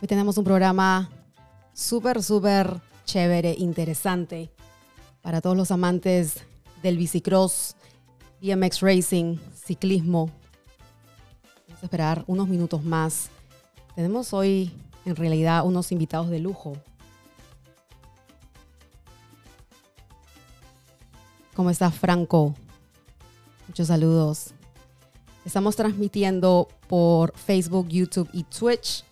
Hoy tenemos un programa súper, súper chévere, interesante para todos los amantes del bicicross, BMX Racing, ciclismo. Vamos a esperar unos minutos más. Tenemos hoy, en realidad, unos invitados de lujo. ¿Cómo estás, Franco? Muchos saludos. Estamos transmitiendo por Facebook, YouTube y Twitch.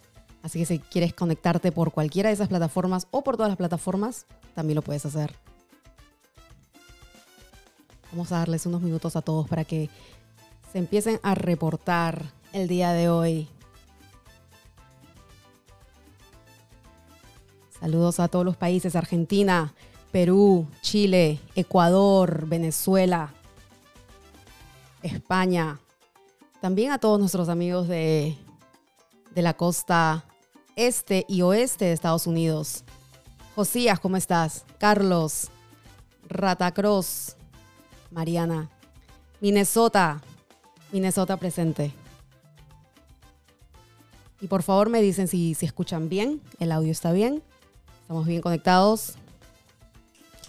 Así que si quieres conectarte por cualquiera de esas plataformas o por todas las plataformas, también lo puedes hacer. Vamos a darles unos minutos a todos para que se empiecen a reportar el día de hoy. Saludos a todos los países, Argentina, Perú, Chile, Ecuador, Venezuela, España. También a todos nuestros amigos de, de la costa este y oeste de Estados Unidos. Josías, ¿cómo estás? Carlos, Ratacross, Mariana, Minnesota, Minnesota presente. Y por favor me dicen si, si escuchan bien, el audio está bien, estamos bien conectados.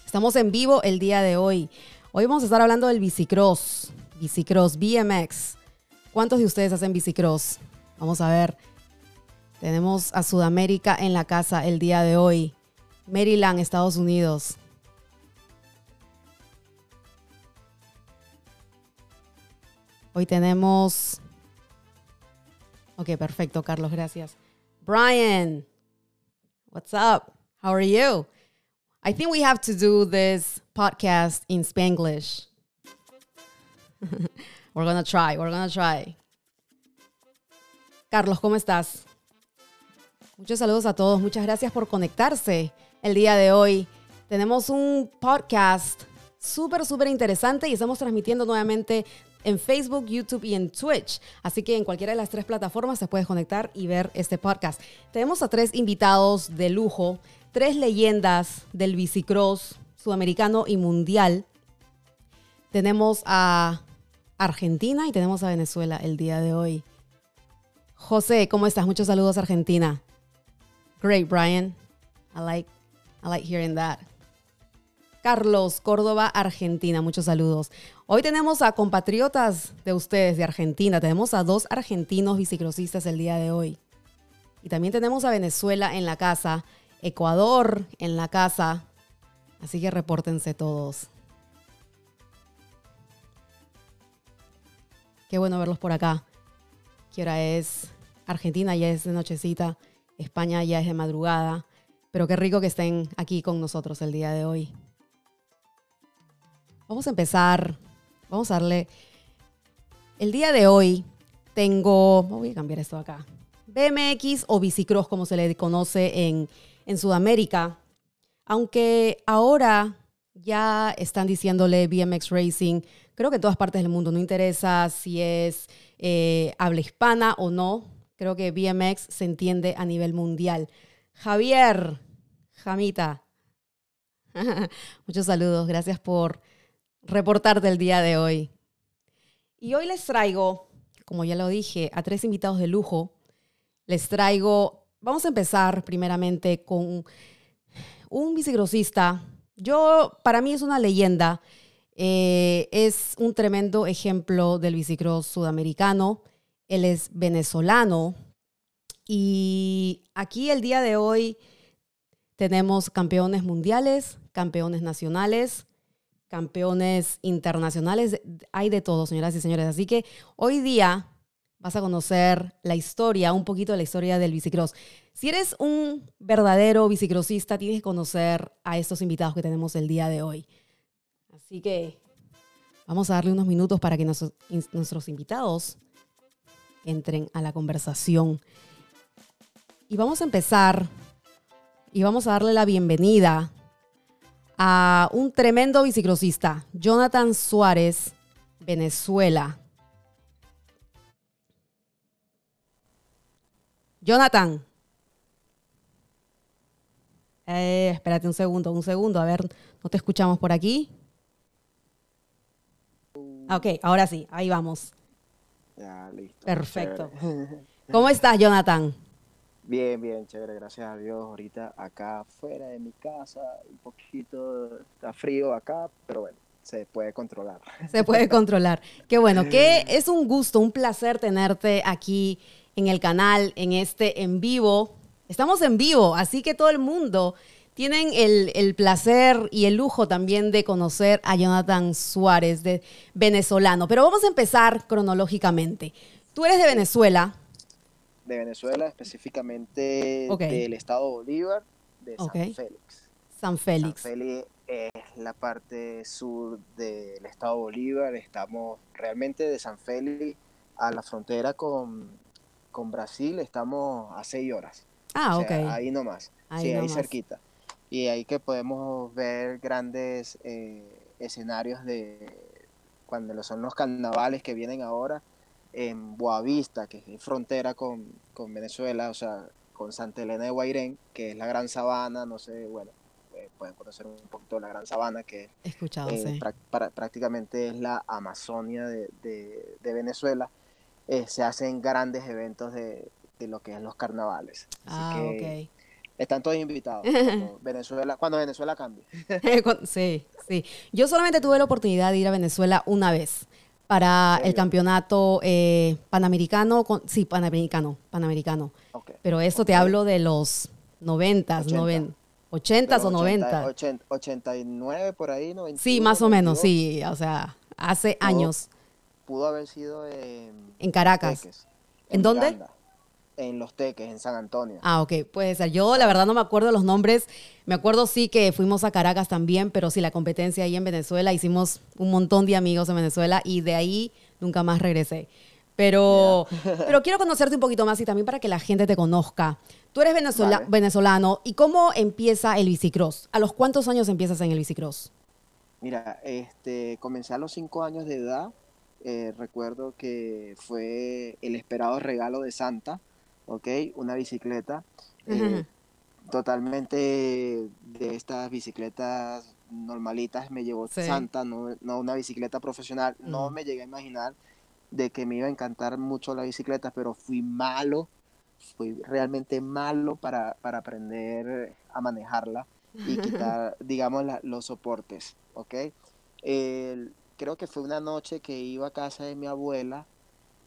Estamos en vivo el día de hoy. Hoy vamos a estar hablando del bicicross, bicicross, BMX. ¿Cuántos de ustedes hacen bicicross? Vamos a ver. Tenemos a Sudamérica en la casa el día de hoy. Maryland, Estados Unidos. Hoy tenemos... Ok, perfecto, Carlos, gracias. Brian, what's up? How are you? I think we have to do this podcast in Spanglish. we're gonna try, we're gonna try. Carlos, ¿cómo estás? Muchos saludos a todos, muchas gracias por conectarse el día de hoy. Tenemos un podcast súper, súper interesante y estamos transmitiendo nuevamente en Facebook, YouTube y en Twitch. Así que en cualquiera de las tres plataformas se puede conectar y ver este podcast. Tenemos a tres invitados de lujo, tres leyendas del bicicross sudamericano y mundial. Tenemos a Argentina y tenemos a Venezuela el día de hoy. José, ¿cómo estás? Muchos saludos Argentina. Great, Brian. I like I like hearing that. Carlos, Córdoba, Argentina. Muchos saludos. Hoy tenemos a compatriotas de ustedes de Argentina. Tenemos a dos argentinos bicicrosistas el día de hoy. Y también tenemos a Venezuela en la casa, Ecuador en la casa. Así que repórtense todos. Qué bueno verlos por acá. ¿Qué hora es? Argentina ya es de nochecita. España ya es de madrugada. Pero qué rico que estén aquí con nosotros el día de hoy. Vamos a empezar. Vamos a darle. El día de hoy tengo. Voy a cambiar esto acá. BMX o bicicross, como se le conoce en, en Sudamérica. Aunque ahora ya están diciéndole BMX Racing, creo que en todas partes del mundo, no interesa si es eh, habla hispana o no, creo que BMX se entiende a nivel mundial. Javier, Jamita, muchos saludos, gracias por reportarte el día de hoy. Y hoy les traigo, como ya lo dije, a tres invitados de lujo. Les traigo, vamos a empezar primeramente con un bicicrossista. Yo, para mí es una leyenda. Eh, es un tremendo ejemplo del bicicross sudamericano. Él es venezolano. Y aquí el día de hoy tenemos campeones mundiales, campeones nacionales, campeones internacionales, hay de todo, señoras y señores. Así que hoy día vas a conocer la historia, un poquito de la historia del bicicross. Si eres un verdadero bicicrossista, tienes que conocer a estos invitados que tenemos el día de hoy. Así que vamos a darle unos minutos para que nuestros, nuestros invitados entren a la conversación. Y vamos a empezar y vamos a darle la bienvenida a un tremendo bicicrosista, Jonathan Suárez, Venezuela. Jonathan. Eh, espérate un segundo, un segundo. A ver, no te escuchamos por aquí. Ok, ahora sí, ahí vamos. Ya, listo. Perfecto. Chévere. ¿Cómo estás, Jonathan? Bien, bien, chévere, gracias a Dios. Ahorita acá fuera de mi casa, un poquito está frío acá, pero bueno, se puede controlar. Se puede controlar. Qué bueno, que es un gusto, un placer tenerte aquí en el canal, en este en vivo. Estamos en vivo, así que todo el mundo tienen el, el, placer y el lujo también de conocer a Jonathan Suárez, de venezolano. Pero vamos a empezar cronológicamente. Tú eres de Venezuela. De Venezuela, específicamente del estado Bolívar, de San Félix. San Félix. San Félix es la parte sur del estado Bolívar. Estamos realmente de San Félix a la frontera con, con Brasil, estamos a seis horas. Ah, ok. Ahí nomás. sí, ahí cerquita y ahí que podemos ver grandes eh, escenarios de cuando son los carnavales que vienen ahora en Boavista, que es frontera con, Venezuela, o sea, con Santa Elena de Guairén, que es la Gran Sabana, no sé, bueno, eh, pueden conocer un poquito la Gran Sabana, que escuchado, eh, prácticamente es la Amazonia de, Venezuela. se hacen grandes eventos de, lo que es los carnavales. Así ah, que, están todos invitados. Cuando Venezuela, cuando Venezuela cambie. sí, sí. Yo solamente tuve la oportunidad de ir a Venezuela una vez para el campeonato eh, panamericano, sí, panamericano, panamericano. Pero esto te hablo de los noventas, 80. 80 o 90. 89 por ahí, 90. Sí, más o menos, sí, o sea, hace años. Pudo haber sido en, en Caracas. ¿En, dónde? En Los Teques, en San Antonio. Ah, ok, puede ser. Yo la verdad no me acuerdo los nombres. Me acuerdo sí que fuimos a Caracas también, pero sí la competencia ahí en Venezuela. Hicimos un montón de amigos en Venezuela y de ahí nunca más regresé. Pero, pero quiero conocerte un poquito más y también para que la gente te conozca. Tú eres venezolano y ¿cómo empieza el bicicross? ¿A los cuántos años empiezas en el bicicross? Mira, este, comencé a los cinco años de edad. Eh, recuerdo que fue el esperado regalo de Santa ¿ok? Una bicicleta. Eh, totalmente de estas bicicletas normalitas me llevó Santa, no, una bicicleta profesional. No me llegué a imaginar de que me iba a encantar mucho la bicicleta, pero fui malo, fui realmente malo para, aprender a manejarla y quitar, digamos, los soportes, ¿ok? creo que fue una noche que iba a casa de mi abuela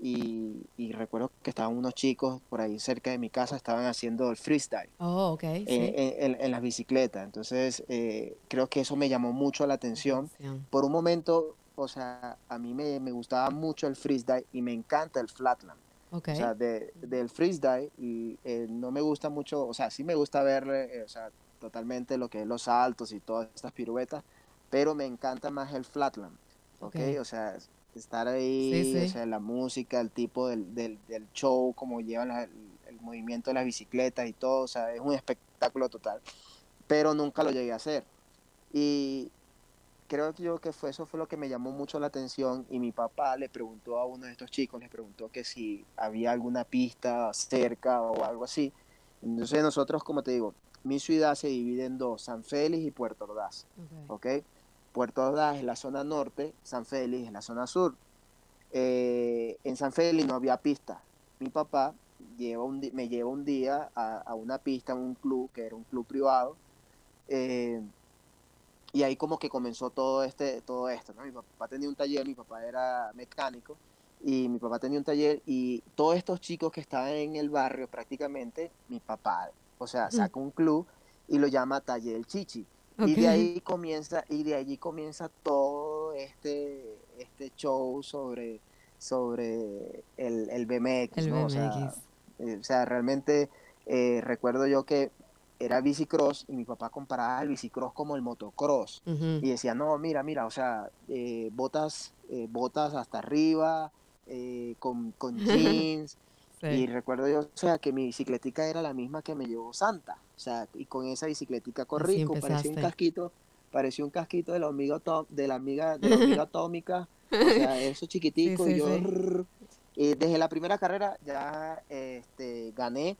y, recuerdo que estaban unos chicos por ahí cerca de mi casa, estaban haciendo el freestyle oh, eh, en, las bicicletas. Entonces, eh, creo que eso me llamó mucho la atención. Por un momento, o sea, a mí me, gustaba mucho el freestyle y me encanta el flatland. O sea, del freestyle y, eh, no me gusta mucho, o sea, sí me gusta ver, o sea, totalmente lo que es los saltos y todas estas piruetas, pero me encanta más el flatland. ¿ok? O sea, estar ahí, O sea, la música, el tipo del, del, show, como llevan el movimiento de las bicicletas y todo, o sea, es un espectáculo total. Pero nunca lo llegué a hacer. Y creo yo que fue, eso fue lo que me llamó mucho la atención y mi papá le preguntó a uno de estos chicos, le preguntó que si había alguna pista cerca o algo así. Entonces nosotros, como te digo, mi ciudad se divide en dos, San Félix y Puerto Ordaz. ¿ok? Puerto Ordaz es la zona norte, San Félix es la zona sur. Eh, en San Félix no había pista. Mi papá lleva un, me lleva un día a, una pista en un club, que era un club privado, eh, y ahí como que comenzó todo, este, todo esto. Mi papá tenía un taller, mi papá era mecánico, y mi papá tenía un taller, y todos estos chicos que estaban en el barrio prácticamente, mi papá, o sea, saca un club y lo llama Taller Chichi. Y de ahí comienza, y de allí comienza todo este, este show sobre, sobre el, el BMX, ¿no? Eh, o, sea, realmente eh, recuerdo yo que era bicicross y mi papá comparaba el bicicross como el motocross. Y decía, no, mira, mira, o sea, eh, botas, botas hasta arriba, con, con jeans. Y recuerdo yo, o sea, que mi bicicletica era la misma que me llevó Santa. O sea, y con esa bicicletica corrí, parecía un casquito, parecía un casquito de la amiga de la amiga, de la amiga atómica. O sea, eso chiquitico, y yo desde la primera carrera ya este, gané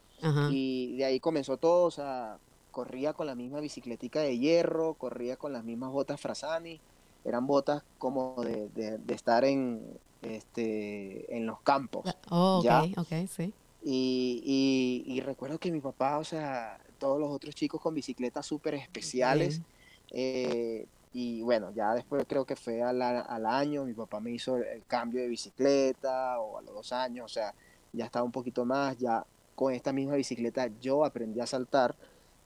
y de ahí comenzó todo, o sea, corría con la misma bicicletica de hierro, corría con las mismas botas Frasani, eran botas como de, de estar en, este, en los campos. Oh, ok, ok, sí. Y, recuerdo que mi papá, o sea, todos los otros chicos con bicicletas súper especiales. Eh, y bueno, ya después creo que fue al, al, año, mi papá me hizo el cambio de bicicleta o a los dos años, o sea, ya estaba un poquito más, ya con esta misma bicicleta yo aprendí a saltar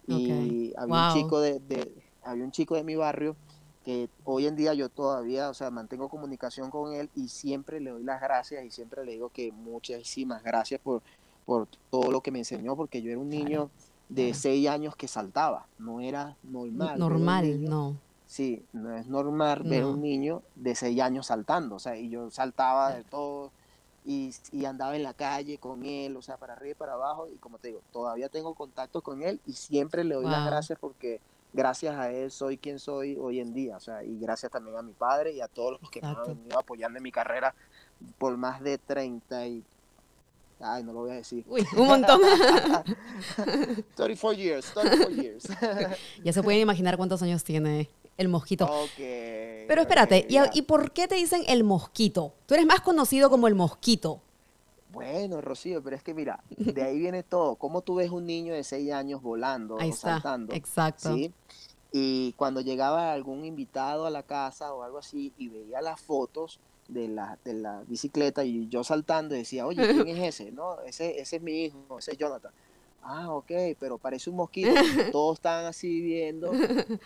y había un chico de, había un chico de mi barrio que hoy en día yo todavía, o sea, mantengo comunicación con él y siempre le doy las gracias y siempre le digo que muchísimas gracias por, por todo lo que me enseñó, porque yo era un niño de seis años que saltaba, no era normal. Normal, no. Sí, no es normal ver un niño de seis años saltando, o sea, y yo saltaba de todo y, y, andaba en la calle con él, o sea, para arriba y para abajo, y como te digo, todavía tengo contacto con él y siempre le doy las gracias porque gracias a él soy quien soy hoy en día, o sea, y gracias también a mi padre y a todos los que me han venido apoyando en mi carrera por más de 30 y... Ay, no lo voy a decir. Uy, un montón. 34 years, 34 years. ya se pueden imaginar cuántos años tiene el mosquito. Okay, Pero espérate, ¿y, por qué te dicen el mosquito? Tú eres más conocido como el mosquito. Bueno, Rocío, pero es que mira, de ahí viene todo. ¿Cómo tú ves un niño de seis años volando ahí o saltando? Exacto. ¿sí? Y cuando llegaba algún invitado a la casa o algo así y veía las fotos de la, de la bicicleta y yo saltando decía, oye, ¿quién es ese? No, ese, ese es mi hijo, ese es Jonathan. Ah, ok, pero parece un mosquito. Todos estaban así viendo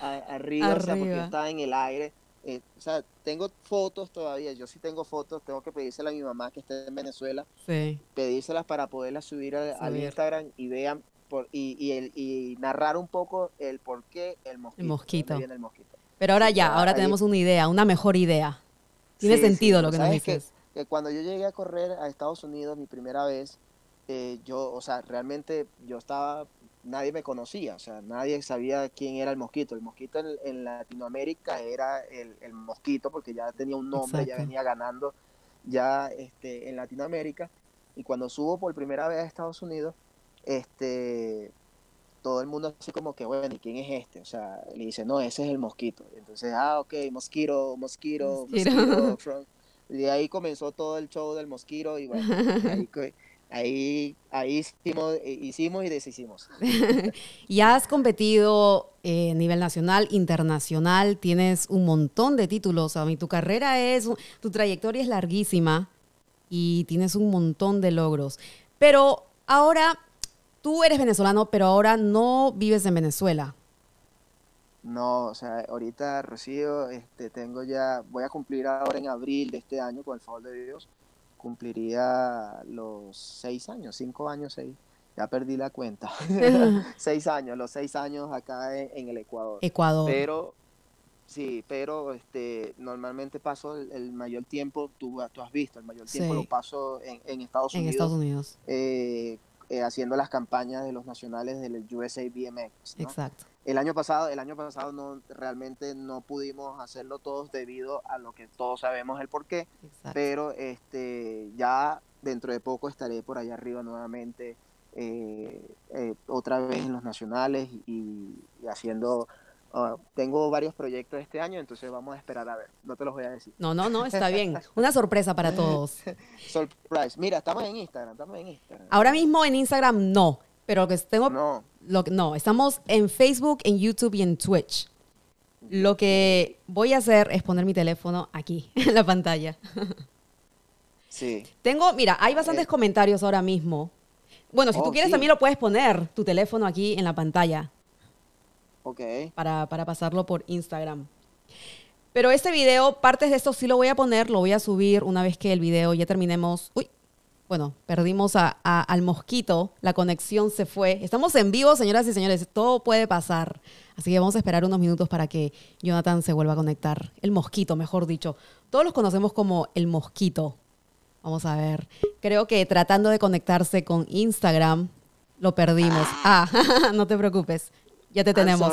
arriba, o sea, porque estaba en el aire. Eh, o sea, tengo fotos todavía, yo sí tengo fotos, tengo que pedírselas a mi mamá que esté en Venezuela, sí. pedírselas para poderlas subir al, Instagram y vean por, y, y, el, y, narrar un poco el por qué el mosquito. El mosquito. el mosquito. Pero ahora ya, ahora tenemos una idea, una mejor idea. Tiene sentido lo que nos dices. Que, que cuando yo llegué a correr a Estados Unidos mi primera vez, eh, yo, o sea, realmente yo estaba nadie me conocía, o sea, nadie sabía quién era el mosquito. El mosquito en, Latinoamérica era el, mosquito porque ya tenía un nombre, ya venía ganando ya este, en Latinoamérica. Y cuando subo por primera vez a Estados Unidos, este, todo el mundo así como que, bueno, ¿y quién es este? O sea, le dice, no, ese es el mosquito. entonces, ah, ok, mosquito, mosquito, mosquito. Y ahí comenzó todo el show del mosquito y bueno, ahí, Ahí, ahí hicimos, eh, hicimos y deshicimos. y has competido eh, a nivel nacional, internacional, tienes un montón de títulos. A mí, tu carrera es, tu trayectoria es larguísima y tienes un montón de logros. Pero ahora, tú eres venezolano, pero ahora no vives en Venezuela. No, o sea, ahorita, Rocío, este, tengo ya, voy a cumplir ahora en abril de este año, con el favor de Dios, cumpliría los seis años, cinco años, seis. Ya perdí la cuenta. seis años, los seis años acá en, el Ecuador. Ecuador. Pero, sí, pero este, normalmente paso el, mayor tiempo, tú, tú, has visto, el mayor tiempo lo paso en, Estados Unidos. En Estados Unidos. Eh, eh, haciendo las campañas de los nacionales del USA BMX. Exacto. El año pasado, el año pasado no realmente no pudimos hacerlo todos debido a lo que todos sabemos el porqué, pero este ya dentro de poco estaré por allá arriba nuevamente eh, eh, otra vez en los nacionales y, haciendo tengo varios proyectos este año, entonces vamos a esperar a ver. No te los voy a decir. No, no, no, está bien. Una sorpresa para todos. Surprise. Mira, estamos en Instagram, estamos en Instagram. Ahora mismo en Instagram no, pero lo que tengo... No. Lo, no, estamos en Facebook, en YouTube y en Twitch. Lo que voy a hacer es poner mi teléfono aquí, en la pantalla. Sí. Tengo, mira, hay bastantes eh. comentarios ahora mismo. Bueno, si tú oh, quieres también lo puedes poner, tu teléfono aquí en la pantalla. Ok. Para, para pasarlo por Instagram. Pero este video, partes de esto sí lo voy a poner, lo voy a subir una vez que el video ya terminemos. Uy, bueno, perdimos a, al mosquito, la conexión se fue. Estamos en vivo, señoras y señores, todo puede pasar. Así que vamos a esperar unos minutos para que Jonathan se vuelva a conectar. El mosquito, mejor dicho. Todos los conocemos como el mosquito. Vamos a ver. Creo que tratando de conectarse con Instagram, lo perdimos. Ah, no te preocupes. Ya te tenemos.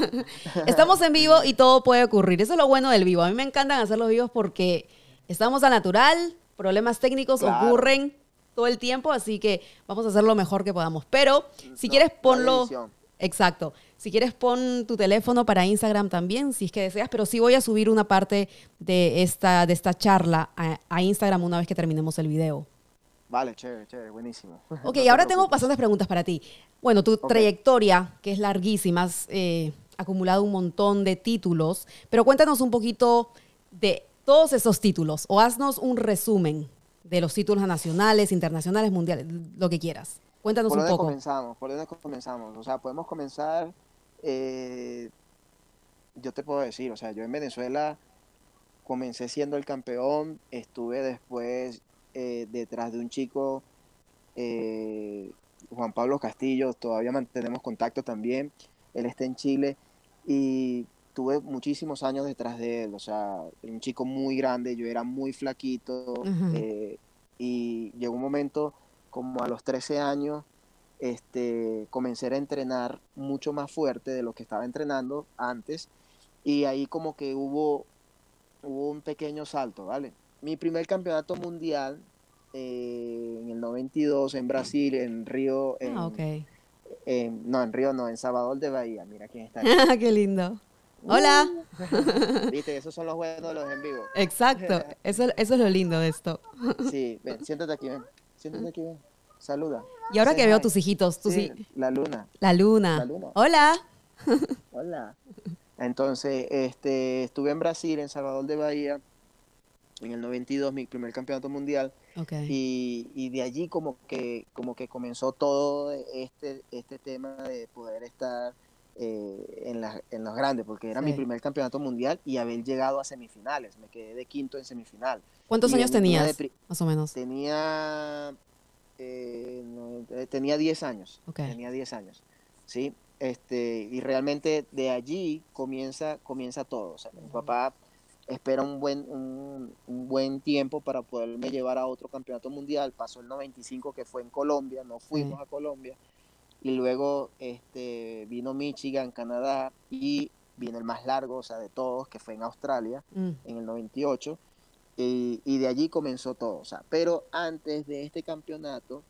Estamos en vivo y todo puede ocurrir. Eso es lo bueno del vivo. A mí me encantan hacer los vivos porque estamos a natural, problemas técnicos ocurren todo el tiempo, así que vamos a hacer lo mejor que podamos. Pero si quieres ponlo... Exacto. Si quieres pon tu teléfono para Instagram también, si es que deseas, pero sí voy a subir una parte de esta, de esta charla a, Instagram una vez que terminemos el video. Vale, chévere, chévere, buenísimo. Ok, ahora tengo bastantes preguntas para ti. Bueno, tu trayectoria, que es larguísima, has eh, acumulado un montón de títulos, pero cuéntanos un poquito de todos esos títulos o haznos un resumen de los títulos nacionales, internacionales, mundiales, lo que quieras. Cuéntanos un poco. comenzamos? ¿Por dónde comenzamos? O sea, podemos comenzar, eh, yo te puedo decir, o sea, yo en Venezuela comencé siendo el campeón, estuve después eh, detrás de un chico, eh, Juan Pablo Castillo, todavía mantenemos contacto también, él está en Chile y tuve muchísimos años detrás de él, o sea, un chico muy grande, yo era muy flaquito eh, y llegó un momento como a los 13 años, este, comencé a entrenar mucho más fuerte de lo que estaba entrenando antes y ahí como que hubo, hubo un pequeño salto, ¿vale? Mi primer campeonato mundial eh, en el 92 en Brasil, en Río. ah, ok. no, en Río no, en Salvador de Bahía. Mira quién está. Aquí. Qué lindo. Hola. Uh. Viste, esos son los buenos de los en vivo. Exacto, eso, eso es lo lindo de esto. sí, ven, siéntate aquí, ven. Siéntate aquí, ven. Saluda. Y ahora que veo tus hijitos, tus sí, la luna. La luna. La luna. Hola. Hola. Entonces, este, estuve en Brasil, en Salvador de Bahía, en el 92, mi primer campeonato mundial. Y, y, de allí como que, como que comenzó todo este, este tema de poder estar eh, en, la, en los grandes, porque era mi primer campeonato mundial y haber llegado a semifinales. Me quedé de quinto en semifinal. ¿Cuántos años tenías, más o menos? Tenía, eh, eh tenía 10 años. Tenía 10 años, ¿sí? Este, y realmente de allí comienza, comienza todo. O sea, mi papá espera un buen, un, buen tiempo para poderme llevar a otro campeonato mundial. Pasó el 95 que fue en Colombia, no fuimos a Colombia. Y luego este, vino Michigan, Canadá y vino el más largo, o sea, de todos, que fue en Australia, mm. en el 98. Y, y, de allí comenzó todo. O sea, pero antes de este campeonato,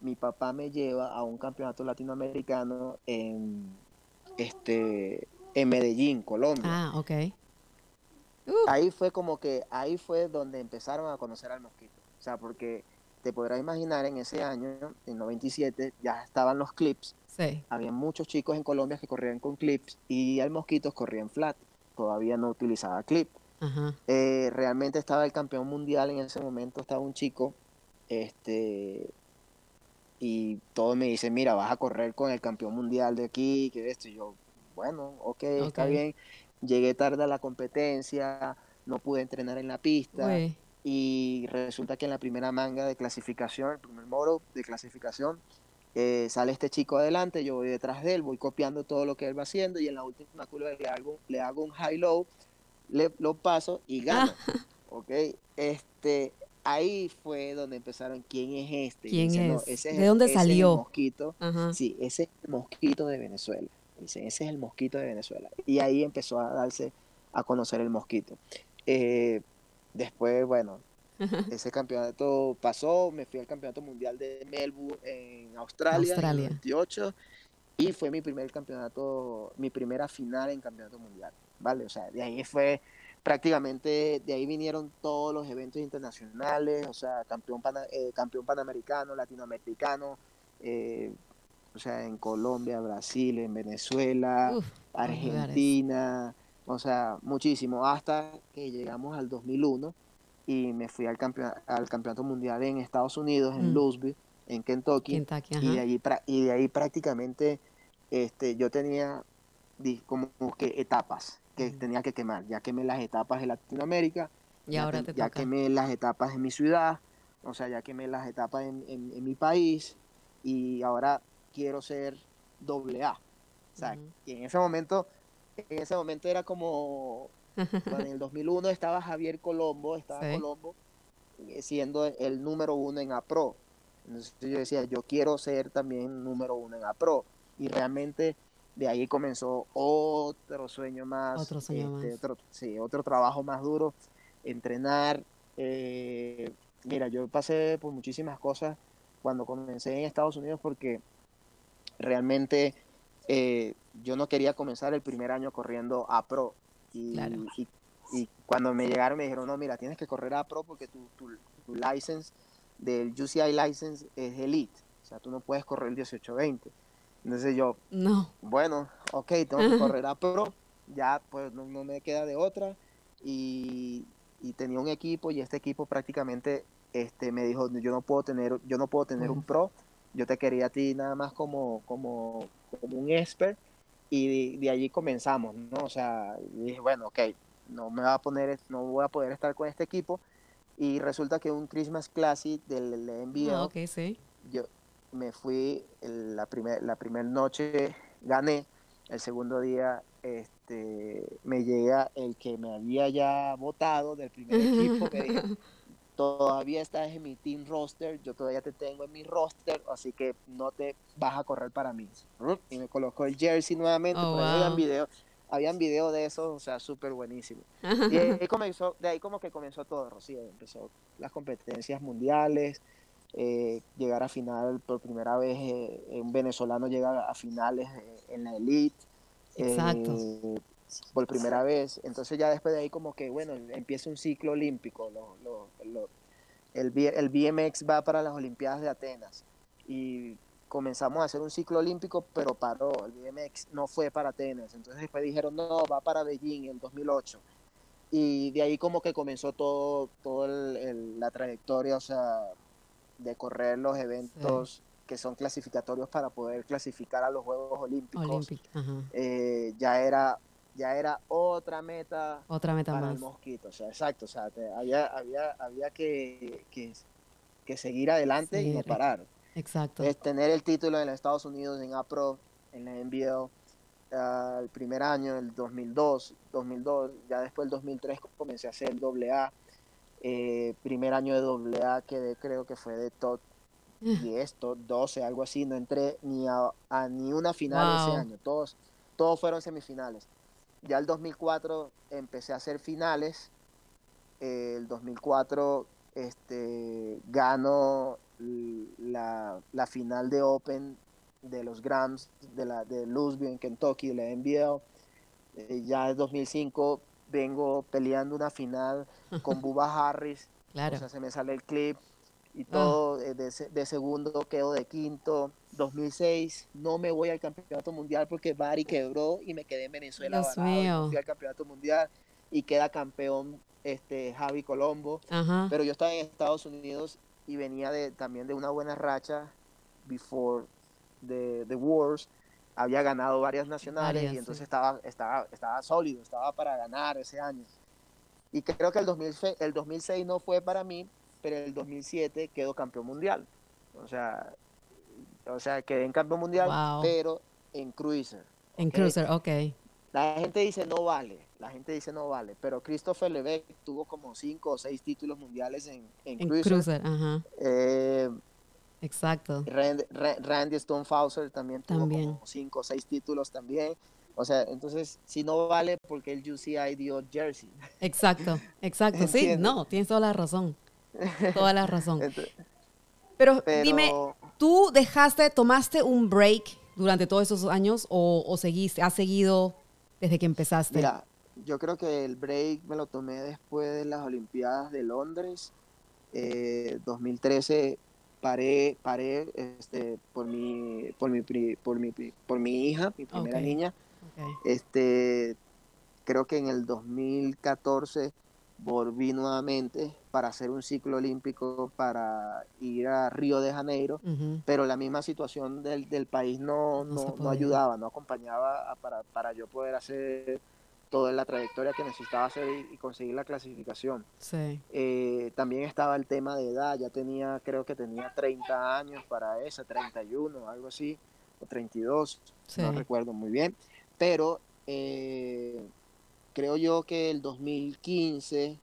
mi papá me lleva a un campeonato latinoamericano en, este, en Medellín, Colombia. Ah, ok. Ahí fue como que, ahí fue donde empezaron a conocer al mosquito. O sea, porque te podrás imaginar en ese año, en 97, ya estaban los clips. Sí. Había muchos chicos en Colombia que corrían con clips y al mosquito corría en flat. Todavía no utilizaba clip. Eh, realmente estaba el campeón mundial en ese momento, estaba un chico, este, y todo me dice, mira, vas a correr con el campeón mundial de aquí, que esto, y yo, bueno, ok, okay. está bien llegué tarde a la competencia, no pude entrenar en la pista. Y resulta que en la primera manga de clasificación, el primer moro de clasificación, eh, sale este chico adelante, yo voy detrás de él, voy copiando todo lo que él va haciendo y en la última curva le hago, le hago un high-low, lo paso y gano. ¿Ok? Este, ahí fue donde empezaron, ¿quién es este? ¿Quién es? ¿De dónde salió? el mosquito. Sí, ese es el mosquito de Venezuela. Dicen, ese es el mosquito de Venezuela. Y ahí empezó a darse a conocer el mosquito. Eh, después, bueno, ese campeonato pasó, me fui al campeonato mundial de Melbourne en Australia, Australia. en 28 y fue mi primer campeonato, mi primera final en campeonato mundial, ¿vale? O sea, de ahí fue prácticamente, de ahí vinieron todos los eventos internacionales, o sea, campeón, eh, campeón panamericano, latinoamericano, eh, o sea, en Colombia, Brasil, en Venezuela, Argentina, o sea, muchísimo, hasta que llegamos al 2001 y me fui al, al campeonato mundial en Estados Unidos, en mm. Louisville, en Kentucky, y, de allí, y de ahí prácticamente este, yo tenía como que etapas que mm. tenía que quemar. Ya quemé las etapas de Latinoamérica, y ya, ahora ya quemé las etapas en mi ciudad, o sea, ya quemé las etapas en, en mi país y ahora quiero ser doble A. O sea, y en ese momento, en ese momento era como, en el 2001 estaba Javier Colombo, estaba Colombo eh, siendo el número uno en APRO. Entonces yo decía, yo quiero ser también número uno en APRO. Y realmente de ahí comenzó otro sueño más. Otro sueño este, más. Otro, sí, otro trabajo más duro. Entrenar. Eh, mira, yo pasé por muchísimas cosas cuando comencé en Estados Unidos porque realmente eh, yo no quería comenzar el primer año corriendo a pro. Y, y, cuando me llegaron me dijeron, no, mira, tienes que correr a pro porque tu, tu, license del UCI license es elite, o sea, tú no puedes correr el 18-20. Entonces yo, no. bueno, ok, tengo que correr a pro, ya pues no, me queda de otra. Y, tenía un equipo y este equipo prácticamente este, me dijo, yo no puedo tener, yo no puedo tener un pro, yo te quería a ti nada más como, como, como un expert y de, allí comenzamos, ¿no? O sea, dije, bueno, ok, no me va a poner, no voy a poder estar con este equipo y resulta que un Christmas Classic del NBA, ah, okay, sí. yo, me fui la primera la primer noche, gané, el segundo día este, me llega el que me había ya votado del primer equipo, me dijo, todavía estás en mi team roster, yo todavía te tengo en mi roster, así que no te vas a correr para mí. Y me colocó el jersey nuevamente, oh, habían videos habían video de eso, o sea, súper buenísimo. Y ahí comenzó, de ahí como que comenzó todo, Rocío, empezó las competencias mundiales, eh, llegar a final por primera vez, eh, un venezolano llega a finales eh, en la elite. Exacto. Por primera vez. Entonces ya después de ahí como que, bueno, empieza un ciclo olímpico. el, el BMX va para las Olimpiadas de Atenas. Y comenzamos a hacer un ciclo olímpico, pero paró. El BMX no fue para Atenas. Entonces después dijeron, no, va para Beijing en 2008. Y de ahí como que comenzó todo, todo la trayectoria, o sea, de correr los eventos que son clasificatorios para poder clasificar a los Juegos Olímpicos. Eh, ya era ya era otra meta, otra meta para el mosquito. O sea, exacto. O sea, había, había, había que, que, seguir adelante y no parar. Exacto. Es tener el título en los Estados Unidos en APRO, en la NBL, ah, el primer año, el 2002, 2002, ya después el 2003 comencé a hacer el AA eh, primer año de AA quedé, creo que fue de top 10, top 12, algo así. No entré ni a, ni una final ese año. Todos, todos fueron semifinales. Ya el 2004 empecé a hacer finales. El 2004 este, gano la, la, final de Open de los Grams de, la, de Louisville en Kentucky, de la NBL. Eh, ya en 2005 vengo peleando una final con Bubba Harris. Claro. O sea, se me sale el clip y ah. todo. Eh, de, segundo quedo de quinto. 2006 no me voy al campeonato mundial porque Bari quebró y me quedé en Venezuela. Mío. Fui al campeonato mundial y queda campeón este Javi Colombo. Pero yo estaba en Estados Unidos y venía de, también de una buena racha before the, the wars había ganado varias nacionales y entonces estaba, estaba, estaba sólido, estaba para ganar ese año. Y creo que el, 2006, el 2006 no fue para mí, pero el 2007 quedó campeón mundial. O sea, o sea quedé en campeón mundial, pero en cruiser. En cruiser, ok. La gente dice no vale, la gente dice no vale, pero Christopher Lebeck tuvo como cinco o seis títulos mundiales en, en, en cruiser. ajá. Eh, Exacto. Randy, Randy Stonefauser también tuvo como cinco o seis títulos también. O sea, entonces, si no vale, porque el UCI dio jersey. Exacto, exacto. sí, no, tienes toda la razón. Toda la razón. pero, dime, ¿tú dejaste, tomaste un break durante todos esos años o, o seguiste, has seguido desde que empezaste? Mira, yo creo que el break me lo tomé después de las Olimpiadas de Londres. Eh, 2013 paré, paré este, por, mi, por, mi, por, mi, por mi hija, mi primera niña. Este, creo que en el 2014 volví nuevamente para hacer un ciclo olímpico para ir a Río de Janeiro, pero la misma situación del, del país no, no, no, ayudaba, no acompañaba para, para yo poder hacer toda la trayectoria que necesitaba hacer y, conseguir la clasificación. Sí. Eh, también estaba el tema de edad, ya tenía, creo que tenía 30 años para esa, 31, algo así, o 32, no recuerdo muy bien, pero eh, creo yo que el 2015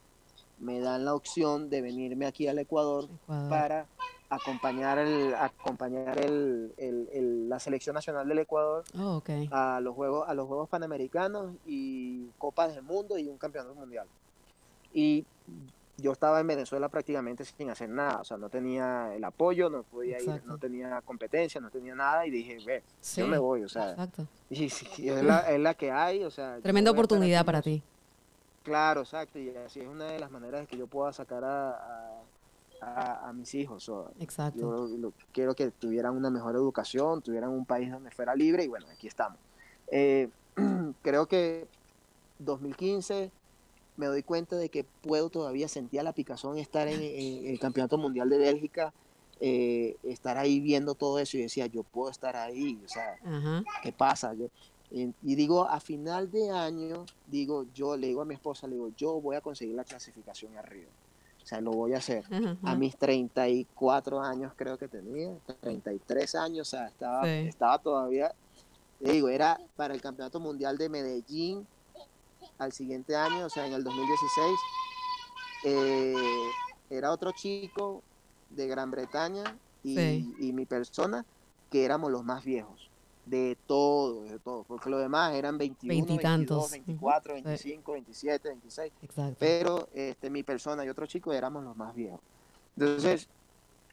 me dan la opción de venirme aquí al Ecuador. para acompañar el acompañar el, el, la selección nacional del Ecuador oh, a los juegos a los juegos panamericanos y copas del mundo y un campeonato mundial. Y yo estaba en Venezuela prácticamente sin hacer nada o sea no tenía el apoyo no podía ir no tenía competencia no tenía nada y dije ve yo me voy o sea y, es, la, es, la, que hay o sea tremenda oportunidad para ti claro exacto y así es una de las maneras de que yo pueda sacar a a, mis hijos. Exacto. Yo quiero que tuvieran una mejor educación, tuvieran un país donde fuera libre y bueno, aquí estamos. Eh, creo que 2015 me doy cuenta de que puedo todavía sentir la picazón estar en, el Campeonato Mundial de Bélgica, eh, estar ahí viendo todo eso y decía, yo puedo estar ahí, o sea, ¿qué pasa? Yo, y, digo, a final de año, digo, yo le digo a mi esposa, le digo, yo voy a conseguir la clasificación arriba. O sea, lo voy a hacer. A mis 34 años creo que tenía, 33 años, o sea, estaba, estaba todavía, le digo, era para el Campeonato Mundial de Medellín al siguiente año, o sea, en el 2016. Eh, era otro chico de Gran Bretaña y, y mi persona, que éramos los más viejos de todo, de todo, porque los demás eran 21, 22, 24, 25, 27, 26. Pero este, mi persona y otro chico éramos los más viejos. Entonces,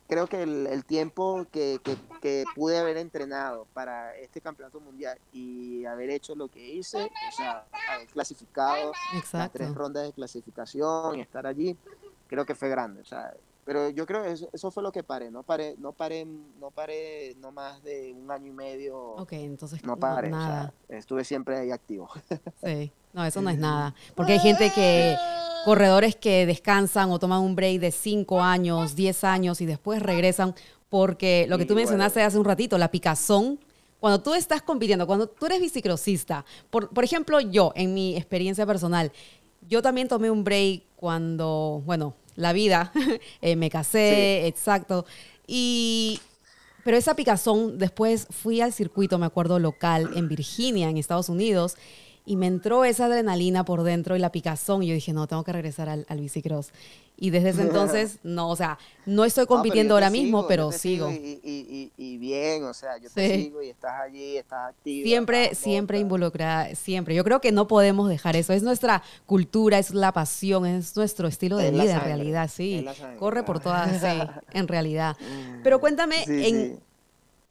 creo que el, tiempo que, que, pude haber entrenado para este campeonato mundial y haber hecho lo que hice, o sea, haber clasificado las tres rondas de clasificación y estar allí, creo que fue grande. O sea, pero yo creo que eso, eso, fue lo que paré, no paré, no paré, no paré no más de un año y medio. Ok, entonces no paré, nada. estuve siempre ahí activo. Sí, no, eso no es nada, porque hay gente que, corredores que descansan o toman un break de 5 años, 10 años y después regresan, porque lo que tú mencionaste hace un ratito, la picazón, cuando tú estás compitiendo, cuando tú eres bicicrosista, por, por ejemplo yo, en mi experiencia personal, yo también tomé un break cuando, bueno, la vida, eh, me casé, exacto. Y, pero esa picazón, después fui al circuito, me acuerdo, local en Virginia, en Estados Unidos, y me entró esa adrenalina por dentro y la picazón, y yo dije, no, tengo que regresar al, al bicicross. Y desde ese entonces, no, o sea, no estoy compitiendo ahora mismo, pero sigo. y, bien, o sea, yo te sigo y estás allí, estás activo. Siempre, siempre involucrada, siempre. Yo creo que no podemos dejar eso. Es nuestra cultura, es la pasión, es nuestro estilo de vida, en realidad, sí. Corre por todas, sí, en realidad. Mm. Pero cuéntame, en,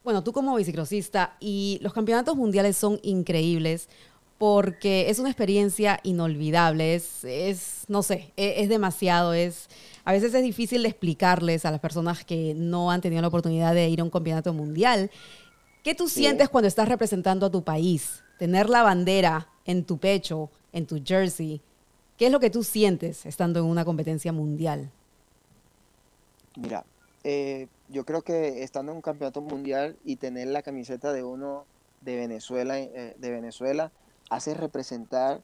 bueno, tú como bicicrosista, y los campeonatos mundiales son increíbles porque es una experiencia inolvidable, es, es no sé, e, es, demasiado, es, a veces es difícil de explicarles a las personas que no han tenido la oportunidad de ir a un campeonato mundial. ¿Qué tú sientes cuando estás representando a tu país? Tener la bandera en tu pecho, en tu jersey. ¿Qué es lo que tú sientes estando en una competencia mundial? Mira, eh, yo creo que estando en un campeonato mundial y tener la camiseta de uno de Venezuela, eh, de Venezuela hace representar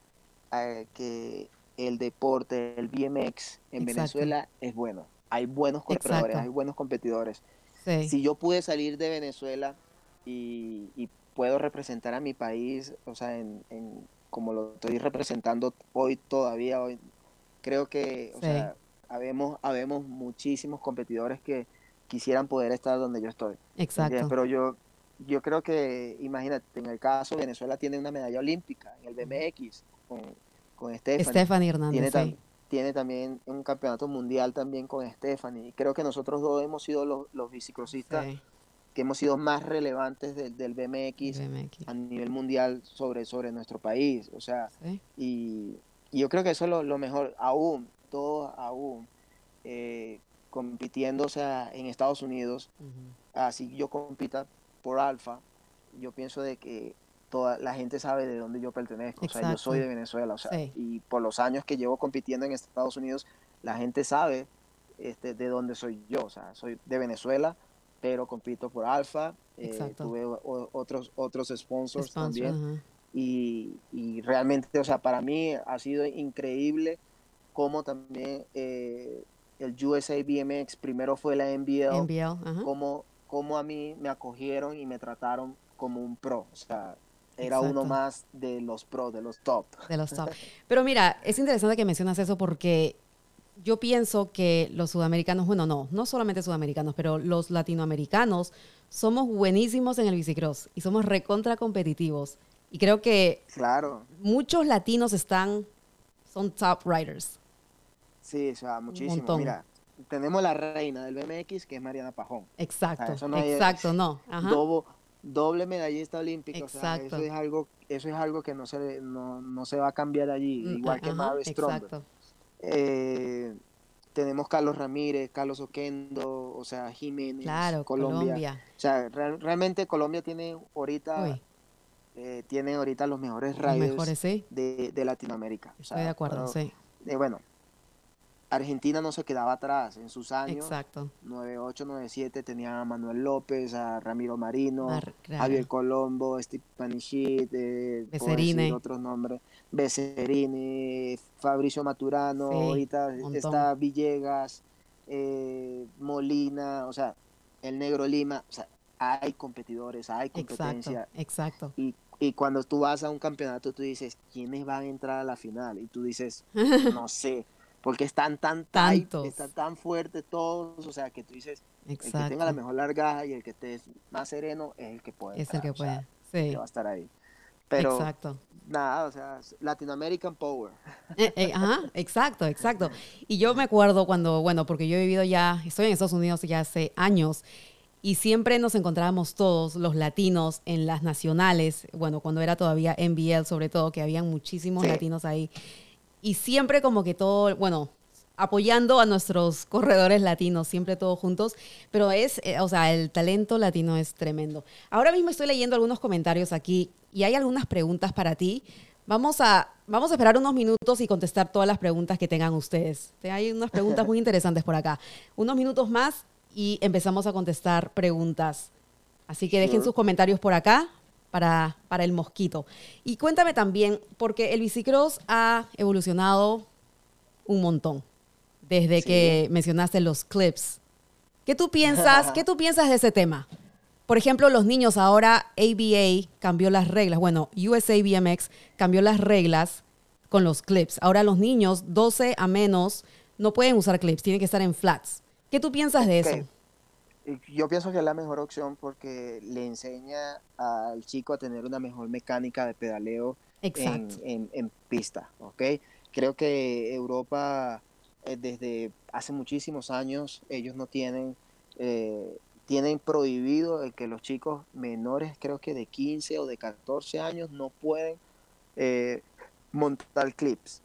eh, que el deporte, el BMX en Venezuela es bueno. Hay buenos corredores, hay buenos competidores. Si yo pude salir de Venezuela y, puedo representar a mi país, o sea, en, como lo estoy representando hoy todavía, hoy, creo que, o sea, habemos, habemos muchísimos competidores que quisieran poder estar donde yo estoy. Exacto. Pero yo, yo creo que, imagínate, en el caso Venezuela tiene una medalla olímpica en el BMX con, con Stephanie. Hernández. Tiene, tiene, también un campeonato mundial también con Stephanie. Creo que nosotros dos hemos sido los, los bicicrosistas que hemos sido más relevantes del, BMX, a nivel mundial sobre, sobre nuestro país. O sea, y, yo creo que eso es lo, mejor, aún, todos aún. Eh, compitiendo o sea, en Estados Unidos, así yo compita por Alfa, yo pienso de que toda la gente sabe de dónde yo pertenezco. O sea, yo soy de Venezuela. O sea, y por los años que llevo compitiendo en Estados Unidos, la gente sabe este, de dónde soy yo. O sea, soy de Venezuela, pero compito por Alfa. Eh, tuve otros, otros sponsors también. y, y, realmente, o sea, para mí ha sido increíble cómo también eh, el USA BMX primero fue la NBL, NBL como cómo a mí me acogieron y me trataron como un pro. O sea, era uno más de los pros, de los top. De los top. Pero mira, es interesante que mencionas eso porque yo pienso que los sudamericanos, bueno, no, no solamente sudamericanos, pero los latinoamericanos somos buenísimos en el bicicross y somos recontra competitivos. Y creo que claro. muchos latinos están, son top riders. Sí, o sea, muchísimo. Mira, tenemos la reina del BMX, que es Mariana Pajón. Exacto, exacto, no. doble medallista olímpica, o sea, eso es algo, eso es algo que no se, no, se va a cambiar allí, mm, igual que Mary Stromberg. Eh, tenemos Carlos Ramírez, Carlos Oquendo, o sea, Jiménez, claro, Colombia. O sea, realmente Colombia tiene ahorita eh, tiene ahorita los mejores riders de, de, Latinoamérica. Estoy de acuerdo, sí. Eh, bueno, Argentina no se quedaba atrás en sus años. Exacto. 98, 97 tenía a Manuel López, a Ramiro Marino, a Javier Colombo, Steve Panichit, eh, otros nombres, Becerine, Fabricio Maturano, ahorita está Villegas, eh, Molina, o sea, el Negro Lima, o sea, hay competidores, hay competencia. Exacto. Y, y cuando tú vas a un campeonato, tú dices, ¿quiénes van a entrar a la final? Y tú dices, no sé porque están tan Tantos. están tan fuertes todos, o sea, que tú dices, el que tenga la mejor largada y el que esté más sereno es el que puede. Es el que puede, sí. va a estar ahí. Pero exacto. nada, o sea, Latin American Power. Eh, eh, ajá, exacto, exacto. Y yo me acuerdo cuando, bueno, porque yo he vivido ya, estoy en Estados Unidos ya hace años, y siempre nos encontrábamos todos, los latinos, en las nacionales, bueno, cuando era todavía NBL sobre todo, que habían muchísimos latinos ahí y siempre como que todo, bueno, apoyando a nuestros corredores latinos, siempre todos juntos, pero es, eh, o sea, el talento latino es tremendo. Ahora mismo estoy leyendo algunos comentarios aquí y hay algunas preguntas para ti. Vamos a, vamos a esperar unos minutos y contestar todas las preguntas que tengan ustedes. Hay unas preguntas muy interesantes por acá. Unos minutos más y empezamos a contestar preguntas. Así que dejen sus comentarios por acá para, para el mosquito. Y cuéntame también, porque el bicicross ha evolucionado un montón desde que mencionaste los clips. ¿Qué tú piensas? ¿Qué tú piensas de ese tema? Por ejemplo, los niños ahora ABA cambió las reglas. Bueno, USA BMX cambió las reglas con los clips. Ahora los niños 12 a menos no pueden usar clips, tienen que estar en flats. ¿Qué tú piensas de eso? Yo pienso que es la mejor opción porque le enseña al chico a tener una mejor mecánica de pedaleo en, en, pista, ¿ok? Creo que Europa eh, desde hace muchísimos años ellos no tienen, eh, tienen prohibido el que los chicos menores, creo que de 15 o de 14 años, no pueden eh, montar clips.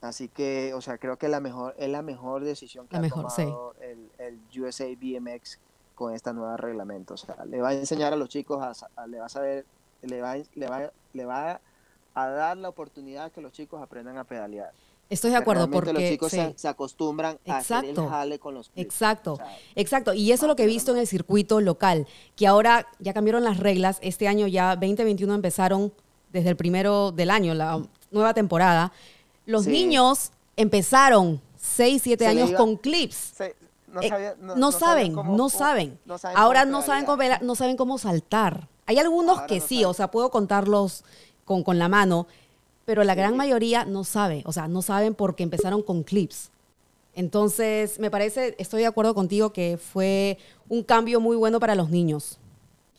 Así que, o sea, creo que la mejor, es la mejor decisión que ha tomado el, el, USA BMX con esta nueva reglamento. O sea, le va a enseñar a los chicos, a, le va a saber, le va, le, va, le va a dar la oportunidad que los chicos aprendan a pedalear. Estoy de acuerdo porque los chicos se, acostumbran a hacer el jale con los Exacto, exacto. Y eso es lo que he visto en el circuito local, que ahora ya cambiaron las reglas. Este año ya 2021 empezaron desde el primero del año, la nueva temporada. Los niños empezaron 6, 7 años con clips. No, saben, no, saben. Ahora no saben, cómo, no saben cómo saltar. Hay algunos que sí, o sea, puedo contarlos con, con la mano, pero la gran mayoría no sabe, o sea, no saben porque empezaron con clips. Entonces, me parece, estoy de acuerdo contigo que fue un cambio muy bueno para los niños.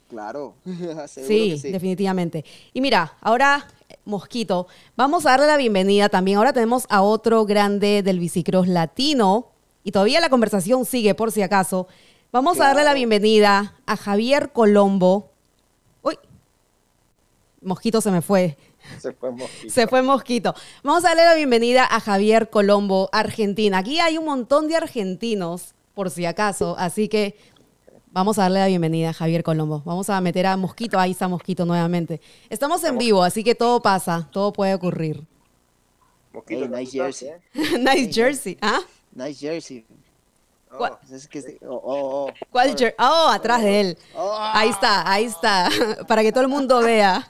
Claro, sí, sí, definitivamente. Y mira, ahora, Mosquito, vamos a darle la bienvenida también. Ahora tenemos a otro grande del bicicross latino, y todavía la conversación sigue por si acaso, vamos a darle la bienvenida a Javier Colombo. Uy, mosquito se me fue. Se fue mosquito. Se fue mosquito. Vamos a darle la bienvenida a Javier Colombo, Argentina. Aquí hay un montón de argentinos, por si acaso, así que vamos a darle la bienvenida a Javier Colombo. Vamos a meter a Mosquito, ahí está Mosquito nuevamente. Estamos en vivo, así que todo pasa, todo puede ocurrir. Mosquito, nice jersey. nice jersey, ¿ah? Nice jersey. Oh, oh, oh, ¿Cuál jersey? Oh, atrás de él. Ahí está, ahí está. Para que todo el mundo vea.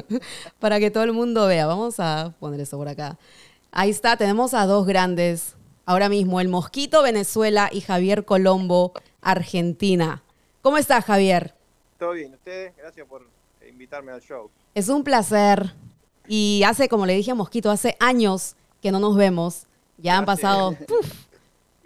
Para que todo el mundo vea. Vamos a poner eso por acá. Ahí está, tenemos a dos grandes ahora mismo, el Mosquito Venezuela y Javier Colombo Argentina. ¿Cómo está Javier? Todo bien, ustedes, gracias por invitarme al show. Es un placer. Y hace, como le dije a Mosquito, hace años que no nos vemos. Ya han pasado. Y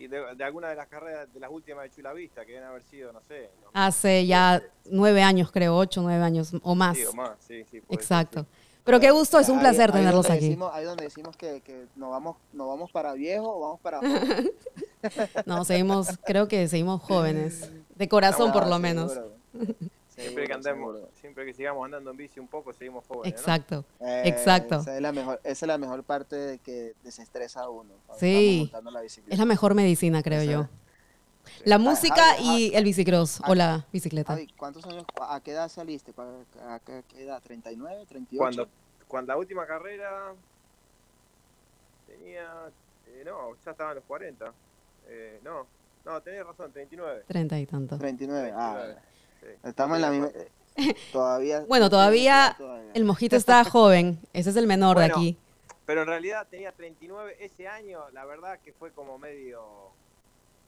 de, alguna de las carreras, de las últimas de Chula Vista, que deben haber sido, no sé. Hace ya nueve años, creo, ocho, nueve años o más. Sí, o más, sí, sí. Exacto. Pero qué gusto, es un placer tenerlos aquí. ahí donde decimos que, que nos, vamos, nos vamos para viejo o vamos para no, seguimos, creo que seguimos jóvenes. De corazón, por lo menos. Siempre que andemos, siempre que sigamos andando en bici un poco, seguimos jóvenes. Exacto, eh, exacto. Esa es, la mejor, esa es la mejor parte de que desestresa a uno. Sí, es la mejor medicina, creo yo. La música y el bicicross o la bicicleta. ¿cuántos años, a qué edad saliste? ¿A qué edad? ¿39, 38? Cuando, cuando la última carrera tenía, eh, no, ya estaba en los 40. Eh, no, no, tenés razón, 39. 30 y tanto. 39, ah. Estamos en la misma... Todavía... Bueno, todavía, el mojito está joven, ese es el menor de aquí. Pero en realidad tenía 39 ese año, la verdad que fue como medio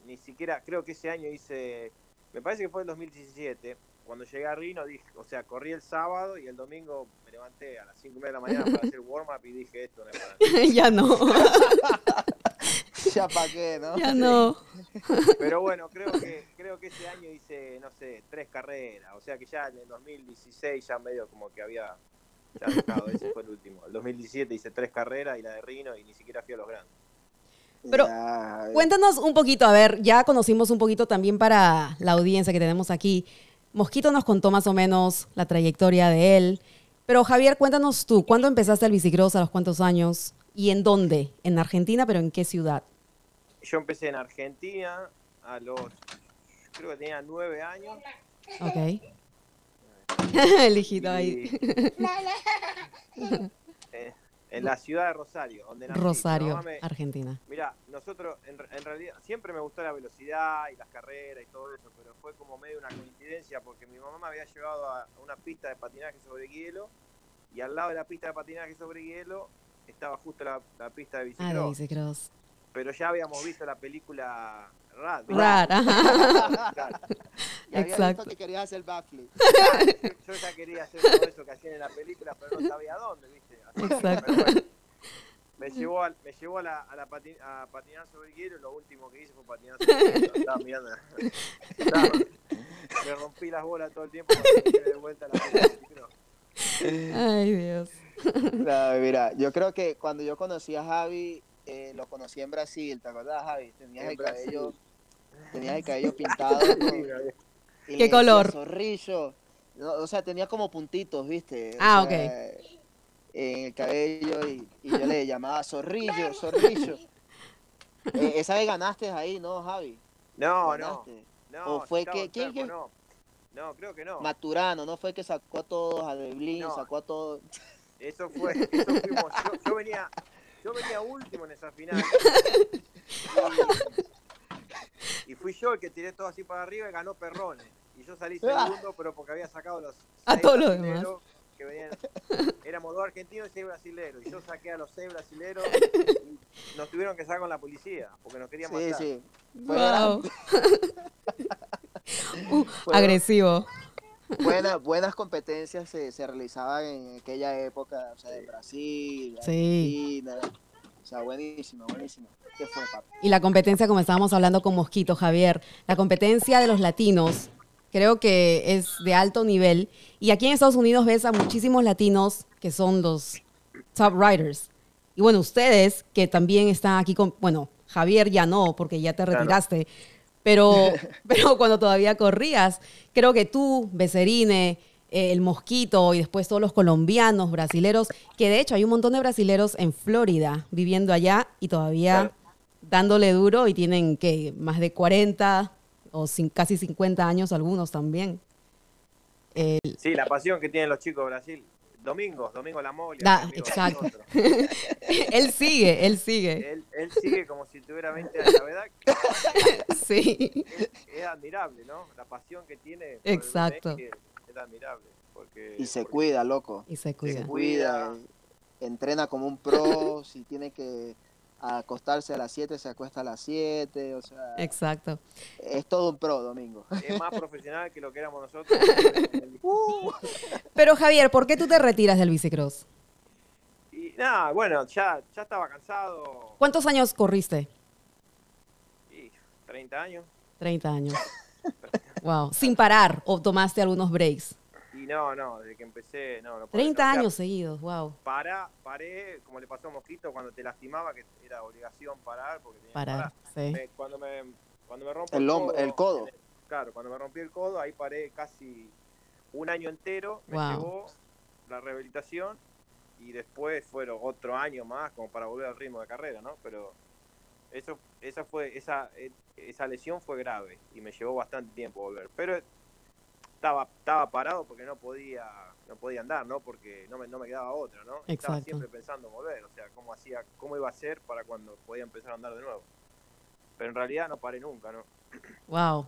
ni siquiera, creo que ese año hice, me parece que fue el 2017, cuando llegué a Rino, dije, o sea, corrí el sábado y el domingo me levanté a las 5 de la mañana para hacer warm-up y dije, esto no es para Ya no. ya pa' qué, ¿no? Ya no. Pero bueno, creo que, creo que ese año hice, no sé, tres carreras, o sea que ya en el 2016 ya medio como que había ya dejado, ese fue el último. El 2017 hice tres carreras y la de Rino y ni siquiera fui a los grandes. Pero cuéntanos un poquito, a ver, ya conocimos un poquito también para la audiencia que tenemos aquí. Mosquito nos contó más o menos la trayectoria de él. Pero Javier, cuéntanos tú, ¿cuándo empezaste el bicicross? ¿A los cuántos años? ¿Y en dónde? ¿En Argentina, pero en qué ciudad? Yo empecé en Argentina a los, creo que tenía nueve años. Ok. el hijito ahí. En la ciudad de Rosario, donde nací. Rosario, Argentina. Mira, nosotros, en, realidad, siempre me gustó la velocidad y las carreras y todo eso, pero fue como medio una coincidencia porque mi mamá me había llevado a una pista de patinaje sobre hielo y al lado de la pista de patinaje sobre hielo estaba justo la, pista de bicicross. Ah, de bicicross. Pero ya habíamos visto la película Rad. Rad, ajá. Exacto. que querías hacer backflip. yo, ya quería hacer todo eso que hacían en la película, pero no sabía dónde, ¿viste? Exacto. me llevó, a, me llevó a, la, a, la a patinar sobre el hielo y lo último que hice fue patinar sobre el hielo. Estaba mirando. me rompí las bolas todo el tiempo y de vuelta a la película. Ay, Dios. mira, yo creo que cuando yo conocí a Javi, eh, lo conocí en Brasil, ¿te acuerdas, Javi? Tenías el cabello, tenías el cabello pintado. ¿Qué color? Zorrillo. o sea, tenía como puntitos, ¿viste? ah, ok. En el cabello y, yo le llamaba zorrillo, zorrillo. eh, esa vez ganaste ahí, ¿no, Javi? No, no. no. ¿O fue que, ¿quién, quién? No. no, creo que no. Maturano, ¿no fue que sacó a todos, a Deblin, sacó a todos? Eso fue, eso fuimos, yo venía, yo venía último en esa final. Y, fui yo el que tiré todo así para arriba y ganó Perrone. Y yo salí ah. segundo, pero porque había sacado los a todos los demás. Que venían, éramos dos argentinos y seis brasileros. Y yo saqué a los seis brasileros y nos tuvieron que sacar con la policía porque nos querían matar. Sí, sí. Wow. Uh, agresivo. Buenas, buenas competencias se, se, realizaban en aquella época, o sea, de Brasil, sí. Argentina. O sea, buenísimo, buenísimo. ¿Qué fue, papi? Y la competencia, como estábamos hablando con Mosquito, Javier, la competencia de los latinos creo que es de alto nivel. Y aquí en Estados Unidos ves a muchísimos latinos que son los top riders. Y bueno, ustedes que también están aquí con, bueno, Javier ya no, porque ya te retiraste, pero, pero cuando todavía corrías, creo que tú, Becerine, eh, el Mosquito y después todos los colombianos, brasileros, que de hecho hay un montón de brasileros en Florida viviendo allá y todavía dándole duro y tienen que más de 40 o casi 50 años algunos también. Sí, la pasión que tienen los chicos de Brasil. Domingo, Domingo La Mole. exacto. él sigue, él sigue. Él, sigue como si tuviera 20 años, ¿verdad? sí. Es, admirable, ¿no? La pasión que tiene. Exacto. Es, admirable. Porque, y se cuida, loco. Y se cuida. Se cuida. Entrena como un pro, si tiene que acostarse a las 7 se acuesta a las 7, o sea... Exacto. Es todo un pro, Domingo. Es más profesional que lo que éramos nosotros. Pero Javier, ¿por qué tú te retiras del bicicross? Y nada, bueno, ya, ya estaba cansado. ¿Cuántos años corriste? Y 30 años. 30 años. wow. Sin parar o tomaste algunos breaks. No, no, desde que empecé, no, no 30 años seguidos, wow. Para, paré, como le pasó a Mosquito cuando te lastimaba, que era obligación parar. Porque parar, sí. cuando me, cuando me rompo el, el codo. claro, cuando me rompí el codo, ahí paré casi un año entero, me llevó la rehabilitación y después fueron otro año más como para volver al ritmo de carrera, ¿no? Pero eso, esa fue, esa, eh, esa lesión fue grave y me llevó bastante tiempo volver. Pero estaba, estaba parado porque no podía, no podía andar, ¿no? Porque no me, no me quedaba otra, ¿no? Estaba siempre pensando en volver, o sea, cómo hacía, cómo iba a ser para cuando podía empezar a andar de nuevo. Pero en realidad no paré nunca, ¿no? Wow.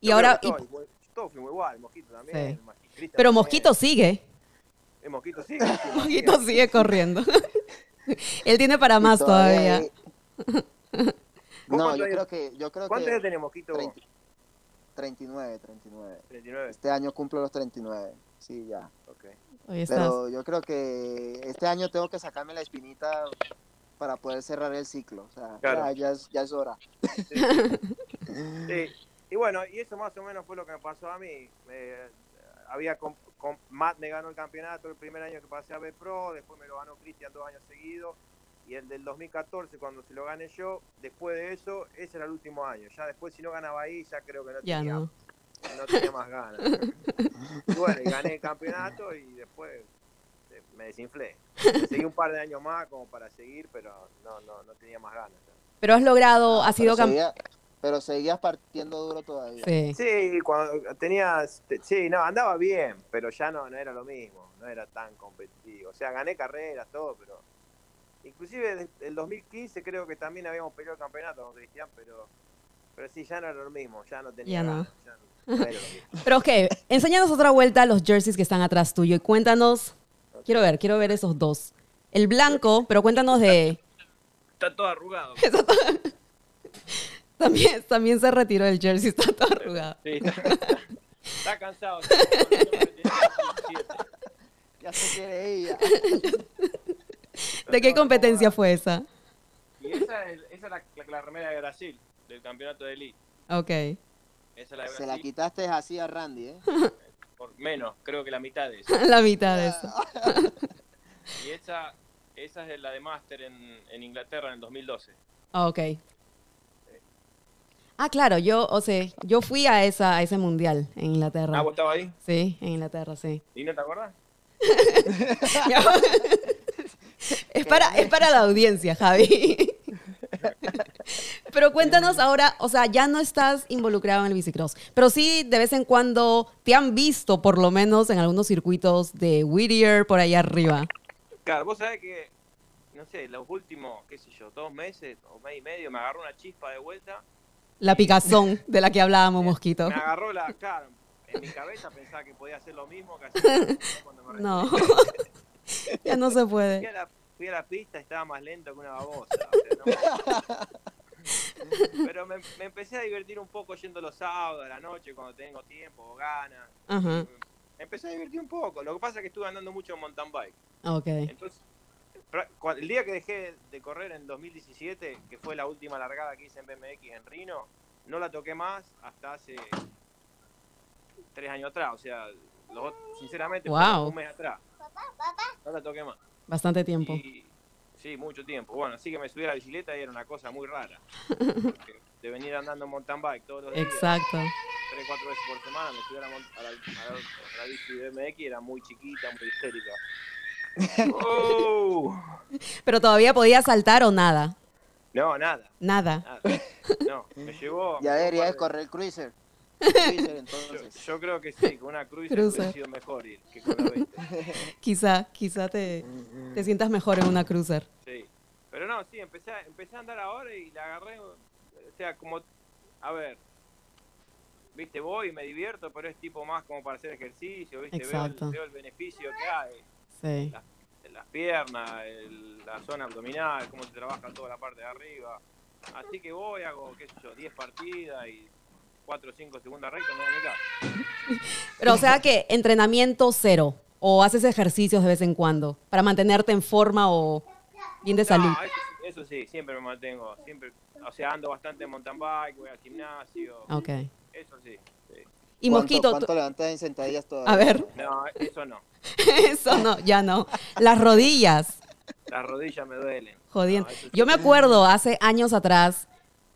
Y ahora. Todo, todo fue muy igual, Mosquito también. Pero Mosquito sigue. El Mosquito sigue. Mosquito sigue corriendo. Él tiene para más todavía. No, yo creo que. Yo creo ¿Cuántos años tenés, Mosquito? 39, 39. 39. Este año cumplo los 39. Sí, ya. Okay. Pero yo creo que este año tengo que sacarme la espinita para poder cerrar el ciclo. O sea, ya, es, ya, es, hora. Sí. Y bueno, y eso más o menos fue lo que me pasó a mí. había con, Matt me ganó el campeonato el primer año que pasé a B Pro, después me lo ganó Cristian dos años seguidos y el del 2014 cuando se lo gané yo, después de eso, ese era el último año. Ya después si no ganaba ahí, ya creo que no, tenía, no. tenía más ganas. y bueno, y gané el campeonato y después eh, me desinflé. Seguí un par de años más como para seguir, pero no, no, no tenía más ganas. Pero has logrado, has sido campeón. Pero seguías partiendo duro todavía. Sí. sí, cuando tenías, sí, no, andaba bien, pero ya no, no era lo mismo, no era tan competitivo. O sea, gané carreras, todo, pero Inclusive el 2015 creo que también habíamos peleado el campeonato con Cristian, pero, pero sí, ya no era lo mismo, ya no tenía ya pero ok, enséñanos otra vuelta los jerseys que están atrás tuyo y cuéntanos, quiero ver, quiero ver esos dos. El blanco, pero cuéntanos de... Está todo arrugado. también, también se retiró el jersey, está todo arrugado. Sí, está, cansado. ya se quiere ella. ¿De qué competencia fue esa? Y esa es, esa la, la, remera de Brasil, del campeonato de Elite. Ok. Esa la Se la quitaste así a Randy, ¿eh? Por menos, creo que la mitad de esa. la mitad de esa. y esa, esa es la de Master en, en Inglaterra en el 2012. Ah, ok. Ah, claro, yo, o sea, yo fui a, esa, a ese mundial en Inglaterra. Ah, ¿vos estabas ahí? Sí, en Inglaterra, sí. ¿Y no te acuerdas? Es para, es para la audiencia, Javi. Pero cuéntanos ahora, o sea, ya no estás involucrado en el bicicross, pero sí de vez en cuando te han visto, por lo menos en algunos circuitos de Whittier por allá arriba. Claro, vos sabés que, no sé, los últimos, qué sé yo, dos meses o mes y medio, me agarró una chispa de vuelta. La picazón de la que hablábamos, Mosquito. Me agarró la, claro, en mi cabeza pensaba que podía hacer lo mismo que hacía cuando me No. ya no se puede. Fui a la, pista y estaba más lento que una babosa. Pero me, empecé a divertir un poco yendo los sábados a la noche cuando tengo tiempo o ganas. Me empecé a divertir un poco. Lo que pasa es que estuve andando mucho en mountain bike. Entonces, el día que dejé de correr en 2017, que fue la última largada que hice en BMX en Rino, no la toqué más hasta hace tres años atrás. O sea, sinceramente, un mes atrás. No la toqué más. Bastante tiempo. sí, mucho tiempo. Bueno, así que me subí a la bicicleta y era una cosa muy rara. Porque de venir andando en mountain bike todos los días. Exacto. Tres, cuatro veces por semana me subí a la, a la, bici de BMX y era muy chiquita, muy histérica. Oh. Pero todavía podía saltar o nada. No, nada. Nada. No, me llevó. Ya debería de correr el cruiser. Yo, creo que sí, con una cruiser, hubiera sido mejor ir que con la 20. quizá, quizá te, te sientas mejor en una cruiser. Sí, pero no, sí, empecé, empecé a andar ahora y la agarré, o sea, como, a ver, viste, voy y me divierto, pero es tipo más como para hacer ejercicio, viste, veo el, veo el, beneficio que hay. Sí. Las, piernas, la zona abdominal, cómo se trabaja toda la parte de arriba. Así que voy, hago, qué sé yo, 10 partidas y 4 o 5 segundas rectas, no Pero o sea que entrenamiento cero, o haces ejercicios de vez en cuando, para mantenerte en forma o bien de salud. Eso, sí, siempre me mantengo, siempre, o sea, ando bastante en mountain bike, voy al gimnasio. Ok. Eso sí. Y Mosquito. ¿Cuánto levantas en sentadillas todavía? A ver. No, eso no. eso no, ya no. Las rodillas. Las rodillas me duelen. Jodiendo. Yo me acuerdo hace años atrás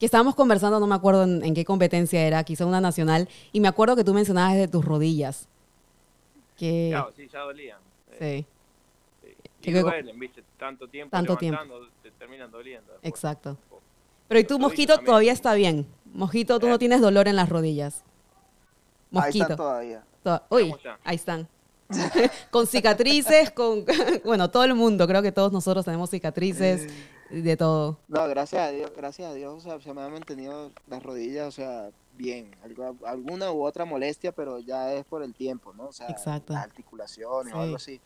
que estábamos conversando, no me acuerdo en, qué competencia era, quizá una nacional, y me acuerdo que tú mencionabas de tus rodillas. Que... Claro, sí, ya dolían. Sí. sí. Y duelen, viste, tanto tiempo tanto tiempo. te terminan doliendo. Exacto. Pero ¿y tú, Mosquito, todavía está bien? Mosquito, tú no ¿Eh? tienes dolor en las rodillas. Mosquito. Ahí están todavía. Uy, ahí están. con cicatrices, con bueno, todo el mundo, creo que todos nosotros tenemos cicatrices de todo. No, gracias a Dios, gracias a Dios, o sea, se me han mantenido las rodillas, o sea, bien, alguna u otra molestia, pero ya es por el tiempo, ¿no? O sea, Exacto. las articulaciones o algo así.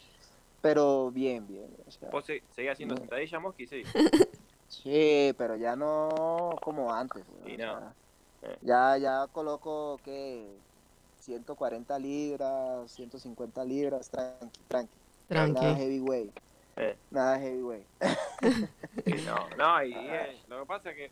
Pero bien, bien. O sea, ¿Vos seguís haciendo sentadillas, Mosqui? Sí. sí, pero ya no como antes. ya, ya coloco, ¿qué? 140 libras, 150 libras, tranqui, tranqui. tranqui. Nada heavyweight. Eh. Nada heavyweight. no, no, y lo que pasa es que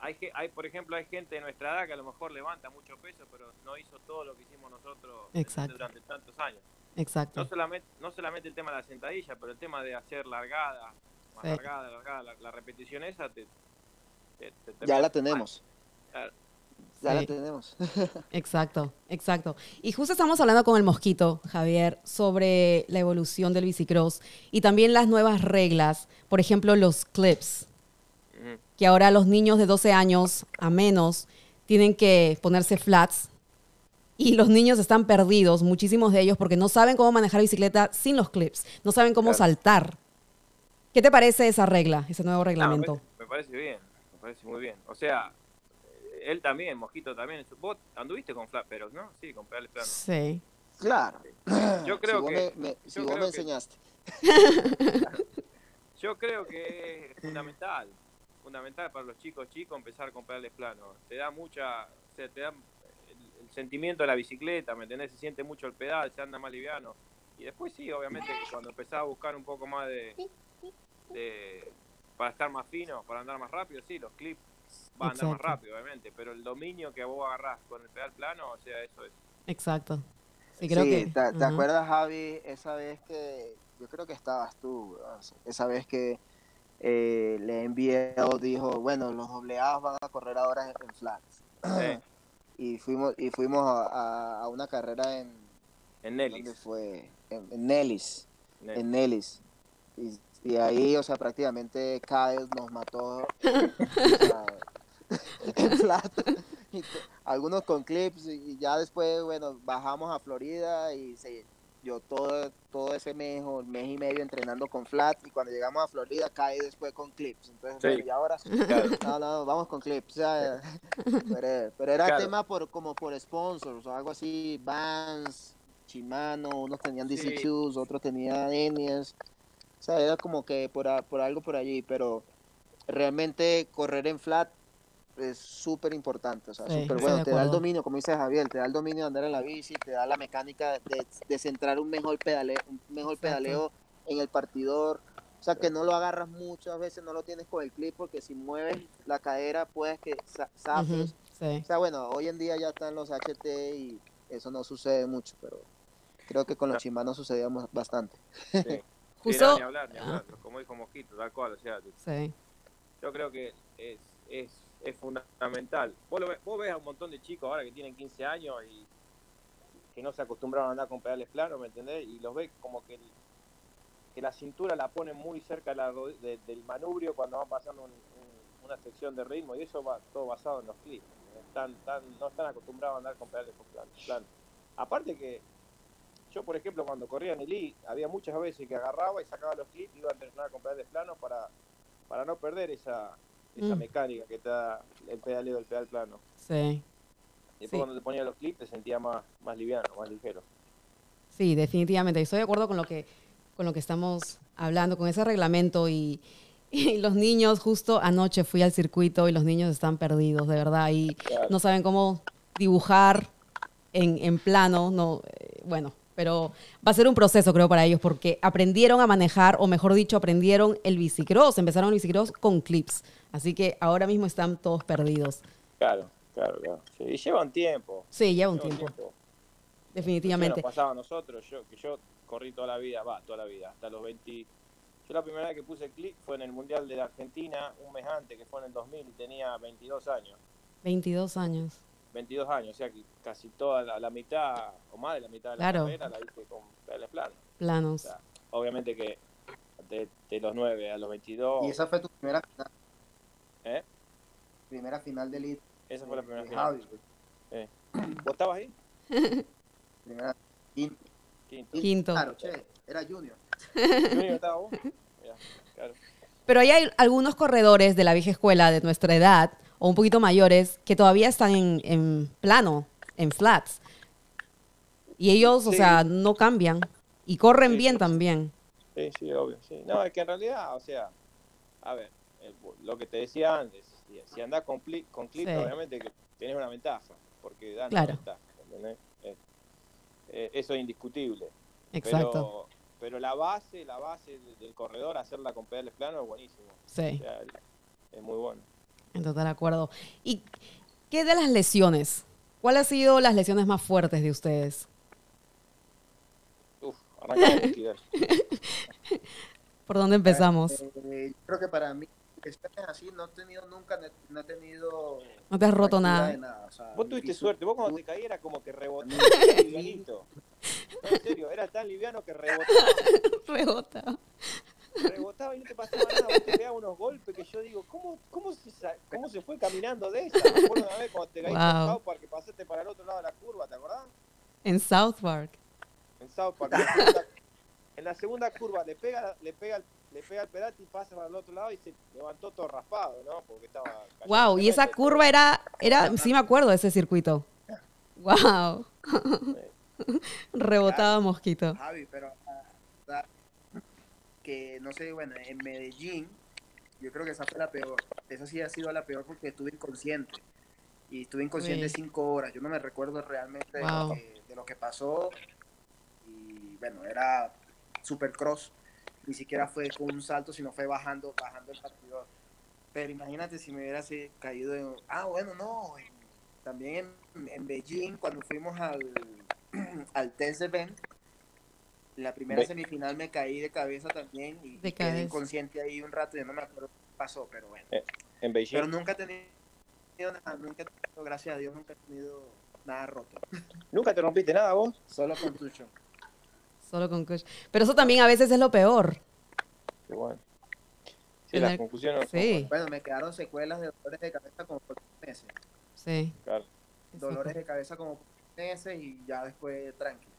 hay, hay, por ejemplo, hay gente de nuestra edad que a lo mejor levanta mucho peso, pero no hizo todo lo que hicimos nosotros durante tantos años. Exacto. No solamente, no solamente el tema de la sentadilla, pero el tema de hacer largada, más largada, largada, la, repetición esa te, ya la tenemos. Ya la tenemos. exacto, exacto. Y justo estamos hablando con el mosquito, Javier, sobre la evolución del bicicross y también las nuevas reglas, por ejemplo, los clips, que ahora los niños de 12 años a menos tienen que ponerse flats y los niños están perdidos, muchísimos de ellos, porque no saben cómo manejar bicicleta sin los clips, no saben cómo saltar. ¿Qué te parece esa regla, ese nuevo reglamento? me, parece, bien, me parece muy bien. O sea, él también, Mosquito también. Vos anduviste con flaperos, ¿no? Sí, con pedales planos. Sí. Claro. Yo creo que. Me, si vos me enseñaste. yo creo que es fundamental. Fundamental para los chicos chicos empezar con pedales planos. Te da mucha. O sea, te da el, sentimiento de la bicicleta, ¿me entendés? Se siente mucho el pedal, se anda más liviano. Y después sí, obviamente, cuando empezás a buscar un poco más de, de para estar más fino, para andar más rápido, sí, los clips va a andar más rápido, obviamente, pero el dominio que vos agarrás con el pedal plano, o sea, eso es. Exacto. Sí, creo que... ¿te, acuerdas, Javi, esa vez que, yo creo que estabas tú, esa vez que eh, le envié o dijo, bueno, los dobleados van a correr ahora en, flats. Sí. y fuimos y fuimos a, una carrera en... En Nellis. ¿Dónde fue? En, Nellis. En Nellis. Y, y, ahí, o sea, prácticamente Kyle nos mató. en flat. algunos con clips y ya después, bueno, bajamos a Florida y se, yo todo, todo ese mes o mes y medio entrenando con flat y cuando llegamos a Florida caí después con clips. Entonces, y ahora no, no, vamos con clips. pero, era tema por como por sponsors o algo así, Vans, Shimano, unos tenían DC Shoes, otros tenían Enies. O sea, era como que por, por algo por allí, pero realmente correr en flat es súper importante, o sea, súper bueno, te da el dominio, como dice Javier, te da el dominio de andar en la bici, te da la mecánica de, centrar un mejor pedaleo, un mejor pedaleo en el partidor, o sea, que no lo agarras muchas veces, no lo tienes con el clip, porque si mueves la cadera puedes que zafes, o sea, bueno, hoy en día ya están los HT y eso no sucede mucho, pero creo que con los chimanos sucedía bastante. Sí. Justo... ni hablar, ni hablar, como dijo Mosquito, tal cual, o sea, yo creo que es, es es fundamental. Vos, vos ves a un montón de chicos ahora que tienen 15 años y que no se acostumbraron a andar con pedales planos, ¿me entendés? Y los ves como que, que la cintura la ponen muy cerca del manubrio cuando van pasando una sección de ritmo y eso va todo basado en los clips. Están, no están acostumbrados a andar con pedales planos. Aparte que yo, por ejemplo, cuando corría en el I, había muchas veces que agarraba y sacaba los clips y iba a entrenar con pedales planos para, para no perder esa, esa mm. mecánica que te da el pedaleo del pedal plano. Sí. Después cuando te ponía los clips te sentía más, más liviano, más ligero. Sí, definitivamente. Estoy de acuerdo con lo que, con lo que estamos hablando, con ese reglamento y, los niños, justo anoche fui al circuito y los niños están perdidos, de verdad, y no saben cómo dibujar en, en plano, no, eh, bueno, pero va a ser un proceso, creo, para ellos, porque aprendieron a manejar, o mejor dicho, aprendieron el bicicross, empezaron el bicicross con clips. Así que ahora mismo están todos perdidos. Claro, claro, claro. y llevan tiempo. Sí, lleva un tiempo. Definitivamente. Nos pasaba a nosotros, yo, que yo corrí toda la vida, va, toda la vida, hasta los 20. Yo la primera vez que puse clip fue en el Mundial de la Argentina, un mes antes, que fue en el 2000, y tenía 22 años. 22 años. 22 años, o sea que casi toda la, mitad o más de la mitad de la carrera la hice con pedales planos. Planos. obviamente que de, los 9 a los 22. ¿Y esa fue tu primera final? ¿Eh? Primera final de Elite. Esa fue la primera final. Eh. ¿Vos estabas ahí? primera, quinto. Quinto. Claro, che, era Junior. ¿Junior estaba vos? claro. Pero hay algunos corredores de la vieja escuela de nuestra edad o un poquito mayores que todavía están en, plano, en flats. Y ellos, o sea, no cambian y corren bien también. Sí, sí, obvio. Sí. No, es que en realidad, o sea, a ver, lo que te decía antes, si, andas con, con clip, obviamente que tienes una ventaja, porque dan una ventaja. Eh, eh, eso es indiscutible. Exacto. Pero, la base, la base del, corredor, hacerla con pedales planos es buenísimo. Sí. es muy bueno. En total acuerdo. ¿Y qué de las lesiones? ¿Cuáles han sido las lesiones más fuertes de ustedes? Uf, ¿Por dónde empezamos? Eh, creo que para mí, así, no he tenido nunca, no he tenido... No te has roto nada. vos tuviste suerte, vos cuando te caí era como que rebotaba livianito. en serio, era tan liviano que rebotaba. Rebota rebotaba y no te pasaba nada, vos te pegabas unos golpes que yo digo, ¿cómo, cómo, se, cómo se fue caminando de esa? Me acuerdo una vez cuando te caíste en South Park que pasaste para el otro lado de la curva, ¿te acordás? En South Park. En South Park. En la segunda, curva le pega, le pega, le pega el pedal y pasa para el otro lado y se levantó todo raspado, ¿no? Porque estaba. Wow, y esa curva era, era, sí me acuerdo de ese circuito. Wow. Rebotaba mosquito. Javi, pero que no sé, bueno, en Medellín, yo creo que esa fue la peor. Esa sí ha sido la peor porque estuve inconsciente. Y estuve inconsciente cinco horas. Yo no me recuerdo realmente de, lo que, pasó. Y bueno, era super cross. Ni siquiera fue con un salto, sino fue bajando, bajando el partidor. Pero imagínate si me hubiera caído en... Ah, bueno, no. también en, en Beijing, cuando fuimos al, al test event, la primera semifinal me caí de cabeza también y quedé inconsciente ahí un rato, y no me acuerdo qué pasó, pero bueno. Eh, en Beijing. Pero nunca he tenido nada, nunca he tenido, gracias a Dios, nunca he tenido nada roto. ¿Nunca te rompiste nada vos? Solo con Tucho. Solo con Kush. Pero eso también a veces es lo peor. Qué bueno. Sí, las conclusiones. Sí. Bueno, me quedaron secuelas de dolores de cabeza como por meses. Sí. Claro. Dolores de cabeza como por meses y ya después tranquilo.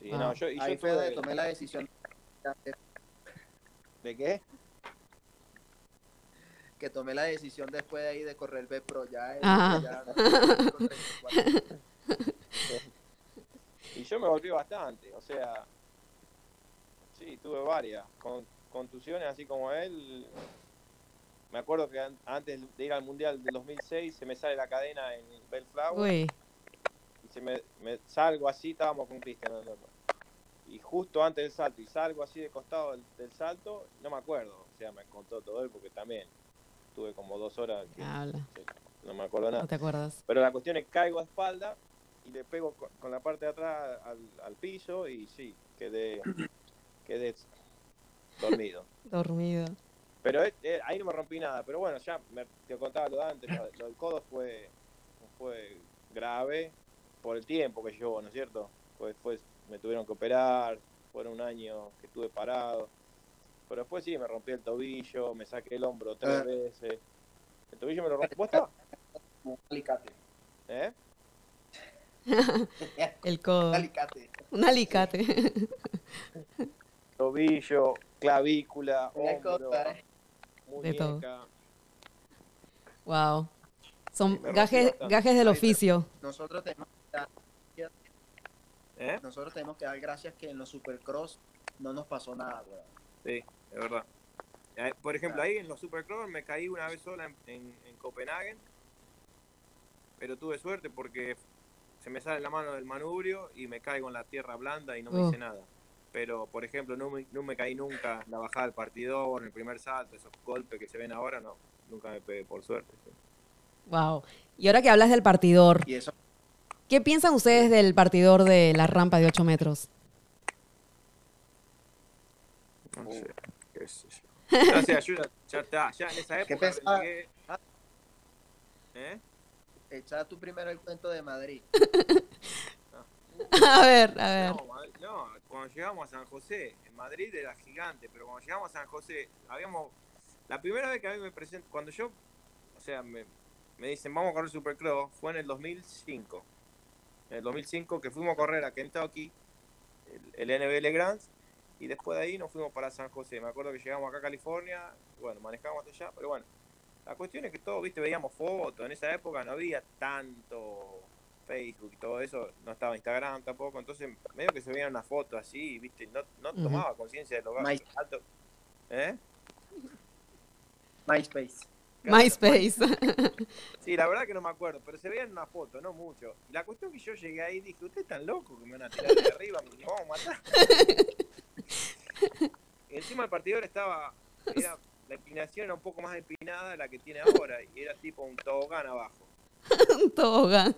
Sí, no, yo, y ahí fue donde tomé la decisión. ¿De qué? Que tomé la decisión después de ahí de correr el B Pro. Ya, ya y yo me volví bastante, o sea, sí, tuve varias con, contusiones así como él. Me acuerdo que antes de ir al Mundial del 2006 se me sale la cadena en Bellflower. Uy se me, salgo así, estábamos con Cristian y justo antes del salto y salgo así de costado del, salto, no me acuerdo, o sea, me contó todo él porque también tuve como dos horas que no me acuerdo nada. No te acuerdas. Pero la cuestión es que caigo a espalda y le pego con, la parte de atrás al, piso y sí, quedé, quedé dormido. dormido. Pero eh, eh, ahí no me rompí nada, pero bueno, ya me, te contaba lo de antes, lo, del codo fue, fue grave, por el tiempo que llevó, ¿no es cierto? Pues después me tuvieron que operar, fueron un año que estuve parado. Pero después sí, me rompí el tobillo, me saqué el hombro tres ah. veces. El tobillo me lo rompí. ¿Vos Un alicate. ¿Eh? el codo. Un alicate. Un alicate. tobillo, clavícula, hombro, ¿eh? muñeca. Wow. Son gajes, gajes del oficio. Nosotros tenemos ¿Eh? Nosotros tenemos que dar gracias que en los Supercross no nos pasó nada, Sí, es verdad. Por ejemplo, ahí en los Supercross me caí una vez sola en, en, Copenhague, pero tuve suerte porque se me sale la mano del manubrio y me caigo en la tierra blanda y no me hice oh. nada. Pero, por ejemplo, no me, no me caí nunca en la bajada del partidor, el primer salto, esos golpes que se ven ahora, no, nunca me pegué, por suerte. Wow. Y ahora que hablas del partidor, ¿Y eso? ¿Qué piensan ustedes del partidor de la rampa de 8 metros? No sé. ¿Qué es eso? Ya, ya, ya, está, ya en esa época. ¿Qué pensaba? ¿Eh? echa tú primero el cuento de Madrid. a ver, a ver. No, cuando llegamos a San José, en Madrid era gigante, pero cuando llegamos a San José, habíamos. La primera vez que a mí me presento, cuando yo, o sea, me, me dicen vamos a correr Supercross, fue en el 2005. En el 2005 que fuimos a correr a Kentucky, el, el NBL Grants, y después de ahí nos fuimos para San José. Me acuerdo que llegamos acá a California, bueno, manejamos hasta allá, pero bueno, la cuestión es que todos, viste, veíamos fotos. En esa época no había tanto Facebook y todo eso, no estaba Instagram tampoco, entonces medio que se veían unas fotos así, viste, no, no tomaba conciencia de lo alto. ¿Eh? MySpace. MySpace. Sí, la verdad que no me acuerdo, pero se veían una foto, no mucho. La cuestión es que yo llegué ahí y dije, ustedes están locos que me van a tirar de arriba, me vamos a matar. Encima el partidor estaba, era, la inclinación era un poco más empinada de la que tiene ahora y era tipo un tobogán abajo. un tobogán.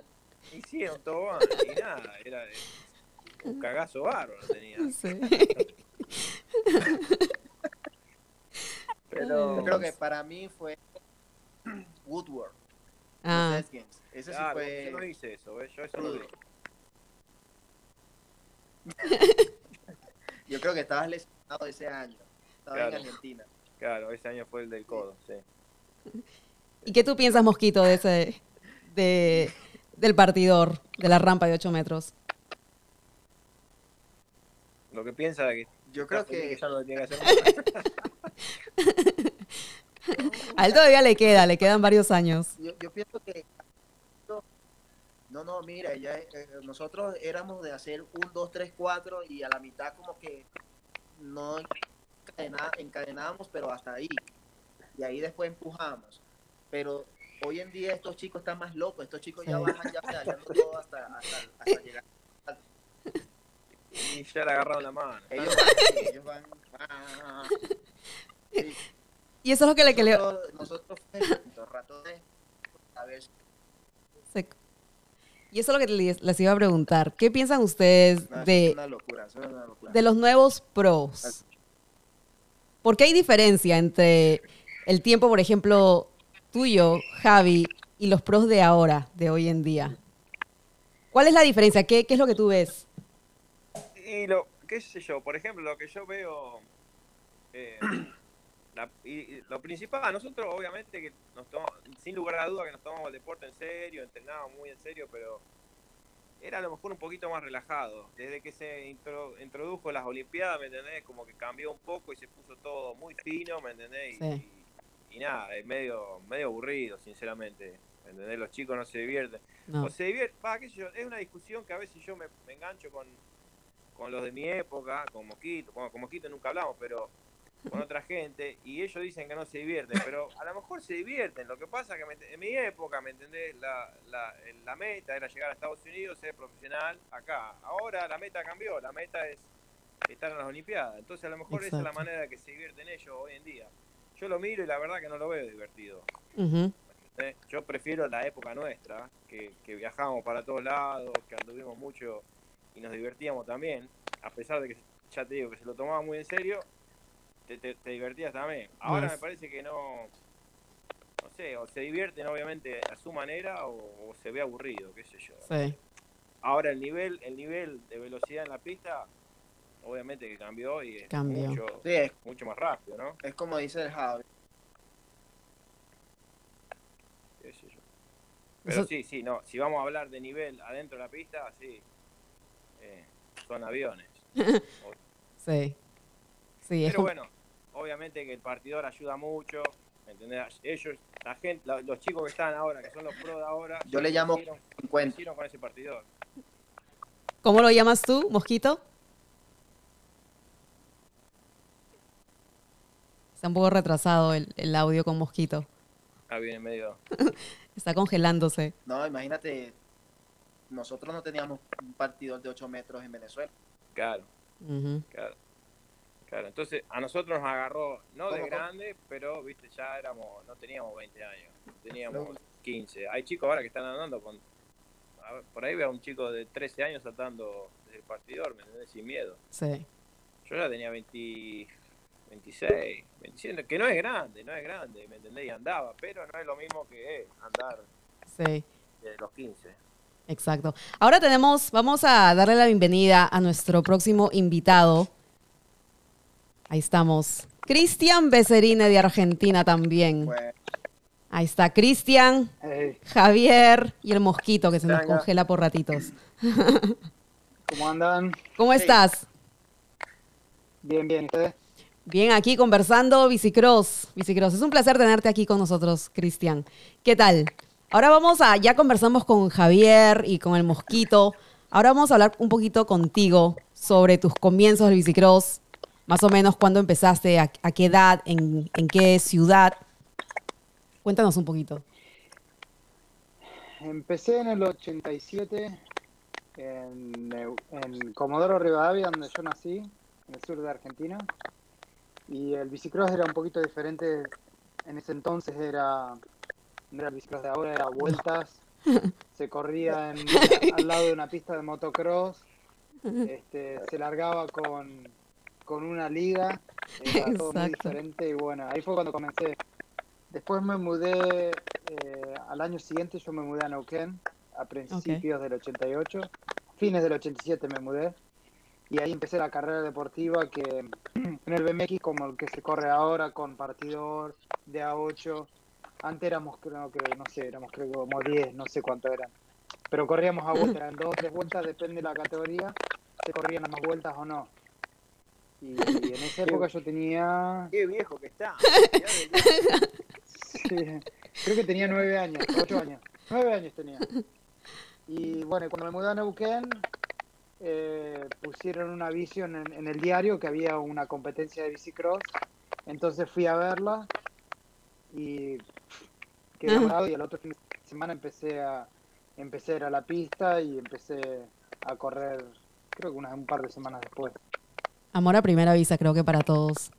Y sí, era un tobogán y nada, era un cagazo bárbaro tenía. Sí. Pero yo creo que para mí fue Woodward. Ah. Ese sí fue... Yo no hice eso, ¿ves? yo eso no vi. yo creo que estabas lesionado ese año. Estaba en Argentina. Claro, ese año fue el del codo, sí. ¿Y qué tú piensas, Mosquito, de ese de, del partidor, de la rampa de 8 metros? Lo que piensa que yo creo que, ya no tiene que hacer A él todavía le queda, le quedan varios años. Yo, pienso que no, no, mira, ya, eh, nosotros éramos de hacer un, dos, tres, cuatro y a la mitad como que no encadenábamos, pero hasta ahí. Y ahí después empujamos. Pero hoy en día estos chicos están más locos, estos chicos ya bajan ya pedaleando todo hasta, hasta, llegar. Y ya le agarraron la mano. Ellos van, ellos van. Y eso es lo que le... Que le... Nosotros, ratones, a ver. Y eso es lo que les iba a preguntar. ¿Qué piensan ustedes de, de los nuevos pros? ¿Por qué hay diferencia entre el tiempo, por ejemplo, tuyo, Javi, y los pros de ahora, de hoy en día? ¿Cuál es la diferencia? ¿Qué, qué es lo que tú ves? Y lo, qué sé yo, por ejemplo, lo que yo veo, eh, y lo principal, nosotros obviamente que nos tomamos, sin lugar a duda que nos tomamos el deporte en serio, entrenábamos muy en serio, pero era a lo mejor un poquito más relajado. Desde que se introdujo las Olimpiadas, ¿me entendés? Como que cambió un poco y se puso todo muy fino, ¿me entendés? Y, nada, es medio, medio aburrido, sinceramente. ¿Me entendés? Los chicos no se divierten. O se divierten, qué sé yo, es una discusión que a veces yo me, engancho con, con los de mi época, con Mosquito, con, con Mosquito nunca hablamos, pero con otra gente y ellos dicen que no se divierten, pero a lo mejor se divierten. Lo que pasa que en mi época, ¿me entendés? La, la, la, meta era llegar a Estados Unidos, ser profesional acá. Ahora la meta cambió, la meta es estar en las Olimpiadas. Entonces a lo mejor esa es la manera de que se divierten ellos hoy en día. Yo lo miro y la verdad que no lo veo divertido. Yo prefiero la época nuestra, que, que viajábamos para todos lados, que anduvimos mucho y nos divertíamos también, a pesar de que ya te digo que se lo tomaba muy en serio, te, divertías también. Ahora me parece que no, no sé, o se divierten obviamente a su manera o, se ve aburrido, qué sé yo. Ahora el nivel, el nivel de velocidad en la pista, obviamente que cambió y es, Mucho, mucho más rápido, ¿no? Es como dice el Javi. Pero sí, sí, no, si vamos a hablar de nivel adentro de la pista, sí, eh, son aviones. sí. Sí, Pero bueno, obviamente que el partidor ayuda mucho, ¿entendés? Ellos, la gente, los chicos que están ahora, que son los pros de ahora, yo le llamo encuentro con ese partidor. ¿Cómo lo llamas tú, Mosquito? Está un poco retrasado el, el audio con Mosquito. Ah, viene medio. Está congelándose. No, imagínate, nosotros no teníamos un partidor de 8 metros en Venezuela. Claro. Claro. Claro, entonces a nosotros nos agarró, no de grande, pero viste, ya éramos, no teníamos 20 años, teníamos 15. Hay chicos ahora que están andando con, por ahí veo a un chico de 13 años saltando desde el partidor, ¿me entendés? Sin miedo. Sí. Yo ya tenía 20, 26, 27, que no es grande, no es grande, ¿me entendés? Y andaba, pero no es lo mismo que andar. Sí. desde los 15. Exacto. Ahora tenemos, vamos a darle la bienvenida a nuestro próximo invitado. Ahí estamos. Cristian Becerine de Argentina también. Ahí está Cristian, Javier y el mosquito que se nos congela por ratitos. ¿Cómo andan? ¿Cómo estás? Bien, bien. Bien, aquí conversando Bicicross. Bicicross, es un placer tenerte aquí con nosotros, Cristian. ¿Qué tal? Ahora vamos a, ya conversamos con Javier y con el Mosquito. Ahora vamos a hablar un poquito contigo sobre tus comienzos del Bicicross. Más o menos cuándo empezaste, a, qué edad, en, qué ciudad. Cuéntanos un poquito. Empecé en el 87 en, en Comodoro Rivadavia, donde yo nací, en el sur de Argentina. Y el bicicross era un poquito diferente. En ese entonces era, no era el bicicross de ahora, era vueltas. Se corría al lado de una pista de motocross. Este, se largaba con, con una liga. Era todo muy diferente. Y bueno, ahí fue cuando comencé. Después me mudé, eh, al año siguiente yo me mudé a Neuquén, a principios del 88. Fines del 87 me mudé y ahí empecé la carrera deportiva que en el BMX como el que se corre ahora con partidor de A8 antes éramos creo que no sé éramos creo como 10 no sé cuánto eran pero corríamos a vueltas eran dos o tres vueltas depende de la categoría se corrían a más vueltas o no y, en esa época yo tenía qué viejo que está sí, creo que tenía nueve años ocho años nueve años tenía y bueno cuando me mudé a Neuquén eh, pusieron una visión en, el diario que había una competencia de bicicross. Entonces fui a verla y quedé enamorado y el otro fin de semana empecé a empecé a ir a la pista y empecé a correr creo que un par de semanas después. Amor a primera vista creo que para todos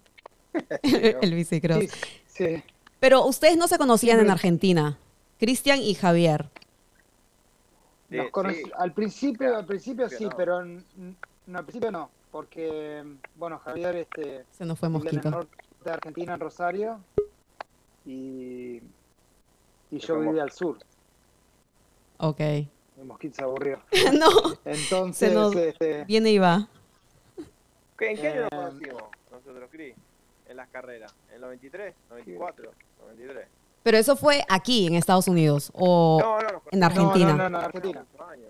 el bicicross. Pero ustedes no se conocían en Argentina, Cristian y Javier al principio, al principio sí, pero no, al principio no, porque bueno, Javier este se nos fue mosquito. En el norte de Argentina en Rosario y y yo vivía al sur. Ok. El mosquito se aburrió. no. Entonces, este, viene y va. ¿En qué año nos eh, conocimos nosotros, Cris? En las carreras. ¿En el 93? ¿94? ¿93? Pero eso fue aquí, en Estados Unidos, o en Argentina. No, no, no, en Argentina.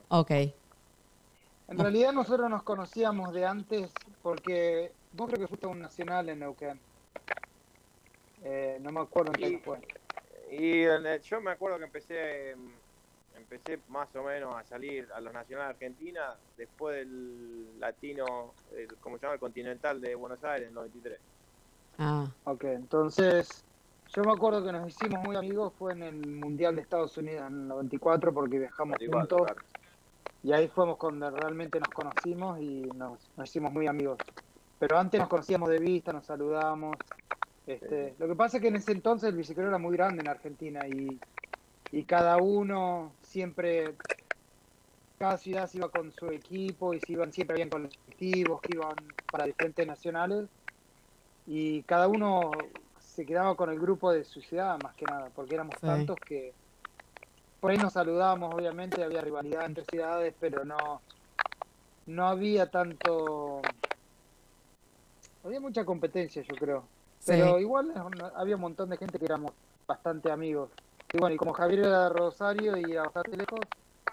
Ok. En realidad nosotros nos conocíamos de antes porque vos creo que fuiste a un nacional en Neuquén. Eh, no me acuerdo en qué fue. Y yo me acuerdo que empecé empecé más o menos a salir a los nacionales de Argentina después del latino, el, como se llama, el continental de Buenos Aires en el 93. Ah. Ok, entonces yo me acuerdo que nos hicimos muy amigos, fue en el Mundial de Estados Unidos en el 94 porque viajamos juntos. Y ahí fuimos cuando realmente nos conocimos y nos, hicimos muy amigos. Pero antes nos conocíamos de vista, nos saludábamos. Este, Lo que pasa es que en ese entonces el bicicleta era muy grande en Argentina y, y cada uno siempre, cada ciudad se iba con su equipo y se iban siempre bien colectivos que iban para diferentes nacionales y cada uno se quedaba con el grupo de su ciudad más que nada, porque éramos tantos que por ahí nos saludábamos, obviamente había rivalidad entre ciudades, pero no, no había tanto, había mucha competencia yo creo, pero igual había un montón de gente que éramos bastante amigos. Y bueno, y como Javier era de Rosario y era bastante lejos,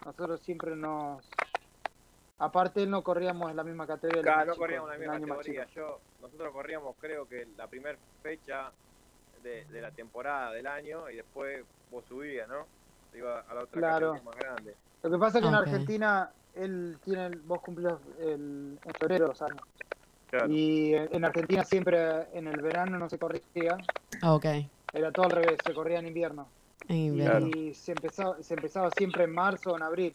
nosotros siempre nos Aparte no corríamos en la misma categoría. Claro, no corríamos en la misma categoría. Yo, nosotros corríamos creo que la primera fecha de, la temporada del año y después vos subías, ¿no? Iba a la otra claro. más grande. Lo que pasa es que en Argentina él tiene, vos cumplís el, en febrero los años. Y en Argentina siempre en el verano no se corría. Ah, ok. Era todo al revés, se corría en invierno. Y se empezaba, se empezaba siempre en marzo o en abril.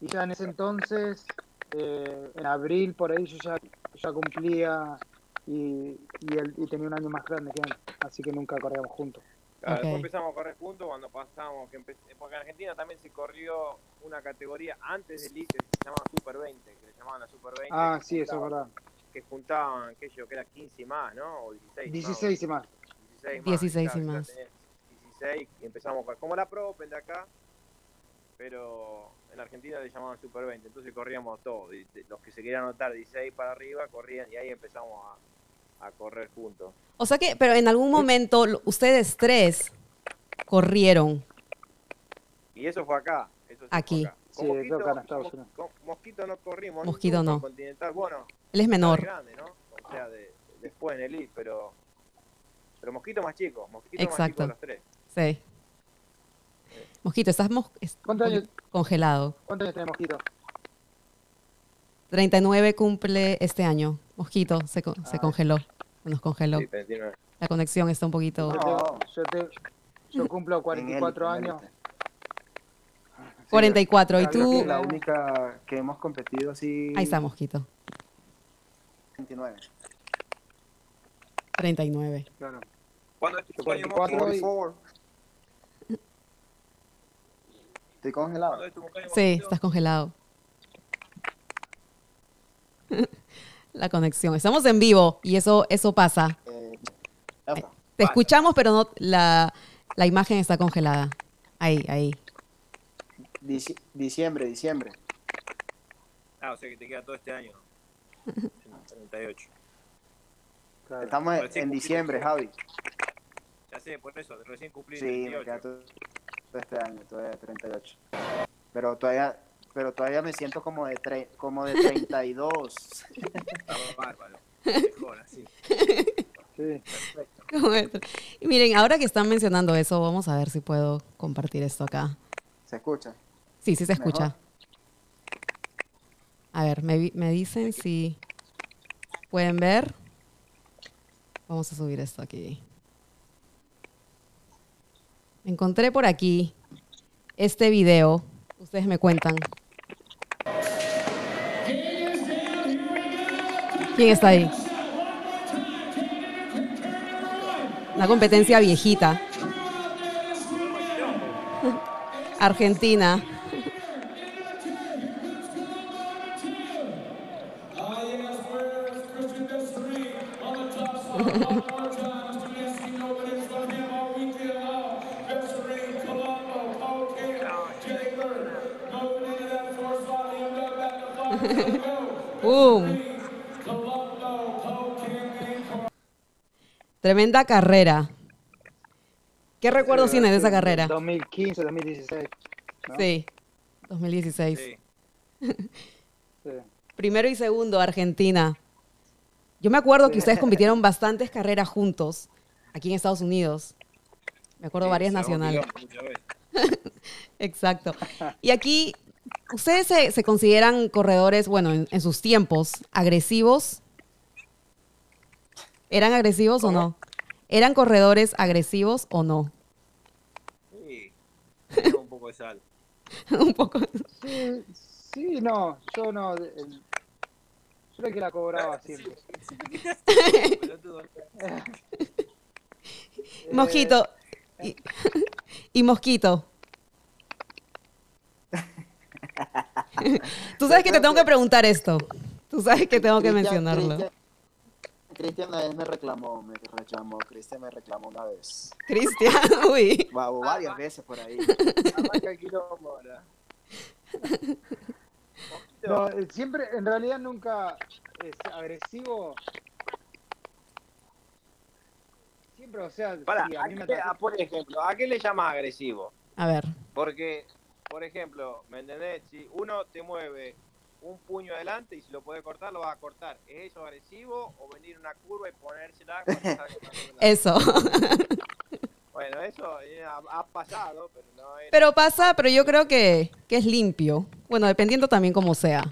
Y ya en ese entonces, eh, en abril por ahí yo ya, ya cumplía y, y, él, y tenía un año más grande que él, así que nunca corríamos juntos. Después empezamos a correr juntos cuando pasamos, que porque en Argentina también se corrió una categoría antes del ICE que se llamaba Super 20, que le llamaban la Super 20. Ah, sí, eso es verdad. Que juntaban, que yo, que era 15 y más, ¿no? O 16. 16 y más. 16 más. 16 y más. 16 y empezamos a. Como la Pro Open de acá, pero en Argentina le llamaban Super 20, entonces corríamos todos. Los que se querían anotar 16 para arriba corrían y ahí empezamos a, correr juntos. O sea que, pero en algún momento ustedes tres corrieron. Y eso fue acá. Aquí. Sí, Mosquito, Mosquito no corrimos. Mosquito no. Continental. Bueno, él es menor. Grande, ¿no? O sea, de, después en el I, pero, pero Mosquito más chico. Mosquito Exacto. más chico de los tres. Sí. Mosquito, estás congelado. ¿Cuántos años tiene Mosquito? 39 cumple este año. Mosquito se, se ah. congeló. Nos congeló. La conexión está un poquito. yo, yo, cumplo 44 años. 44. ¿Y tú? La única que hemos competido así. Ahí está, Mosquito. 29. 39. Claro. ¿Cuándo es tu 44 y... Estoy congelado. Sí, estás congelado. La conexión. Estamos en vivo y eso, eso pasa. Eh, te escuchamos, pero no la, la imagen está congelada. Ahí, ahí diciembre, diciembre. Ah, o sea que te queda todo este año. 38. Estamos en, diciembre, Javi. Ya sé, por eso, recién cumplí sí, me queda todo, este año, todavía 38. Pero todavía, pero todavía me siento como de, tre como de 32. Estaba bárbaro. Mejor así. Sí. Perfecto. Y miren, ahora que están mencionando eso, vamos a ver si puedo compartir esto acá. ¿Se escucha? Sí, sí se escucha. A ver, me, me dicen si pueden ver. Vamos a subir esto aquí. Encontré por aquí este video. Ustedes me cuentan. ¿Quién está ahí? Una competencia viejita. Argentina. Tremenda carrera. ¿Qué recuerdos tienes de esa carrera? 2015, 2016. Sí, 2016. Primero y segundo, Argentina. Yo me acuerdo que ustedes compitieron bastantes carreras juntos aquí en Estados Unidos. Me acuerdo varias nacionales. Exacto. Y aquí, ¿ustedes se, consideran corredores, bueno, en, sus tiempos, agresivos? ¿Eran agresivos o no? ¿Eran corredores agresivos o no? Sí, un poco de sal. un poco. Sí, sí, no, yo no. yo creo que la cobraba siempre. Mosquito. Y, y Mosquito. Tú sabes que te tengo que preguntar esto. Tú sabes que tengo que mencionarlo. Cristian una vez me reclamó, me reclamó, Cristian me reclamó una vez. Cristian, uy. Wow, varias veces por ahí. no, eh, siempre, en realidad nunca es agresivo. Siempre, o sea, Para, por ejemplo, ¿a qué le llamas agresivo? A ver. Porque, por ejemplo, ¿me entendés? Si uno te mueve un puño adelante y si lo puede cortar, lo va a cortar. ¿Es eso agresivo o venir una curva y ponérsela? eso. bueno, eso eh, ha, pasado, pero no es... Pero pasa, pero yo creo que, que es limpio. Bueno, dependiendo también cómo sea.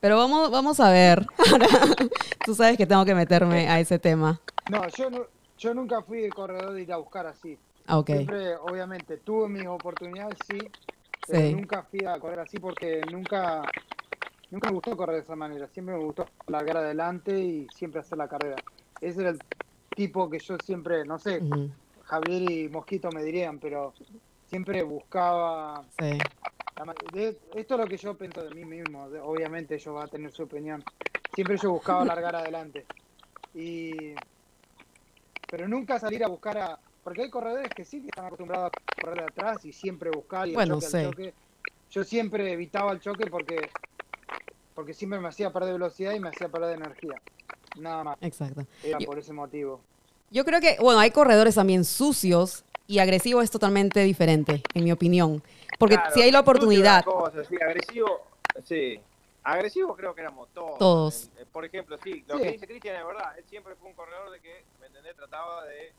Pero vamos, vamos a ver. Tú sabes que tengo que meterme a ese tema. No, yo, no, yo nunca fui de corredor de ir a buscar así. Ah, Siempre, obviamente, tuve mis oportunidades, sí, nunca fui a correr así porque nunca, nunca me gustó correr de esa manera. Siempre me gustó largar adelante y siempre hacer la carrera. Ese era el tipo que yo siempre, no sé, Javier y Mosquito me dirían, pero siempre buscaba. esto es lo que yo pienso de mí mismo. obviamente ellos van a tener su opinión. Siempre yo buscaba largar adelante. Y pero nunca salir a buscar a, porque hay corredores que sí que están acostumbrados a correr de atrás y siempre buscar y bueno, choque, choque. Yo siempre evitaba el choque porque porque siempre me hacía perder velocidad y me hacía perder energía. Nada más. Exacto. Era por ese motivo. Yo creo que, bueno, hay corredores también sucios y agresivo es totalmente diferente, en mi opinión. Porque si hay la oportunidad. sí, agresivo, sí. Agresivo creo que éramos todos. Todos. Eh, por ejemplo, sí, lo que dice Cristian es verdad. Él siempre fue un corredor de que, ¿me entendés? Trataba de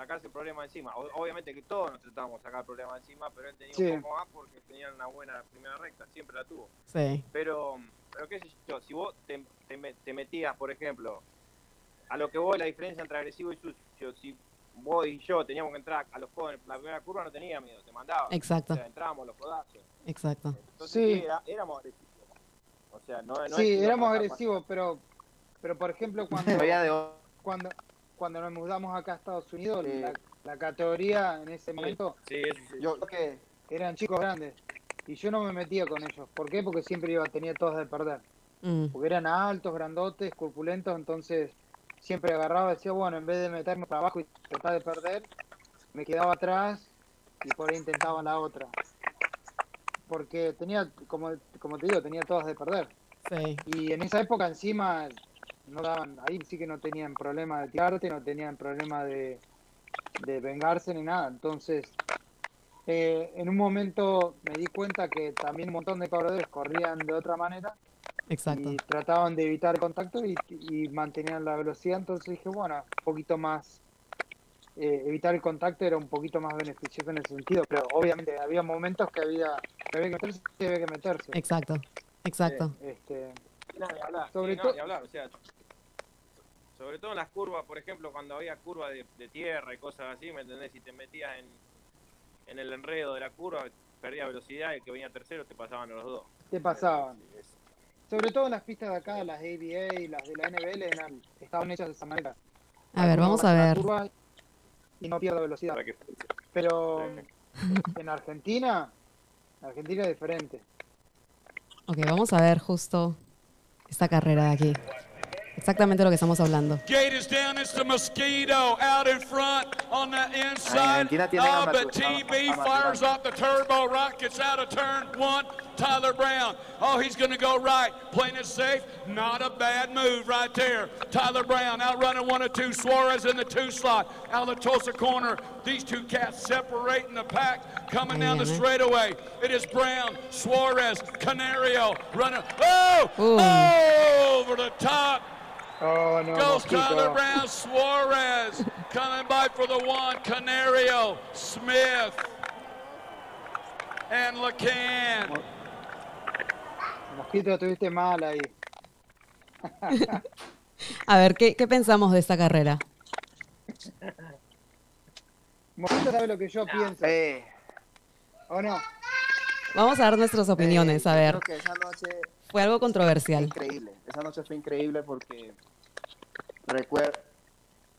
sacarse el problema encima. obviamente que todos nos tratábamos de sacar el problema encima, pero él tenía un poco más porque tenía una buena primera recta, siempre la tuvo. Sí. Pero, pero qué sé yo, si vos te, te, metías, por ejemplo, a lo que voy, la diferencia entre agresivo y sucio, si vos y yo teníamos que entrar a los jóvenes, la primera curva no tenía miedo, te mandaba. Exacto. O sea, entrábamos los codazos. Exacto. Entonces, sí. éramos agresivos. O sea, no, no sí, éramos agresivos, pero, pero por ejemplo, cuando, cuando, cuando nos mudamos acá a Estados Unidos, la, categoría en ese momento, yo creo que eran chicos grandes. Y yo no me metía con ellos. ¿Por qué? Porque siempre iba, tenía todos de perder. Mm. Porque eran altos, grandotes, corpulentos, entonces siempre agarraba y decía, bueno, en vez de meterme para abajo y tratar de perder, me quedaba atrás y por ahí intentaba la otra. Porque tenía, como, como te digo, tenía todas de perder. Y en esa época encima no daban, ahí sí que no tenían problema de tirarte, no tenían problema de, de vengarse ni nada. Entonces, eh, en un momento me di cuenta que también un montón de corredores corrían de otra manera Exacto. Y trataban de evitar el contacto y, mantenían la velocidad. Entonces dije, bueno, un poquito más. Eh, evitar el contacto era un poquito más beneficioso en ese sentido, pero obviamente había momentos que había que, había que meterse y había que meterse. Exacto, exacto. este, sobre todo, o sea, sobre todo en las curvas, por ejemplo, cuando había curvas de, tierra y cosas así, ¿me entendés? Si te metías en, en el enredo de la curva, perdía velocidad y el que venía tercero te pasaban los dos. Te pasaban. Sobre todo las pistas de acá, las ABA y las de la NBL, eran, estaban hechas de esa manera. A ver, vamos a ver. Y no pierdo velocidad. Pero en Argentina, Argentina es diferente. Ok, vamos a ver justo esta carrera de aquí. Exactamente lo que estamos hablando. Gate is down. It's the mosquito out in front on the inside. Oh, but TB fires off the turbo rockets out of turn one. Tyler Brown. Oh, he's going to go right. Playing it safe. Not a bad move right there. Tyler Brown out running one or two. Suarez in the two slot. Out of the Tulsa corner. These two cats separating the pack. Coming down the eh. straightaway. It is Brown, Suarez, Canario running. Oh! oh over the top. Oh, no, Goes Tyler Brown, Suarez coming by for the one, Canario, Smith, and Lacan. Mosquito, tuviste mal ahí. A ver, ¿qué, ¿qué, pensamos de esta carrera? Mosquito sabe lo que yo pienso. Eh. ¿O no? Vamos a dar nuestras opiniones, a ver. Creo que esa noche fue algo controversial. Increíble. Esa noche fue increíble porque Recuerdo.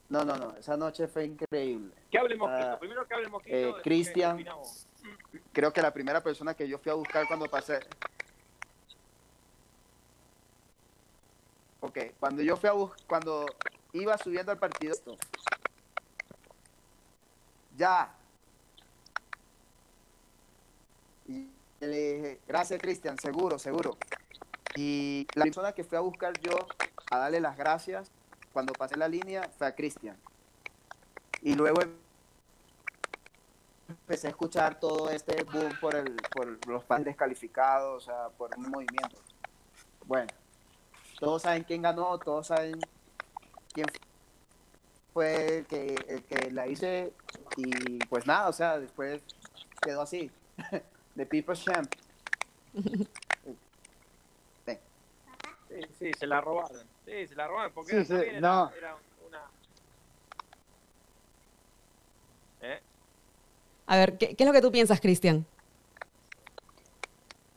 No, no, no. Esa noche fue increíble. ¿Qué hable Mosquito? Ah, Primero que hable Mosquito. Eh, Cristian. Creo que la primera persona que yo fui a buscar cuando pasé. Ok, cuando yo fui a buscar. Cuando iba subiendo al partido. Ya. Y le dije, gracias Cristian, seguro, seguro. Y la persona que fui a buscar yo a darle las gracias cuando pasé la línea fue a Cristian. Y luego empecé a escuchar todo este boom por, el, por los fans descalificados, o sea, por un movimiento. Bueno, todos saben quién ganó, todos saben quién fue el que, el que la hice y pues nada, o sea, después quedó así, de People's Champ. Sí, sí, se la robaron. Sí, se la robaron porque sí, era, no. era, una... ¿Eh? A ver, ¿qué, ¿qué, es lo que tú piensas, Cristian?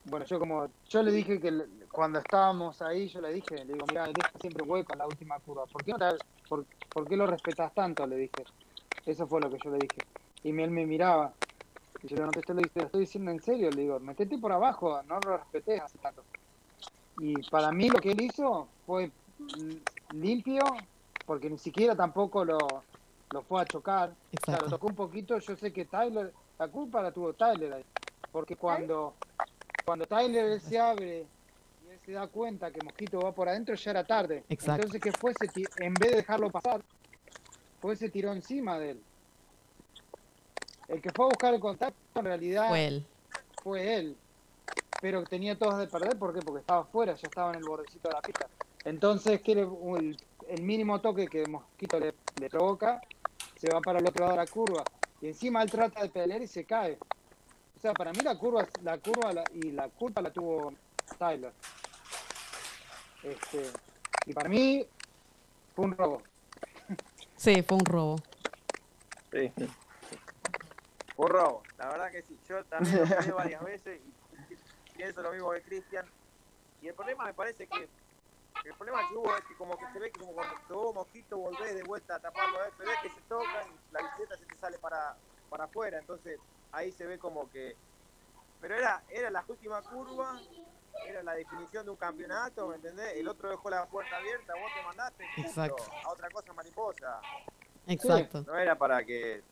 Bueno, yo como, yo le dije que cuando estábamos ahí, yo le dije, le digo, mira, deja siempre hueco en la última curva. ¿Por qué, no por, por, qué lo respetas tanto? Le dije. Eso fue lo que yo le dije. Y él me miraba. Y yo le contesté, le dije, estoy diciendo en serio. Le digo, metete por abajo, no lo respetes así tanto. Y para mí lo que él hizo fue limpio, porque ni siquiera tampoco lo, lo fue a chocar, o sea, lo tocó un poquito, yo sé que Tyler, la culpa la tuvo Tyler ahí, porque cuando, cuando Tyler se abre y él se da cuenta que Mosquito va por adentro, ya era tarde. Entonces, que fue? en vez de dejarlo pasar, fue se tiró encima de él. El que fue a buscar el contacto en realidad fue él. Fue él. Pero tenía todas de perder, ¿por qué? Porque estaba afuera, ya estaba en el bordecito de la pista. Entonces, que el, el mínimo toque que Mosquito le, le, provoca, se va para el otro lado de la curva. Y encima él trata de pelear y se cae. O sea, para mí la curva, la curva y la culpa la tuvo Tyler. Este, y para mí fue un robo. Sí, fue un robo. Sí. Fue un robo, la verdad que sí. Yo también lo vi varias veces y pienso lo mismo que Cristian. Y el problema me parece que el problema que hubo es que como que se ve que como cuando todo mosquito volvés de vuelta a taparlo, se ve que se tocan y la bicicleta se te sale para, para afuera, entonces ahí se ve como que... Pero era, era la última curva, era la definición de un campeonato, ¿me entendés? El otro dejó la puerta abierta, vos te mandaste Exacto. a otra cosa mariposa. Exacto. No era para que...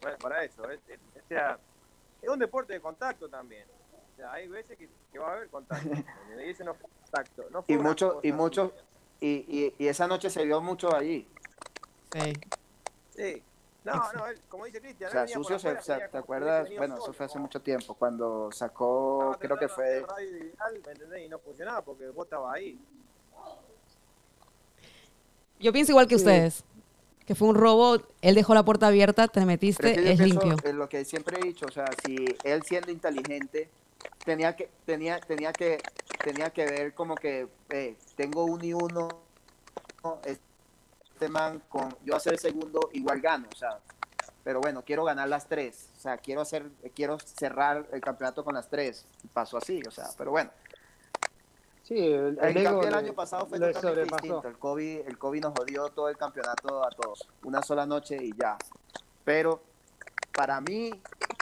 Bueno, para eso, es, es un deporte de contacto también. O sea, hay veces que, que va a haber contacto. y ese no Exacto. No y mucho, y mucho, y, y, esa noche se vio mucho allí. Sí. Sí. No, no, como dice Cristian. O sea, Sucio, se, ¿te acuerdas? Bueno, eso fue hace mucho tiempo, cuando sacó, creo que fue... ¿me Y no funcionaba porque vos estabas ahí. Yo pienso igual que ustedes, que fue un robo, él dejó la puerta abierta, te metiste, es, limpio. Es lo que siempre he dicho, o sea, si él siendo inteligente tenía que, tenía, tenía que, tenía que ver como que eh, tengo uno y uno, este man con yo hacer el segundo igual gano, o sea, pero bueno, quiero ganar las tres, o sea, quiero hacer, quiero cerrar el campeonato con las tres, pasó así, o sea, pero bueno. Sí, el, el, año pasado fue totalmente distinto. El COVID, el COVID nos jodió todo el campeonato a todos. Una sola noche y ya. Pero para mí,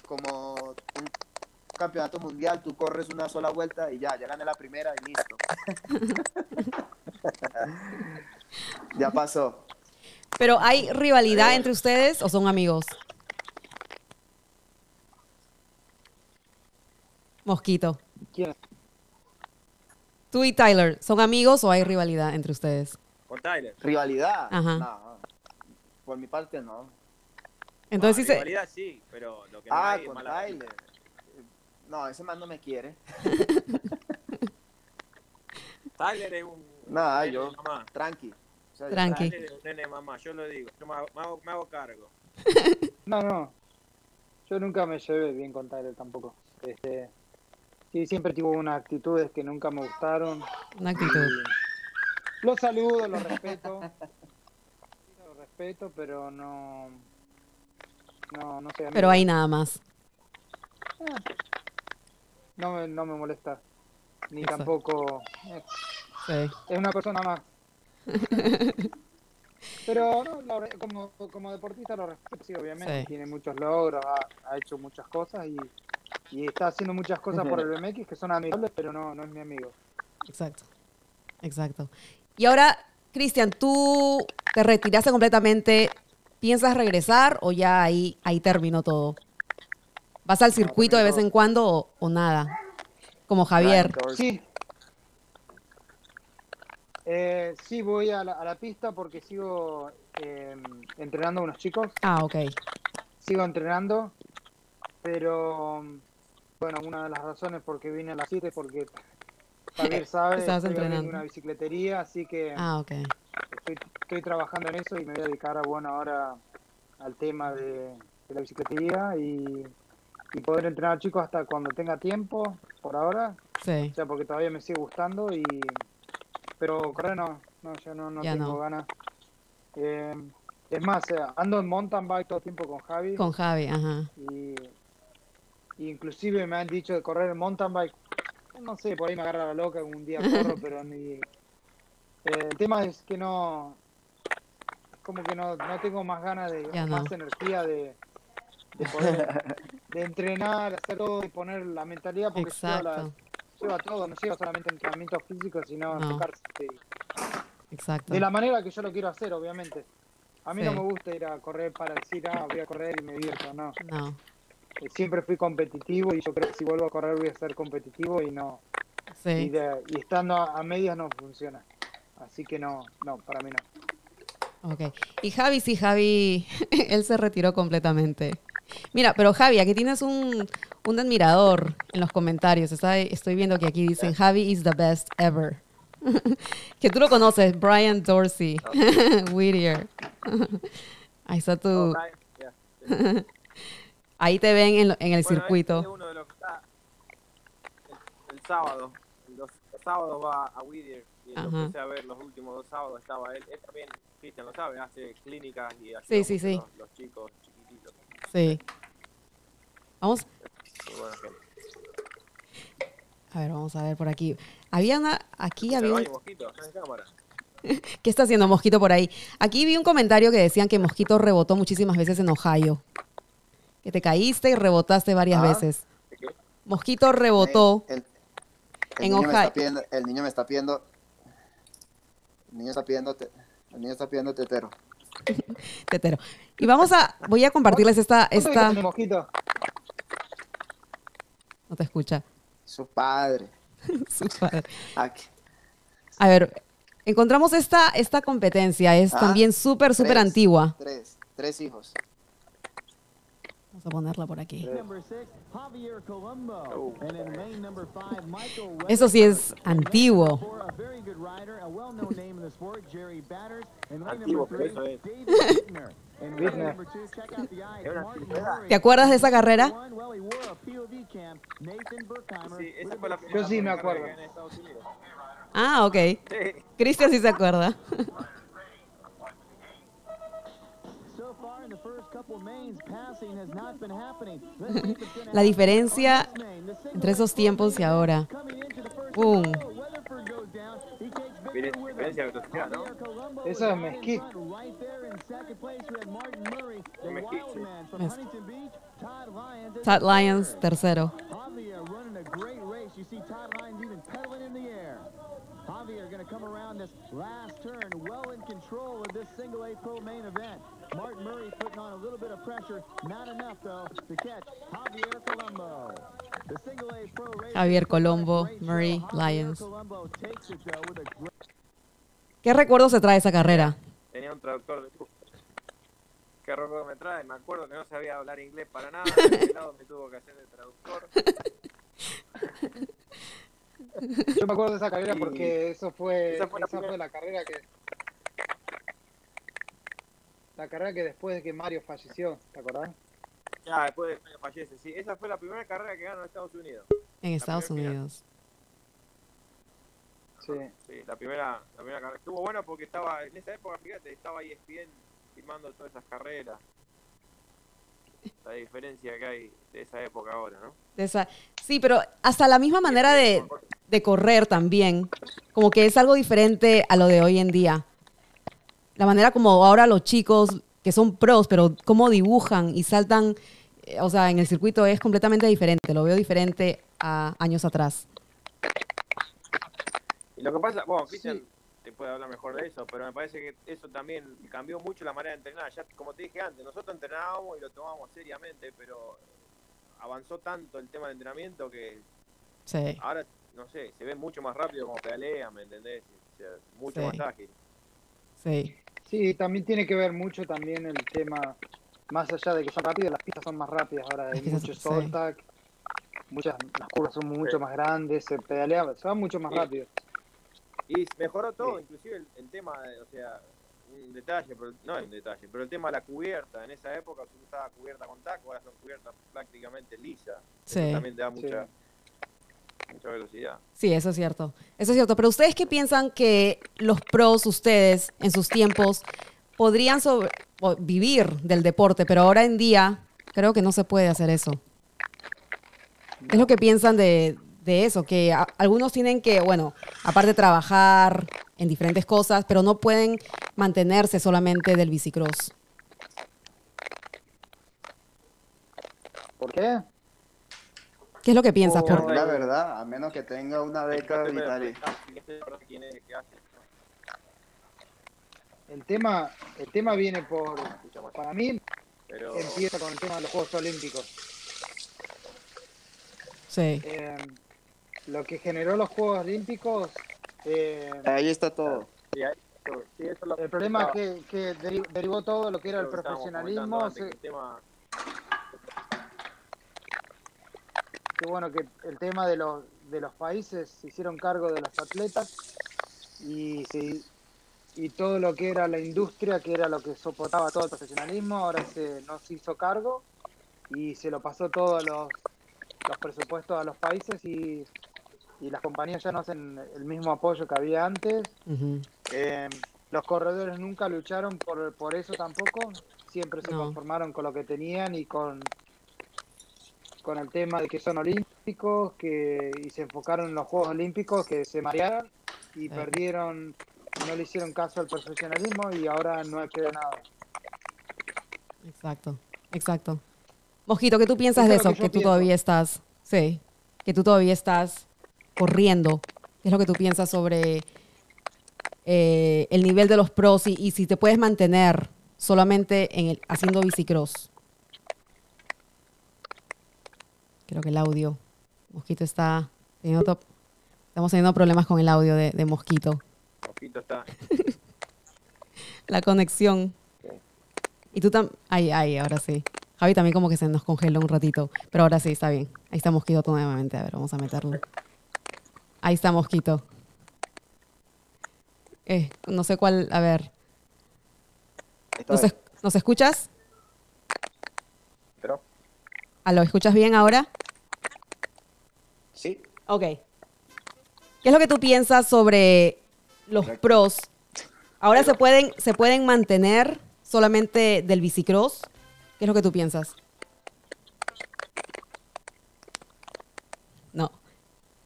como un campeonato mundial, tú corres una sola vuelta y ya, ya gané la primera y listo. ya pasó. Pero ¿hay rivalidad entre ustedes o son amigos? Mosquito. ¿Quién? Tú y Tyler, ¿son amigos o hay rivalidad entre ustedes? Con Tyler. ¿Rivalidad? Ajá. No, por mi parte no. Entonces, no, rivalidad sí, pero lo que no ah, con Tyler. No, ese man no me quiere. Tyler es un. Nada, yo. Tranqui. tranqui. Tyler es un nene mamá, yo lo digo. Yo me hago, me hago, cargo. no, no. Yo nunca me llevé bien con Tyler tampoco. Este, sí, siempre tuvo unas actitudes que nunca me gustaron. Una actitud. Lo saludo, lo respeto. lo respeto, pero no. No, no sé. Pero hay nada más. Ah, no me, no me molesta. Ni tampoco. Es una persona más. Pero como, como deportista lo respeto, sí, obviamente. Tiene muchos logros, ha, hecho muchas cosas y, y, está haciendo muchas cosas por el BMX que son amigables, pero no, no es mi amigo. Exacto. Exacto. Y ahora, Cristian, tú te retiraste completamente. ¿Piensas regresar o ya ahí, ahí terminó todo? ¿Vas al circuito de vez en cuando o, nada? Como Javier. Sí. Eh, sí, voy a la, pista porque sigo em, entrenando a unos chicos. Ah, ok. Sigo entrenando, pero bueno, una de las razones por qué vine a las 7 es porque Javier sabe que estoy una bicicletería, así que ah, okay. estoy, trabajando en eso y me voy a dedicar a, bueno, ahora al tema de, de la bicicletería y y poder entrenar chicos hasta cuando tenga tiempo, por ahora. Sí. O sea, porque todavía me sigue gustando y... Pero correr no, no, yo no, no tengo ganas. Eh, es más, ando en mountain bike todo el tiempo con Javi. Con Javi, ajá. Y, inclusive me han dicho de correr en mountain bike. No sé, por ahí me agarra la loca un día corro, pero ni... Eh, el tema es que no... Como que no, no tengo más ganas de... más energía de de poder de entrenar, hacer todo y poner la mentalidad porque lleva, lleva, todo, no lleva solamente entrenamiento físico, sino enfocarse Exacto. de la manera que yo lo quiero hacer, obviamente. A mí no me gusta ir a correr para decir, ah, voy a correr y me divierto, no. No. Eh, siempre fui competitivo y yo creo que si vuelvo a correr voy a ser competitivo y no. Sí. Y, de- y estando a, a medias no funciona. Así que no, no, para mí no. Ok. Y Javi, sí, Javi, él se retiró completamente. Mira, pero Javi, aquí tienes un, un admirador en los comentarios. Está- estoy viendo que aquí dicen Javi is the best ever. que tú lo conoces, Brian Dorsey, Whittier. Ahí está tu. Oh. Ahí te ven en, lo- en el Bueno, este circuito. es uno de los que está el, el sábado. Los, los sábados va a Whittier y lo empecé a ver los últimos dos sábados. Estaba él. Él también, Cristian lo sabe, hace clínicas y ayuda Sí, sí, sí. Los, los chicos chiquititos. Sí. Vamos, a ver, vamos a ver por aquí. Había una, aquí había un, hay mosquito, acá en cámara. ¿Qué está haciendo Mosquito por ahí? Aquí vi un comentario que decían que Mosquito rebotó muchísimas veces en Ohio. Que te caíste y rebotaste varias Ah. veces. Mosquito rebotó. El, el En Ohio. pidiendo, el niño me está pidiendo, el niño está pidiendo, te- el niño está pidiendo tetero. Tetero. Y vamos a, voy a compartirles esta, ¿Cuánto esta, mosquito? no te escucha. Su padre. Su padre. Aquí. A ver, encontramos esta, esta competencia, es Ah, también súper, súper antigua. Tres, tres hijos. Vamos a ponerla por aquí. Number six, Javier Colombo. Oh. And in lane number five, Michael Eso sí es antiguo. For a very good rider, a well-known name in the sport, Jerry Batters. And lane Antiguo, pero eso es. ¿Te acuerdas de esa carrera? Burkheimer Sí, me acuerdo. Ah, ok. Cristian sí se acuerda. La diferencia entre esos tiempos y ahora. Colombo Eso es Mesquite. front. Right there in going to come around this last turn, well in control of this single A Pro main event. Martin Murray putting on a little bit of pressure, not enough though to catch Javier Colombo. The single A Pro Javier Colombo. Murray, Lyons. Colombo takes it though with a great ¿Qué recuerdo se trae esa carrera? Tenía un traductor de ¿Qué recuerdo me trae? Me acuerdo que no sabía hablar inglés para nada. De lado me tuvo que hacer de traductor. Yo me acuerdo de esa carrera porque eso fue, Esa la carrera que la carrera que después de que Mario falleció, ¿te acordás? Ya, después de que fallece. Sí, esa fue la primera carrera que ganó en Estados Unidos. En Estados Unidos. Sí. Sí, la primera, la primera carrera. Estuvo buena porque estaba, en esa época, fíjate, estaba ESPN filmando todas esas carreras. La diferencia que hay de esa época ahora, ¿no? De esa- Sí, pero hasta la misma manera de, de correr también, como que es algo diferente a lo de hoy en día. La manera como ahora los chicos que son pros, pero cómo dibujan y saltan, eh, o sea, en el circuito es completamente diferente. Lo veo diferente a años atrás. Y lo que pasa, bueno, Cristian te puede hablar mejor de eso, pero me parece que eso también cambió mucho la manera de entrenar. Ya, como te dije antes, nosotros entrenábamos y lo tomábamos seriamente, pero avanzó tanto el tema de entrenamiento que Sí, ahora, no sé, se ve mucho más rápido como pedalea, ¿me entendés? O sea, mucho Sí. más ágil. sí, Sí, también tiene que ver mucho también el tema, más allá de que son rápidas, las pistas son más rápidas, ahora hay mucho sí. soltac, muchas, las curvas son mucho Sí. más grandes, se pedalea, se va mucho más Sí. rápido. Y mejoró todo, Sí. inclusive el, el tema, o sea, un detalle, pero no es un detalle, pero el tema de la cubierta. En esa época se usaba cubierta con taco, ahora son cubiertas prácticamente lisas. Eso Sí. también te da mucha, mucha velocidad. sí, eso es cierto. Eso es cierto. Pero ustedes qué piensan que los pros, ustedes, en sus tiempos, podrían sobre- vivir del deporte, pero ahora en día creo que no se puede hacer eso. ¿Qué es lo que piensan de, de eso? Que a- algunos tienen que, bueno, aparte trabajar en diferentes cosas, pero no pueden mantenerse solamente del bicicross. ¿Por qué? ¿Qué es lo que piensas? Por- Por- La verdad, a menos que tenga una beca hace. el tema, el tema viene por, para mí, empieza con el tema de los Juegos Olímpicos. Sí. Eh, lo que generó los Juegos Olímpicos. Eh, ahí está todo. el problema es que, que derivó todo lo que era el profesionalismo. que bueno, que el tema de los, de los países se hicieron cargo de los atletas y, y todo lo que era la industria, que era lo que soportaba todo el profesionalismo, ahora se nos hizo cargo y se lo pasó todos los, los presupuestos a los países y, y, las compañías ya no hacen el mismo apoyo que había antes. Eh, los corredores nunca lucharon por, por eso tampoco, siempre se conformaron con lo que tenían y con con el tema de que son olímpicos que y se enfocaron en los Juegos Olímpicos que se marearon y perdieron no le hicieron caso al profesionalismo y ahora no queda nada. Exacto exacto. Mosquito ¿qué tú piensas de eso que, tú todavía estás sí que tú todavía estás corriendo qué es lo que tú piensas sobre eh, el nivel de los pros y, y si te puedes mantener solamente en el, haciendo bicicross Creo que el audio. Mosquito está teniendo Estamos teniendo problemas con el audio de, Mosquito. Mosquito está. La conexión. Y tú también. Ay, ay, ahora sí. Javi también como que se nos congeló un ratito. Pero ahora sí, está bien. Ahí está Mosquito nuevamente. A ver, vamos a meterlo. Ahí está Mosquito. Eh, no sé cuál. A ver. ¿Nos, ¿Nos escuchas? Pero. ¿Lo escuchas bien ahora? Sí. Ok. ¿Qué es lo que tú piensas sobre los pros? ¿Ahora se pueden, se pueden mantener solamente del bicicross? ¿Qué es lo que tú piensas? No.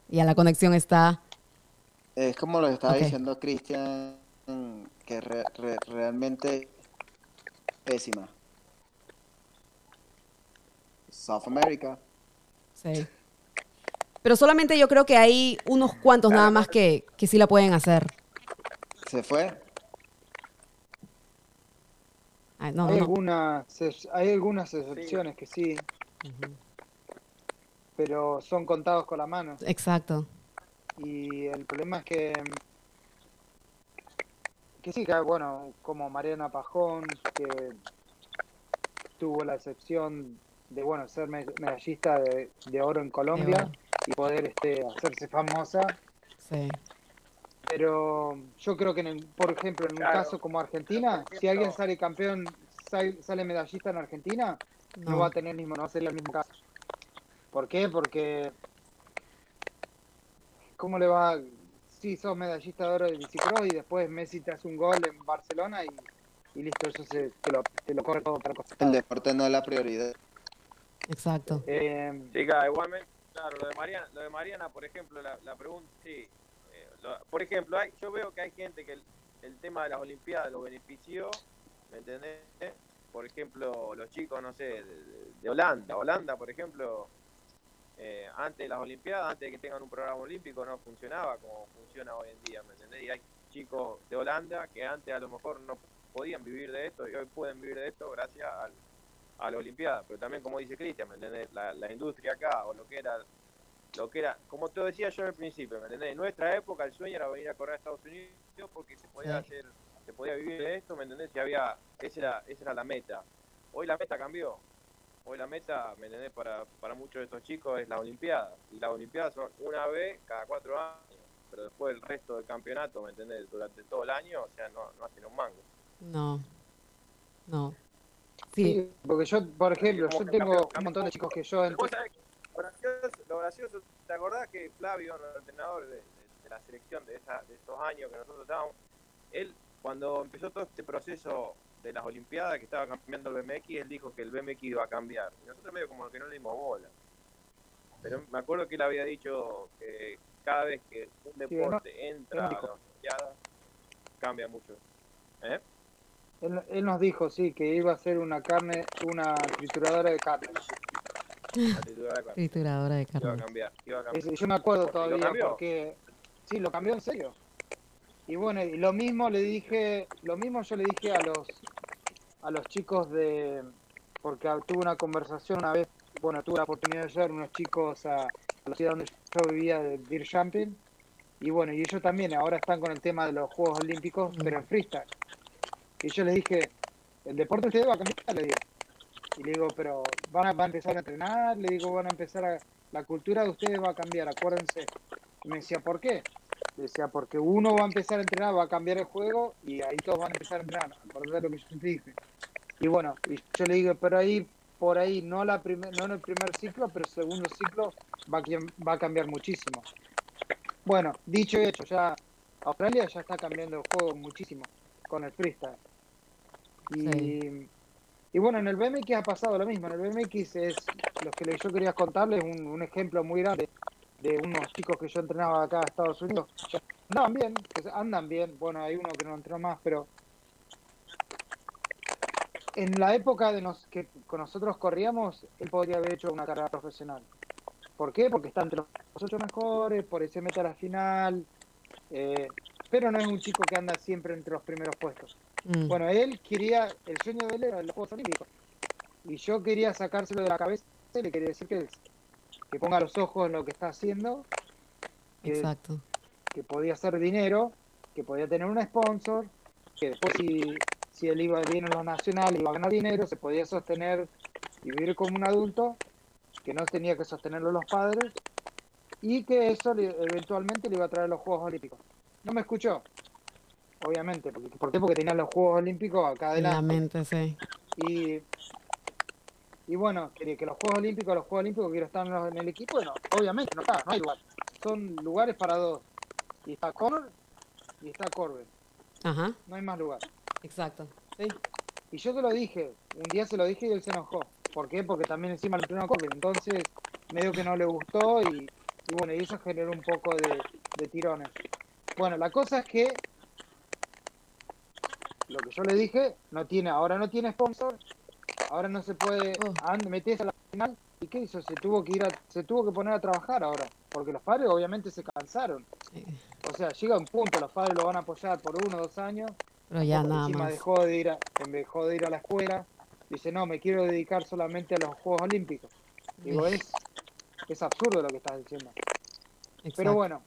Ya la conexión está... Es como lo estaba diciendo Cristian, que realmente pésima. South America. Sí. Pero solamente yo creo que hay unos cuantos nada más que, que sí la pueden hacer. ¿Se fue? hay, Algunas, hay algunas excepciones que sí. Pero son contados con la mano. Exacto. Y el problema es que que sí, que bueno, como Mariana Pajón, que tuvo la excepción de bueno ser medallista de, oro en Colombia y poder este, hacerse famosa. Sí. Pero yo creo que, por ejemplo, en un caso como Argentina, si alguien sale campeón, sale, medallista en Argentina, no. va a tener mismo, no va a ser el mismo caso. ¿Por qué? Porque ¿cómo le va? Si sos medallista de oro de bicicross y después Messi te hace un gol en Barcelona y, listo, eso se, te, lo, te lo corre todo para El deporte no es la prioridad. Exacto. Eh, sí, igualmente, claro, lo de Mariana, lo de Mariana por ejemplo, la, la pregunta, sí. Eh, por ejemplo, hay, yo veo que hay gente que el, el, tema de las Olimpiadas lo benefició, ¿me entendés? Por ejemplo, los chicos, no sé, de, Holanda. Holanda, por ejemplo, eh, antes de las Olimpiadas, antes de que tengan un programa olímpico, no funcionaba como funciona hoy en día, ¿me entendés? Y hay chicos de Holanda que antes a lo mejor no podían vivir de esto y hoy pueden vivir de esto gracias al a la Olimpiada, pero también como dice Cristian, ¿me entendés? La, la, industria acá, o lo que era, lo que era, como te decía yo al principio, ¿me entendés? En nuestra época el sueño era venir a correr a Estados Unidos porque se podía hacer, se podía vivir de esto, ¿me entendés? Si había, esa era, esa era la meta. Hoy la meta cambió. Hoy la meta, ¿me entendés? Para, para muchos de estos chicos es la Olimpiada. Y las Olimpiadas son una vez cada cuatro años. Pero después el resto del campeonato, ¿me entendés? Durante todo el año, o sea, no, no hacen un mango. No. No. Sí. porque yo, por ejemplo, yo tengo un montón de chicos que yo... Lo gracioso, ¿te acordás que Flavio, el entrenador de, la selección de, estos años que nosotros estábamos, él cuando empezó todo este proceso de las Olimpiadas que estaba cambiando el BMX, él dijo que el BMX iba a cambiar. Y nosotros medio como que no le dimos bola. Pero me acuerdo que él había dicho que cada vez que un deporte entra a las Olimpiadas, cambia mucho. ¿Eh? Él, nos dijo, sí, que iba a ser una carne, una trituradora de carne. Trituradora de carne. Iba a cambiar, iba a cambiar. Yo me acuerdo todavía porque... Sí, lo cambió en serio. Y bueno, y lo mismo le dije, lo mismo yo le dije a los a los chicos de porque tuve una conversación una vez, bueno, tuve la oportunidad de llevar unos chicos a, la ciudad donde yo vivía de Beer Jumping y bueno, y ellos también ahora están con el tema de los Juegos Olímpicos, pero en freestyle. Y yo les dije, el deporte ustedes va a cambiar, le digo. Y le digo, pero van a, van a empezar a entrenar, le digo, van a empezar a, la cultura de ustedes va a cambiar, acuérdense. Y me decía, ¿por qué? Decía, porque uno va a empezar a entrenar, va a cambiar el juego y ahí todos van a empezar a entrenar. Acordate lo que yo te dije. Y bueno, y yo le digo, pero ahí, por ahí, no, la primer, no en el primer ciclo, pero el segundo ciclo va a, va a cambiar muchísimo. Bueno, dicho y hecho, ya Australia ya está cambiando el juego muchísimo con el freestyle. Y, y bueno, en el BMX ha pasado lo mismo. En el BMX es, lo que yo quería contarles, un, un ejemplo muy grande de unos chicos que yo entrenaba acá en Estados Unidos. Andaban bien, andan bien. Bueno, hay uno que no entrenó más, pero en la época de nos, que nosotros corríamos, él podría haber hecho una carrera profesional. ¿Por qué? Porque está entre los ocho mejores, por eso se mete a la final, eh, pero no es un chico que anda siempre entre los primeros puestos. Mm. Bueno, él quería, el sueño de él era los Juegos Olímpicos, y yo quería sacárselo de la cabeza y le quería decir que, que ponga los ojos en lo que está haciendo, que, Exacto. que podía hacer dinero, que podía tener un sponsor, que después si, si él iba bien en los nacionales, iba a ganar dinero, se podía sostener y vivir como un adulto, que no tenía que sostenerlo los padres, y que eso eventualmente le iba a traer los Juegos Olímpicos. No me escuchó, obviamente. ¿Por qué? Porque tenía los Juegos Olímpicos acá adelante. sí. Y, y bueno, que los Juegos Olímpicos, los Juegos Olímpicos quiero estar en el equipo, bueno, obviamente no está, no hay lugar. Son lugares para dos. Y está Connor y está Corbin. Ajá. No hay más lugar. Exacto. Sí. Y yo te lo dije, un día se lo dije y él se enojó. ¿Por qué? Porque también encima le entrenó a Corbin. Entonces, medio que no le gustó y, y bueno, y eso generó un poco de, tirones. Bueno, la cosa es que lo que yo le dije, no tiene, ahora no tiene sponsor, ahora no se puede oh. meterse a la final. ¿Y qué hizo? Se tuvo que ir a, se tuvo que poner a trabajar ahora, porque los padres obviamente se cansaron. O sea, llega un punto, los padres lo van a apoyar por uno o dos años. Pero ya nada encima Dejó de ir a, dejó de ir a la escuela. Dice, no, me quiero dedicar solamente a los Juegos Olímpicos. Digo, es es absurdo lo que estás diciendo. Pero bueno,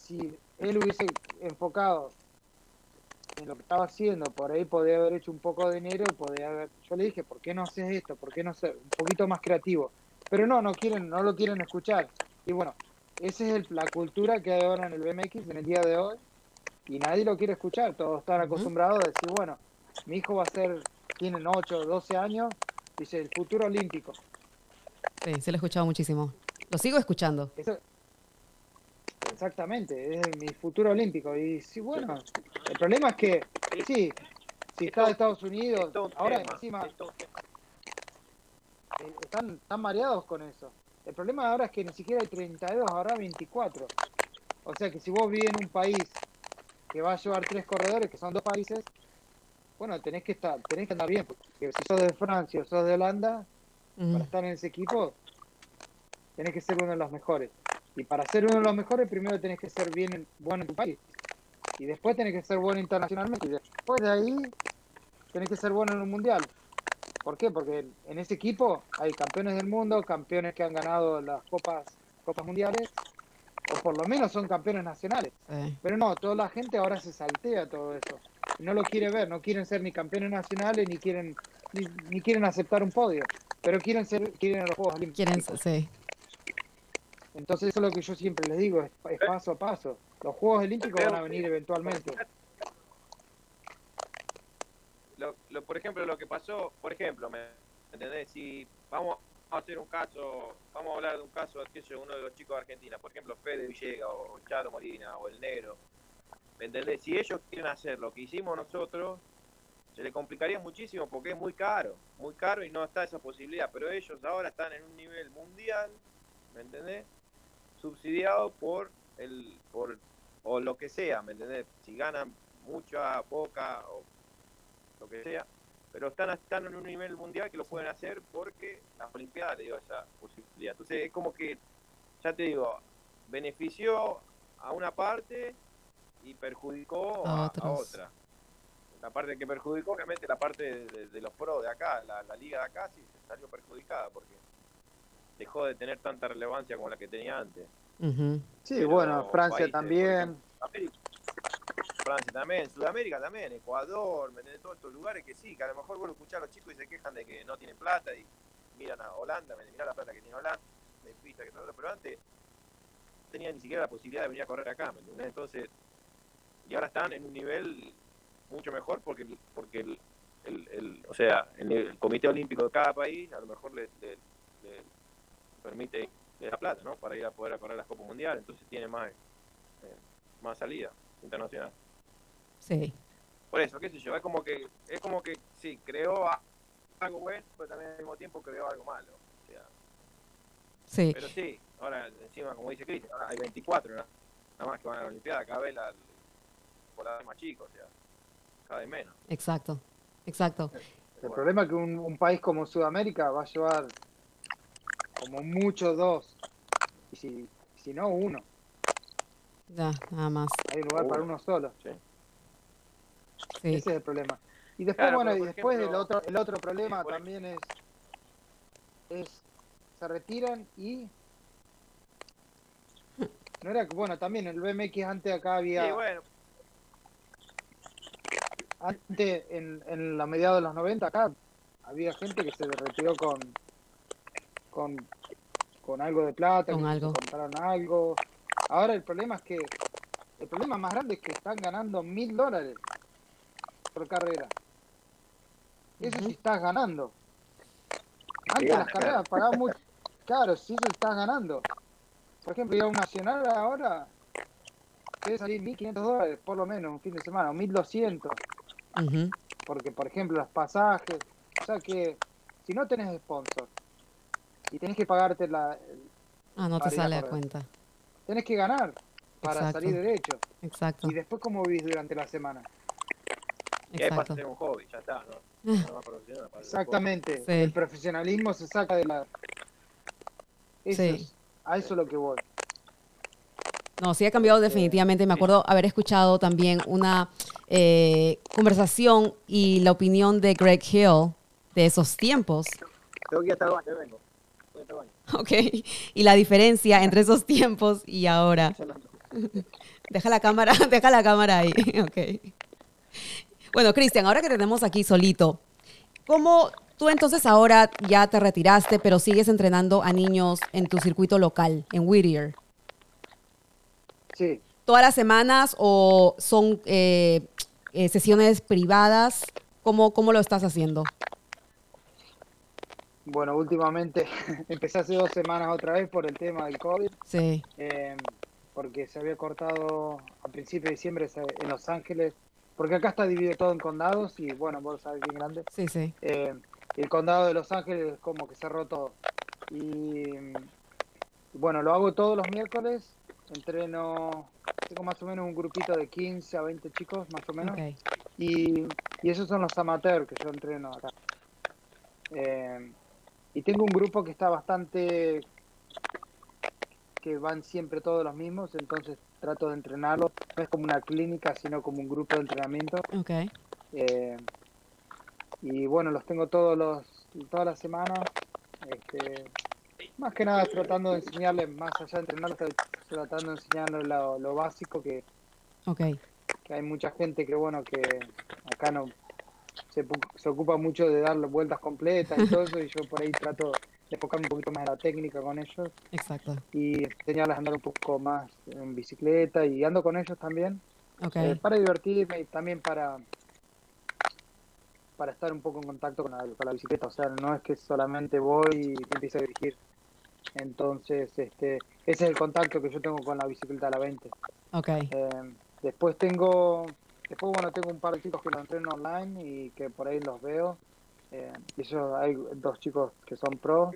si él hubiese enfocado en lo que estaba haciendo, por ahí podría haber hecho un poco de dinero, podría haber, yo le dije, ¿por qué no haces esto? ¿Por qué no ser un poquito más creativo? Pero no, no quieren, no lo quieren escuchar. Y bueno, esa es la cultura que hay ahora en el BMX en el día de hoy y nadie lo quiere escuchar. Todos están acostumbrados a decir, bueno, mi hijo va a ser, tienen 8, 12 años, dice el futuro olímpico. Sí, se lo he escuchado muchísimo. Lo sigo escuchando. exactamente, es mi futuro olímpico. Y sí, bueno, el problema es que, sí, si está de Estados Unidos, ahora encima eh, están, están mareados con eso. El problema ahora es que ni siquiera hay 32, ahora 24. O sea que si vos vivís en un país que va a llevar tres corredores, que son dos países, bueno, tenés que estar, tenés que andar bien, porque si sos de Francia o sos de Holanda, para estar en ese equipo, tenés que ser uno de los mejores. Y para ser uno de los mejores, primero tenés que ser bien bueno en tu país. Y después tenés que ser bueno internacionalmente. Y después de ahí, tenés que ser bueno en un mundial. ¿Por qué? Porque en ese equipo hay campeones del mundo, campeones que han ganado las copas, copas mundiales, o por lo menos son campeones nacionales. Pero no, toda la gente ahora se saltea todo eso. No lo quiere ver, no quieren ser ni campeones nacionales, ni quieren, ni quieren aceptar un podio. Pero quieren ser, quieren los Juegos Olímpicos. sí. Entonces eso es lo que yo siempre les digo, es, paso a paso. Los Juegos Olímpicos van a venir eventualmente. Lo, por ejemplo, lo que pasó, por ejemplo, ¿me entendés? Si vamos a hacer un caso, vamos a hablar de un caso, que es uno de los chicos de Argentina, por ejemplo, Fede Villegas o Charo Molina o el Negro, ¿me entendés? Si ellos quieren hacer lo que hicimos nosotros, se le complicaría muchísimo porque es muy caro, muy caro y no está esa posibilidad, pero ellos ahora están en un nivel mundial, ¿me entendés? Subsidiado por el por o lo que sea, ¿me entendés? Si ganan mucha, poca o lo que sea, pero están, están en un nivel mundial que lo pueden hacer porque las Olimpiadas le dio esa posibilidad. Entonces es como que, ya te digo, benefició a una parte y perjudicó a, otra. La parte que perjudicó, obviamente, la parte de, los pros de acá, la, liga de acá sí salió perjudicada porque dejó de tener tanta relevancia como la que tenía antes. Sí, bueno, Francia también. Francia también, Sudamérica también, Ecuador, todos estos lugares que sí, que a lo mejor vuelvo a escuchar a los chicos y se quejan de que no tienen plata y miran a Holanda, miran la plata que tiene Holanda, me pista que todo, pero antes no tenían ni siquiera la posibilidad de venir a correr acá, ¿me entiendes? Entonces, y ahora están en un nivel mucho mejor porque porque el, el, o sea, el, Comité Olímpico de cada país a lo mejor le, permite la plata, ¿no? Para ir a poder a correr las Copas Mundiales, entonces tiene más, eh, más salida internacional. Sí. Por eso, qué sé yo, es como que, es como que sí, creó algo bueno, pero también al mismo tiempo creó algo malo. O sea, sí. Pero sí, ahora encima, como dice Cristian, ahora hay 24 nada más que van a la Olimpiada, cada vez la, la más chico, o sea, cada vez menos. Exacto, exacto. El problema es que un, un, país como Sudamérica va a llevar como mucho dos, y si, si no uno. Ya, nada más. Hay lugar para uno solo. Sí. Ese es el problema. Y después, bueno, y después el otro, el otro problema también es, es, se retiran y no era bueno también el BMX antes acá había sí, bueno. antes en, en la mediados de los 90 acá había gente que se retiró con con, con algo de plata, con algo. compraron algo. Ahora el problema es que el problema más grande es que están ganando mil dólares por carrera. Eso sí estás ganando. Antes las carreras pagaban muy caro, si eso estás ganando. Por ejemplo, ir a un nacional ahora debe salir 1.500 dólares por lo menos un fin de semana, o 1.200. Porque, por ejemplo, los pasajes. O sea que si no tenés sponsor y tenés que pagarte la. Ah, no te sale a cuenta. Tenés que ganar para salir derecho. Exacto. Y después, ¿cómo vivís durante la semana? Exacto. un hobby, ya está, ¿no? Exactamente. El profesionalismo se saca de la. sí. a eso es lo que voy. No, sí ha cambiado definitivamente. Me acuerdo haber escuchado también una eh, conversación y la opinión de Greg Hill de esos tiempos. Tengo que ir hasta Ok, y la diferencia entre esos tiempos y ahora. Deja la cámara, deja la cámara ahí. Ok. Bueno, Cristian, ahora que tenemos aquí solito, ¿cómo tú entonces ahora ya te retiraste, pero sigues entrenando a niños en tu circuito local, en Whittier? Sí. ¿Todas las semanas o son eh, eh, sesiones privadas? ¿Cómo, ¿Cómo lo estás haciendo? Bueno, últimamente empecé hace dos semanas otra vez por el tema del COVID. Sí. Eh, porque se había cortado a principios de diciembre en Los Ángeles porque acá está dividido todo en condados y bueno, vos sabés bien grande. Sí, sí. Eh, el condado de Los Ángeles es como que cerró todo. Y bueno, lo hago todos los miércoles, entreno, tengo más o menos un grupito de 15 a 20 chicos, más o menos. Y, y esos son los amateurs que yo entreno acá. Eh, y tengo un grupo que está bastante que van siempre todos los mismos, entonces trato de entrenarlos. No es como una clínica, sino como un grupo de entrenamiento. Okay. Eh, y bueno, los tengo todos los todas las semanas. Este, más que nada tratando de enseñarles, más allá de entrenarlos, tratando de enseñarles lo, básico que, okay. que hay mucha gente que bueno que acá no se, se ocupa mucho de dar vueltas completas y todo eso y yo por ahí trato enfocarme un poquito más en la técnica con ellos. Exacto. Y enseñarles a andar un poco más en bicicleta y ando con ellos también. Okay. Eh, para divertirme y también para para estar un poco en contacto con la, con la bicicleta. O sea, no es que solamente voy y empiezo a dirigir. Entonces, este, ese es el contacto que yo tengo con la bicicleta a la 20. Okay. Eh, después tengo, después bueno, tengo un par de chicos que lo entreno online y que por ahí los veo eh, ellos hay dos chicos que son pro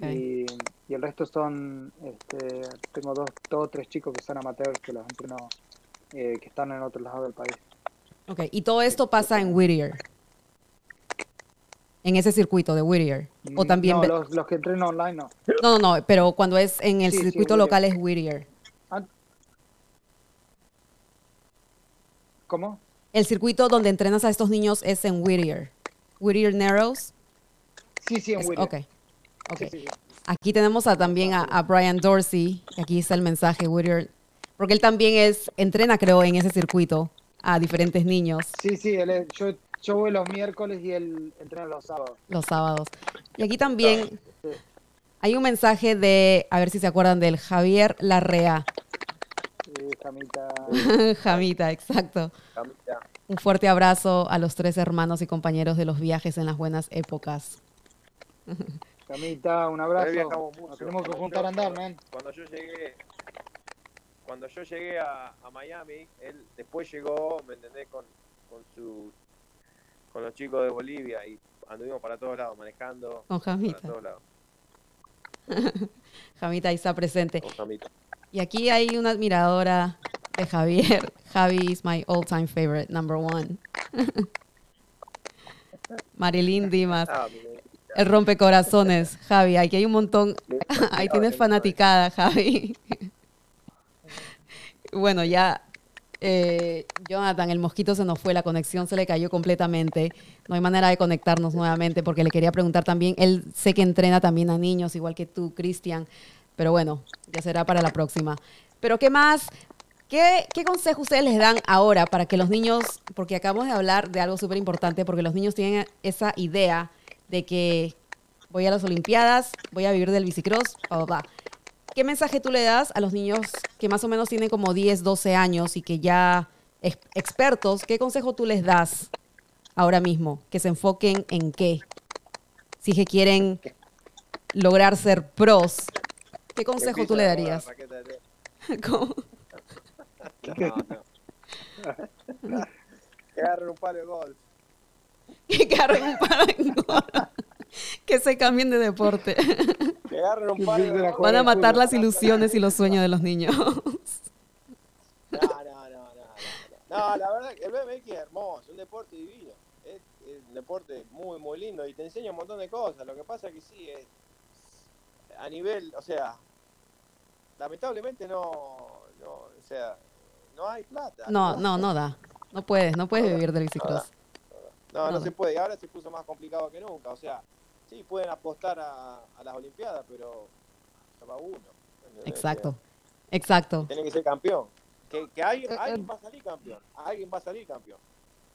y, el resto son, este, tengo dos, dos tres chicos que son amateurs que los entreno, eh, que están en otro lado del país. Ok, y todo esto pasa en Whittier. En ese circuito de Whittier. O mm, también. No, los, los, que entreno online no. No, no, no, pero cuando es en el circuito local es Whittier. ¿Cómo? El circuito donde entrenas a estos niños es en Whittier. Whittier Narrows. Sí, sí, en Es- Whittier. ok. ok. Sí, sí, sí. Aquí tenemos a, también a, a Brian Dorsey. Aquí está el mensaje, Whittier. Porque él también es, entrena, creo, en ese circuito a diferentes niños Sí, sí, él es- yo, yo voy los miércoles y él entrena los sábados. los sábados. Y aquí también hay un mensaje de, a ver si se acuerdan del Javier Larrea. Jamita. Jamita, exacto. Camita. Un fuerte abrazo a los tres hermanos y compañeros de los viajes en las buenas épocas. Camita, un abrazo. Nos tenemos que Cuando juntar yo- a andar, man. Cuando yo llegué, cuando yo llegué a, a Miami, él después llegó, ¿me entendés? Con, con su con los chicos de Bolivia y anduvimos para todos lados, manejando Con para Jamita. todos lados, Jamita ahí está presente. con Jamita. Y aquí hay una admiradora de Javier. Javi is my all time favorite, number one. Marilyn Dimas. Ah, El rompecorazones, Javi. Aquí hay un montón. Ahí tienes fanaticada, Javi. Bueno, ya, eh, Jonathan, el mosquito se nos fue, la conexión se le cayó completamente. No hay manera de conectarnos nuevamente porque le quería preguntar también. Él sé que entrena también a niños, igual que tú, Cristian. Pero bueno, ya será para la próxima. Pero ¿qué más? ¿Qué, ¿Qué consejo ustedes les dan ahora para que los niños, porque acabamos de hablar de algo súper importante, porque los niños tienen esa idea de que voy a las Olimpiadas, voy a vivir del bicicross, bla, bla, bla. ¿Qué mensaje tú le das a los niños que más o menos tienen como 10, 12 años y que ya ex- expertos? ¿Qué consejo tú les das ahora mismo? Que se enfoquen en qué. Si es que quieren lograr ser pros, ¿qué consejo tú le darías? de. ¿Cómo? No, no. Que agarren un palo de golf. que agarren un palo en gol. que se cambien de deporte. Que agarren un palo de golf. Van a matar las ilusiones y los sueños de los niños. No, no, no, no, no. La verdad que el BMX es hermoso, un deporte divino. Es, es un deporte muy, muy lindo y te enseña un montón de cosas. Lo que pasa que sí, es a nivel, o sea, lamentablemente no, no, o sea, no hay plata. No, no, no da. No puedes, no puedes vivir del bicicross. No, no No. se puede. Ahora se puso más complicado que nunca. O sea, sí, pueden apostar a, a las Olimpiadas, pero va uno. Exacto, exacto. Tiene que ser campeón. Que, que alguien, Eh, alguien eh. va a salir campeón. Alguien va a salir campeón.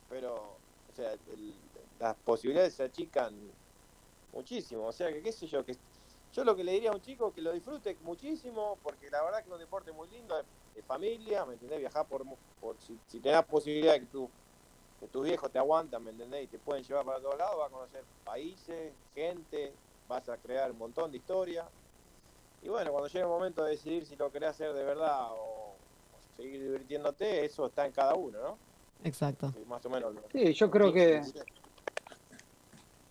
Pero, o sea, el- las posibilidades se achican muchísimo. O sea, que qué sé yo, que yo lo que le diría a un chico es que lo disfrute muchísimo, porque la verdad que es un deporte muy lindo, es, es familia, ¿me entendés? Viajar por, si, si tenés posibilidad de que, tu, que tus viejos te aguantan, ¿me entendés? Y te pueden llevar para todos lados, vas a conocer países, gente, vas a crear un montón de historia. Y bueno, cuando llegue el momento de decidir si lo querés hacer de verdad o, o seguir divirtiéndote, eso está en cada uno, ¿no? Exacto. Sí, más o menos. lo- Sí, yo creo que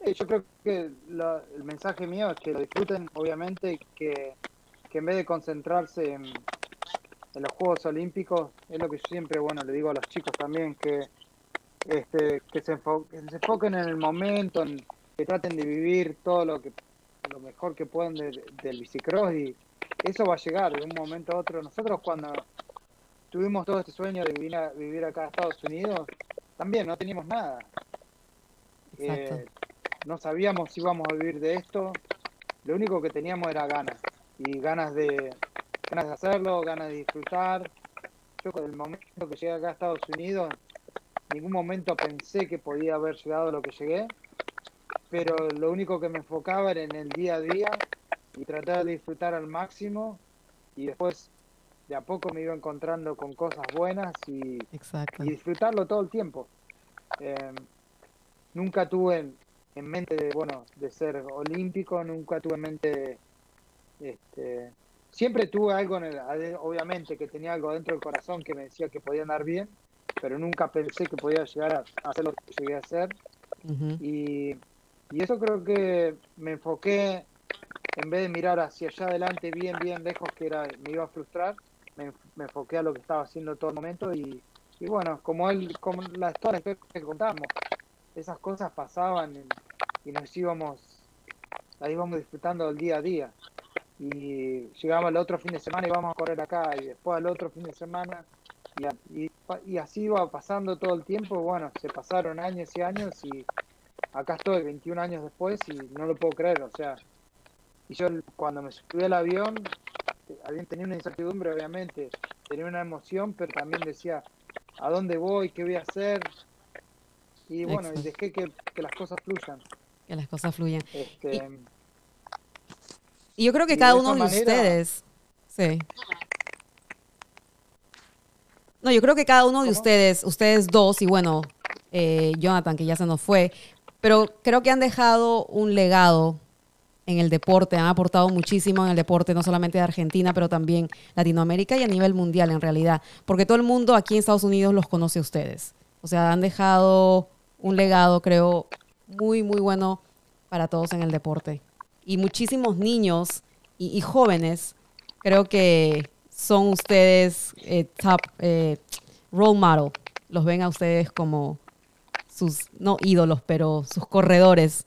Yo creo que la- el mensaje mío es que lo disfruten, obviamente, que, que en vez de concentrarse en, en los Juegos Olímpicos, es lo que yo siempre, bueno, le digo a los chicos también, que, este, que, se, enfo- que se enfoquen en el momento, en- que traten de vivir todo lo que lo mejor que puedan de- del bicicross y eso va a llegar de un momento a otro. Nosotros cuando tuvimos todo este sueño de vivir, a- vivir acá a Estados Unidos, también no teníamos nada. Exacto. Eh, no sabíamos si íbamos a vivir de esto. Lo único que teníamos era ganas. Y ganas de, ganas de hacerlo, ganas de disfrutar. Yo con el momento que llegué acá a Estados Unidos, en ningún momento pensé que podía haber llegado a lo que llegué. Pero lo único que me enfocaba era en el día a día y tratar de disfrutar al máximo. Y después de a poco me iba encontrando con cosas buenas y disfrutarlo todo el tiempo. Eh, nunca tuve en, en mente de, bueno, de ser olímpico, nunca tuve en mente este, siempre tuve algo en el, obviamente que tenía algo dentro del corazón que me decía que podía andar bien, pero nunca pensé que podía llegar a, hacer lo que llegué a hacer. Y, y eso creo que me enfoqué en vez de mirar hacia allá adelante bien bien lejos que era me iba a frustrar me, me enfoqué a lo que estaba haciendo todo el momento y, y bueno como él como la historia que contamos esas cosas pasaban y, y nos íbamos las íbamos disfrutando del día a día y llegamos al otro fin de semana y vamos a correr acá y después al otro fin de semana y, así iba pasando todo el tiempo, bueno, se pasaron años y años y acá estoy 21 años después y no lo puedo creer, o sea, y yo cuando me subí al avión, tenía una incertidumbre obviamente, tenía una emoción, pero también decía, ¿a dónde voy? ¿Qué voy a hacer? Y bueno, y dejé que, las cosas fluyan. Que las cosas fluyan. Este, y, yo creo que cada uno de ustedes, sí. No, yo creo que cada uno de ustedes, ustedes dos y bueno, eh, Jonathan, que ya se nos fue, pero creo que han dejado un legado en el deporte, han aportado muchísimo en el deporte, no solamente de Argentina, pero también Latinoamérica y a nivel mundial en realidad, porque todo el mundo aquí en Estados Unidos los conoce a ustedes. O sea, han dejado un legado, creo, muy, muy bueno para todos en el deporte. Y muchísimos niños y, jóvenes, creo que son ustedes eh, top eh, role model. Los ven a ustedes como sus, no ídolos, pero sus corredores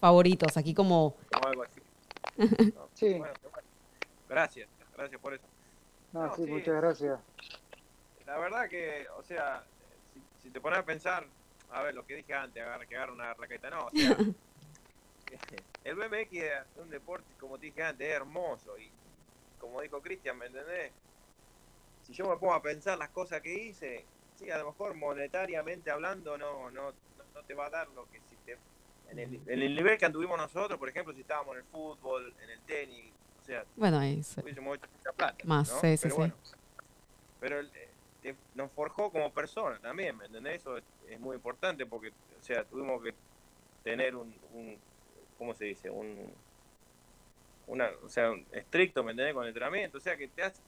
favoritos. Aquí como... sí. gracias, gracias por eso. No, sí, muchas gracias. La verdad que, o sea, si, te pones a pensar, a ver, lo que dije antes, agarrar, que agarra una raqueta, no, o sea, el BMX es un deporte, como te dije antes, es hermoso y como dijo Cristian, ¿me entendés? Si yo me pongo a pensar las cosas que hice, sí, a lo mejor monetariamente hablando no, no, no te va a dar lo que si te en el, en el nivel que anduvimos nosotros, por ejemplo, si estábamos en el fútbol, en el tenis, o sea, bueno, ahí hubiésemos hecho mucha plata. Más, sí, sí, pero bueno, pero nos forjó como persona también, ¿me entendés? Eso es, muy importante porque, o sea, tuvimos que tener un, un ¿cómo se dice? Un, una, o sea, un estricto, ¿me entendés? Con el entrenamiento, o sea, que te, hace,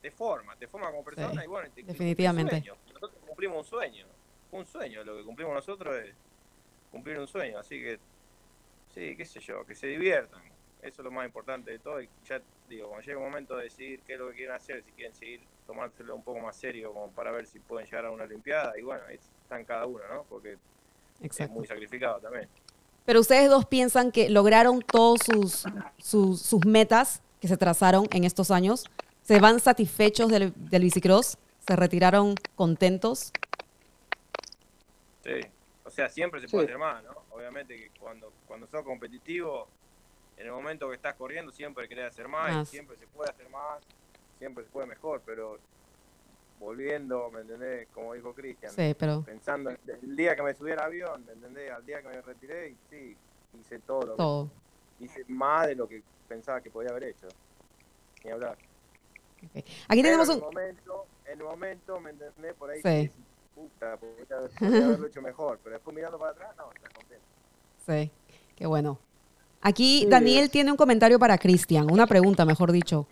te, forma, te forma como persona y bueno, te, definitivamente. Nosotros cumplimos un sueño, un sueño, lo que cumplimos nosotros es cumplir un sueño. Así que, sí, qué sé yo, que se diviertan. Eso es lo más importante de todo. Y ya digo, cuando llega un momento de decidir qué es lo que quieren hacer, si quieren seguir tomárselo un poco más serio como para ver si pueden llegar a una Olimpiada, y bueno, están cada uno, ¿no? Porque es muy sacrificado también. Pero ustedes dos piensan que lograron todos sus, sus, sus metas que se trazaron en estos años. ¿Se van satisfechos del, del bicicross? ¿Se retiraron contentos? Sí, o sea, siempre se puede hacer más, ¿no? Obviamente que cuando, cuando sos competitivo, en el momento que estás corriendo, siempre querés hacer más, y siempre se puede hacer más, siempre se puede mejor, pero volviendo, ¿me entendés? Como dijo Cristian, sí, pero... pensando el día que me subí al avión, ¿me entendés? Al día que me retiré, y sí, hice todo lo todo. hice más de lo que pensaba que podía haber hecho. Ni hablar. Aquí tenemos un... En el momento, en el momento, ¿me entendés? Por ahí sí puta, podría, haberlo hecho mejor, pero después mirando para atrás, no, está contento. Sí, qué bueno. Aquí Daniel tiene un comentario para Cristian, una pregunta, mejor dicho.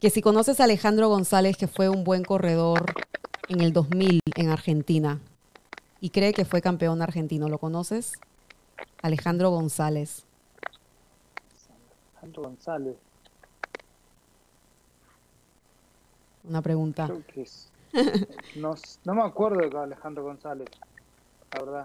Que si conoces a Alejandro González, que fue un buen corredor en el 2000 en Argentina y cree que fue campeón argentino, ¿lo conoces? Alejandro González. Alejandro González. Una pregunta. No, no me acuerdo de Alejandro González, la verdad.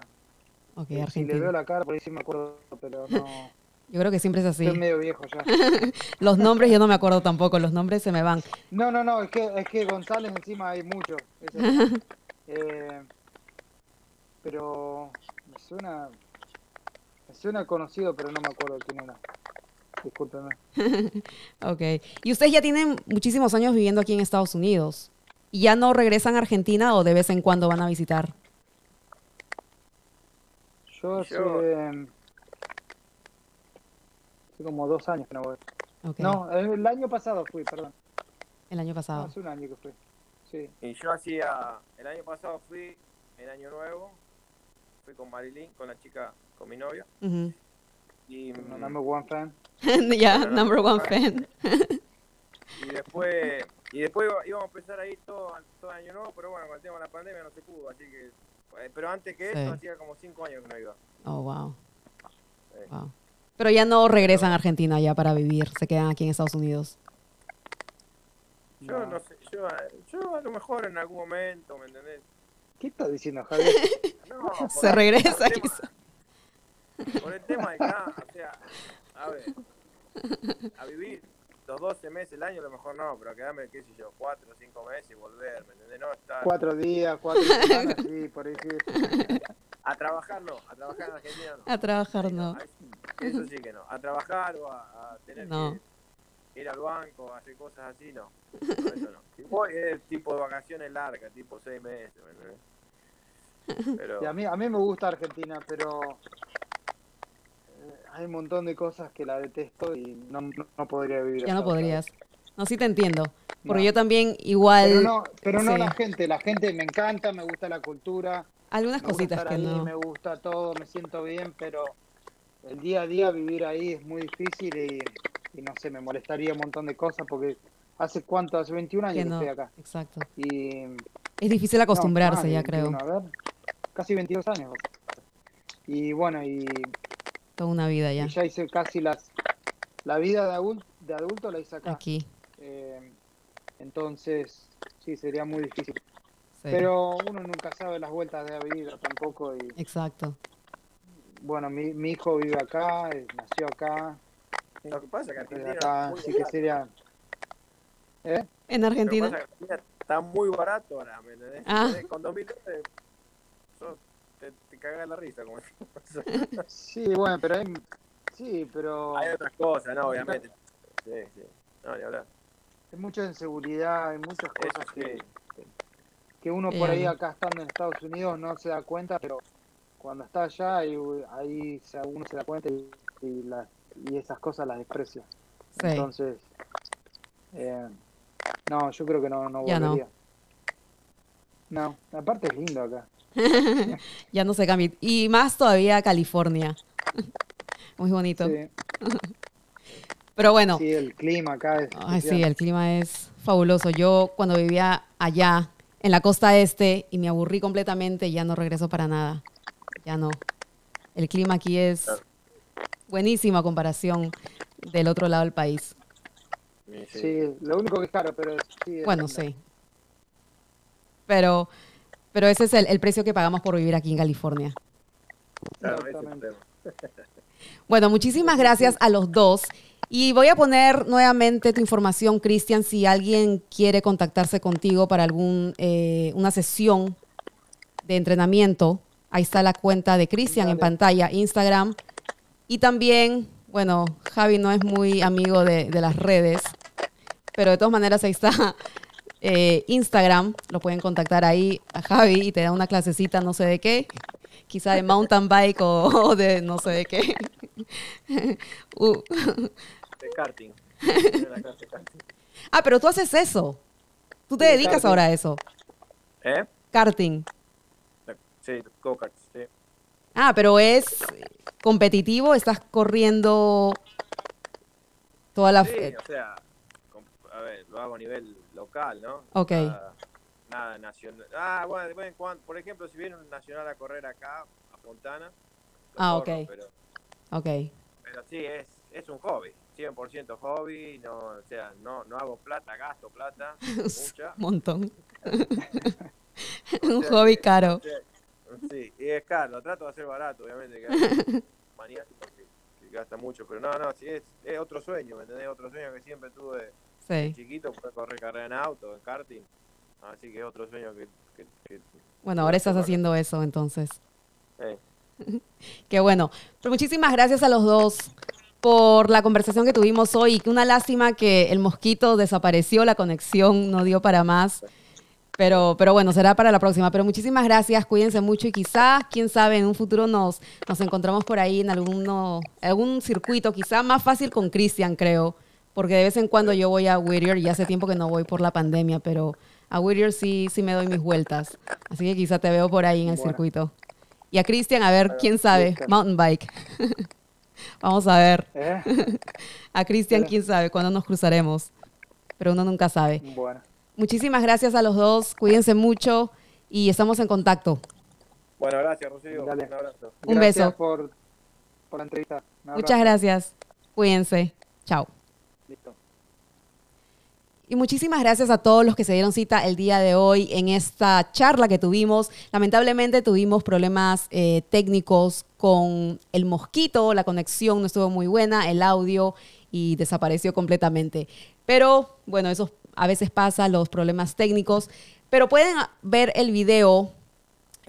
Ok, eh, Si le veo la cara, por ahí sí me acuerdo, pero no. Yo creo que siempre es así. Estoy medio viejo ya. los nombres yo no me acuerdo tampoco, los nombres se me van. No, no, no, es que, es que González encima hay mucho. eh, pero me suena, me suena conocido, pero no me acuerdo quién era. Discúlpeme. ok. Y ustedes ya tienen muchísimos años viviendo aquí en Estados Unidos. ¿Y ya no regresan a Argentina o de vez en cuando van a visitar? Yo hace, como dos años que no voy. No, el año pasado fui, perdón. El año pasado. hace un año que fui. Sí. Y yo hacía, el año pasado fui en Año Nuevo, fui con Marilyn, con la chica, con mi novio. y, number one fan. ya, number one fan. y después y después íbamos a empezar a ir todo, todo año nuevo, pero bueno, con el tema de la pandemia no se pudo, así que... Eh, pero antes que eso, hacía como cinco años que no iba. Oh, wow. wow. Pero ya no regresan a Argentina ya para vivir, se quedan aquí en Estados Unidos. Yo no, sé, yo, yo, a lo mejor en algún momento, ¿me entendés? ¿Qué estás diciendo, Javier? No, se regresa. Por el, tema, por el tema de acá, o sea, a ver, a vivir estos 12 meses el año a lo mejor no, pero quedarme, qué sé yo, 4 o 5 meses y volver, ¿me entendés? No, estar... Cuatro días, cuatro semanas, sí, por ahí sí. A trabajar no, a trabajar en Argentina no. A trabajar no. Eso sí que no. A trabajar o a, a tener que ir al banco, hacer cosas así, no. eso no. Voy es tipo de vacaciones largas, tipo 6 meses. Pero... a, mí, a mí me gusta Argentina, pero eh, hay un montón de cosas que la detesto y no, no, podría vivir. Ya no podrías. No, sí te entiendo. Porque yo también igual... Pero no, pero no la gente. La gente me encanta, me gusta la cultura. Algunas cositas que no. Me gusta todo, me siento bien, pero el día a día vivir ahí es muy difícil y, no sé, me molestaría un montón de cosas porque hace cuánto, hace 21 años que, estoy acá. Exacto. Y, es difícil acostumbrarse ya, creo. A ver, casi 22 años. Y bueno, y... Toda una vida ya. ya hice casi las... La vida de adulto, de adulto la hice acá. Aquí. Eh, entonces, sí, sería muy difícil. Pero uno nunca sabe las vueltas de la vida tampoco. Y, Exacto. Bueno, mi, mi hijo vive acá, eh, nació acá. Lo que pasa es que Argentina acá, así que sería... ¿Eh? En Argentina. está muy barato ahora, ¿me entendés? Ah. Con 2000 te, te cagas la risa. Como sí, bueno, pero hay... Sí, pero... Hay otras cosas, ¿no? Obviamente. Sí, sí. No, ni hablar. Hay mucha inseguridad, hay muchas cosas que que uno por ahí acá estando en Estados Unidos no se da cuenta, pero cuando está allá ahí, ahí uno se da cuenta y, y, esas cosas las desprecia. Entonces, eh, no, yo creo que no, no volvería. No. no, aparte es lindo acá. ya no se cambia. Y más todavía California. Muy bonito. Pero bueno. Sí, el clima acá es. Ay, sí, el clima es fabuloso. Yo cuando vivía allá, en la costa este y me aburrí completamente ya no regreso para nada. Ya no. El clima aquí es buenísimo a comparación del otro lado del país. Sí, lo único que es caro, pero sí. bueno, sí. Pero, pero ese es el, precio que pagamos por vivir aquí en California. bueno, muchísimas gracias a los dos. Y voy a poner nuevamente tu información, Cristian, si alguien quiere contactarse contigo para algún, eh, una sesión de entrenamiento. Ahí está la cuenta de Cristian en pantalla, Instagram. Y también, bueno, Javi no es muy amigo de, las redes, pero de todas maneras ahí está eh, Instagram. Lo pueden contactar ahí a Javi y te da una clasecita, no sé de qué quizá de mountain bike o, de no sé de qué. Uh. De karting. ah, pero tú haces eso. Tú te dedicas ahora a eso. ¿Eh? Karting. Sí, go-karts, sí. Ah, pero es competitivo, estás corriendo toda la... Sí, o sea, a ver, lo hago a nivel local, ¿no? Ok. nada nacional. Ah, bueno, por ejemplo, si viene un nacional a correr acá, a Fontana. Ah, ok. Pero, ok. Pero sí, es, es un hobby. 100% hobby, no, o sea, no, no hago plata, gasto plata, mucha. Un montón. un hobby caro. sí, y es caro, trato de hacer barato, obviamente, que maniático que, gasta mucho, pero no, no, sí, es, es otro sueño, ¿me entendés? Otro sueño que siempre tuve sí. chiquito, fue correr carrera en auto, en karting, así que es otro sueño que... que, bueno, ahora estás haciendo eso, entonces. Sí. Qué bueno. Pero muchísimas gracias a los dos por la conversación que tuvimos hoy. Una lástima que el mosquito desapareció, la conexión no dio para más. Pero, pero bueno, será para la próxima. Pero muchísimas gracias, cuídense mucho y quizás, quién sabe, en un futuro nos, nos encontramos por ahí en alguno, algún circuito, quizá más fácil con Cristian, creo, porque de vez en cuando yo voy a Whittier y hace tiempo que no voy por la pandemia, pero a Whittier sí, sí me doy mis vueltas. Así que quizá te veo por ahí en el circuito. Y a Cristian, a ver, quién sabe, mountain bike. Vamos a ver. ¿Eh? a Cristian, quién sabe cuándo nos cruzaremos. Pero uno nunca sabe. Bueno. Muchísimas gracias a los dos. Cuídense mucho y estamos en contacto. Bueno, gracias, Rocío. Un abrazo. Un beso. Por, por la entrevista. Muchas gracias. Cuídense. Chao. Y muchísimas gracias a todos los que se dieron cita el día de hoy en esta charla que tuvimos. Lamentablemente tuvimos problemas eh, técnicos con el mosquito, la conexión no estuvo muy buena, el audio y desapareció completamente. Pero bueno, eso a veces pasa, los problemas técnicos. Pero pueden ver el video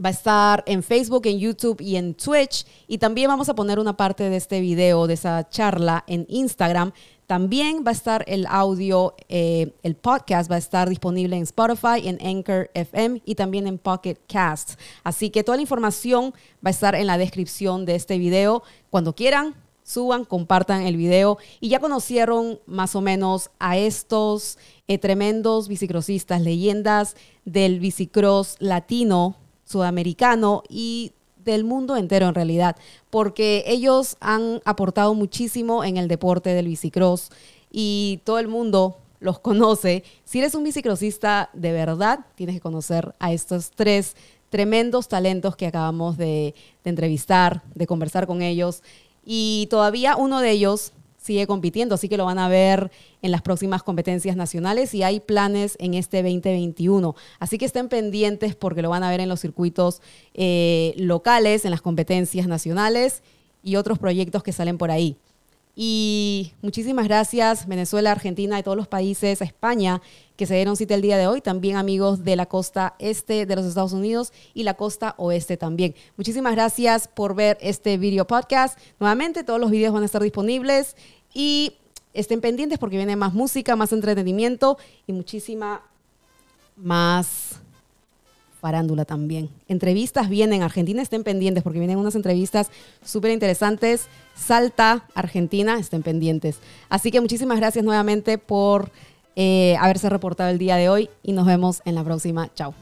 va a estar en Facebook, en YouTube y en Twitch. Y también vamos a poner una parte de este video, de esa charla en Instagram. También va a estar el audio, eh, el podcast va a estar disponible en Spotify, en Anchor FM y también en Pocket Cast. Así que toda la información va a estar en la descripción de este video. Cuando quieran, suban, compartan el video. Y ya conocieron más o menos a estos eh, tremendos bicicrossistas, leyendas del bicicross latino sudamericano y del mundo entero en realidad, porque ellos han aportado muchísimo en el deporte del bicicross y todo el mundo los conoce. Si eres un bicicrossista de verdad, tienes que conocer a estos tres tremendos talentos que acabamos de, de entrevistar, de conversar con ellos. Y todavía uno de ellos sigue compitiendo, así que lo van a ver en las próximas competencias nacionales y hay planes en este 2021. Así que estén pendientes porque lo van a ver en los circuitos eh, locales, en las competencias nacionales y otros proyectos que salen por ahí. Y muchísimas gracias Venezuela, Argentina y todos los países, España, que se dieron cita el día de hoy, también amigos de la costa este de los Estados Unidos y la costa oeste también. Muchísimas gracias por ver este video podcast. Nuevamente todos los videos van a estar disponibles y estén pendientes porque viene más música, más entretenimiento y muchísima más farándula también. Entrevistas vienen, Argentina estén pendientes porque vienen unas entrevistas súper interesantes. Salta, Argentina, estén pendientes. Así que muchísimas gracias nuevamente por eh, haberse reportado el día de hoy y nos vemos en la próxima. Chao.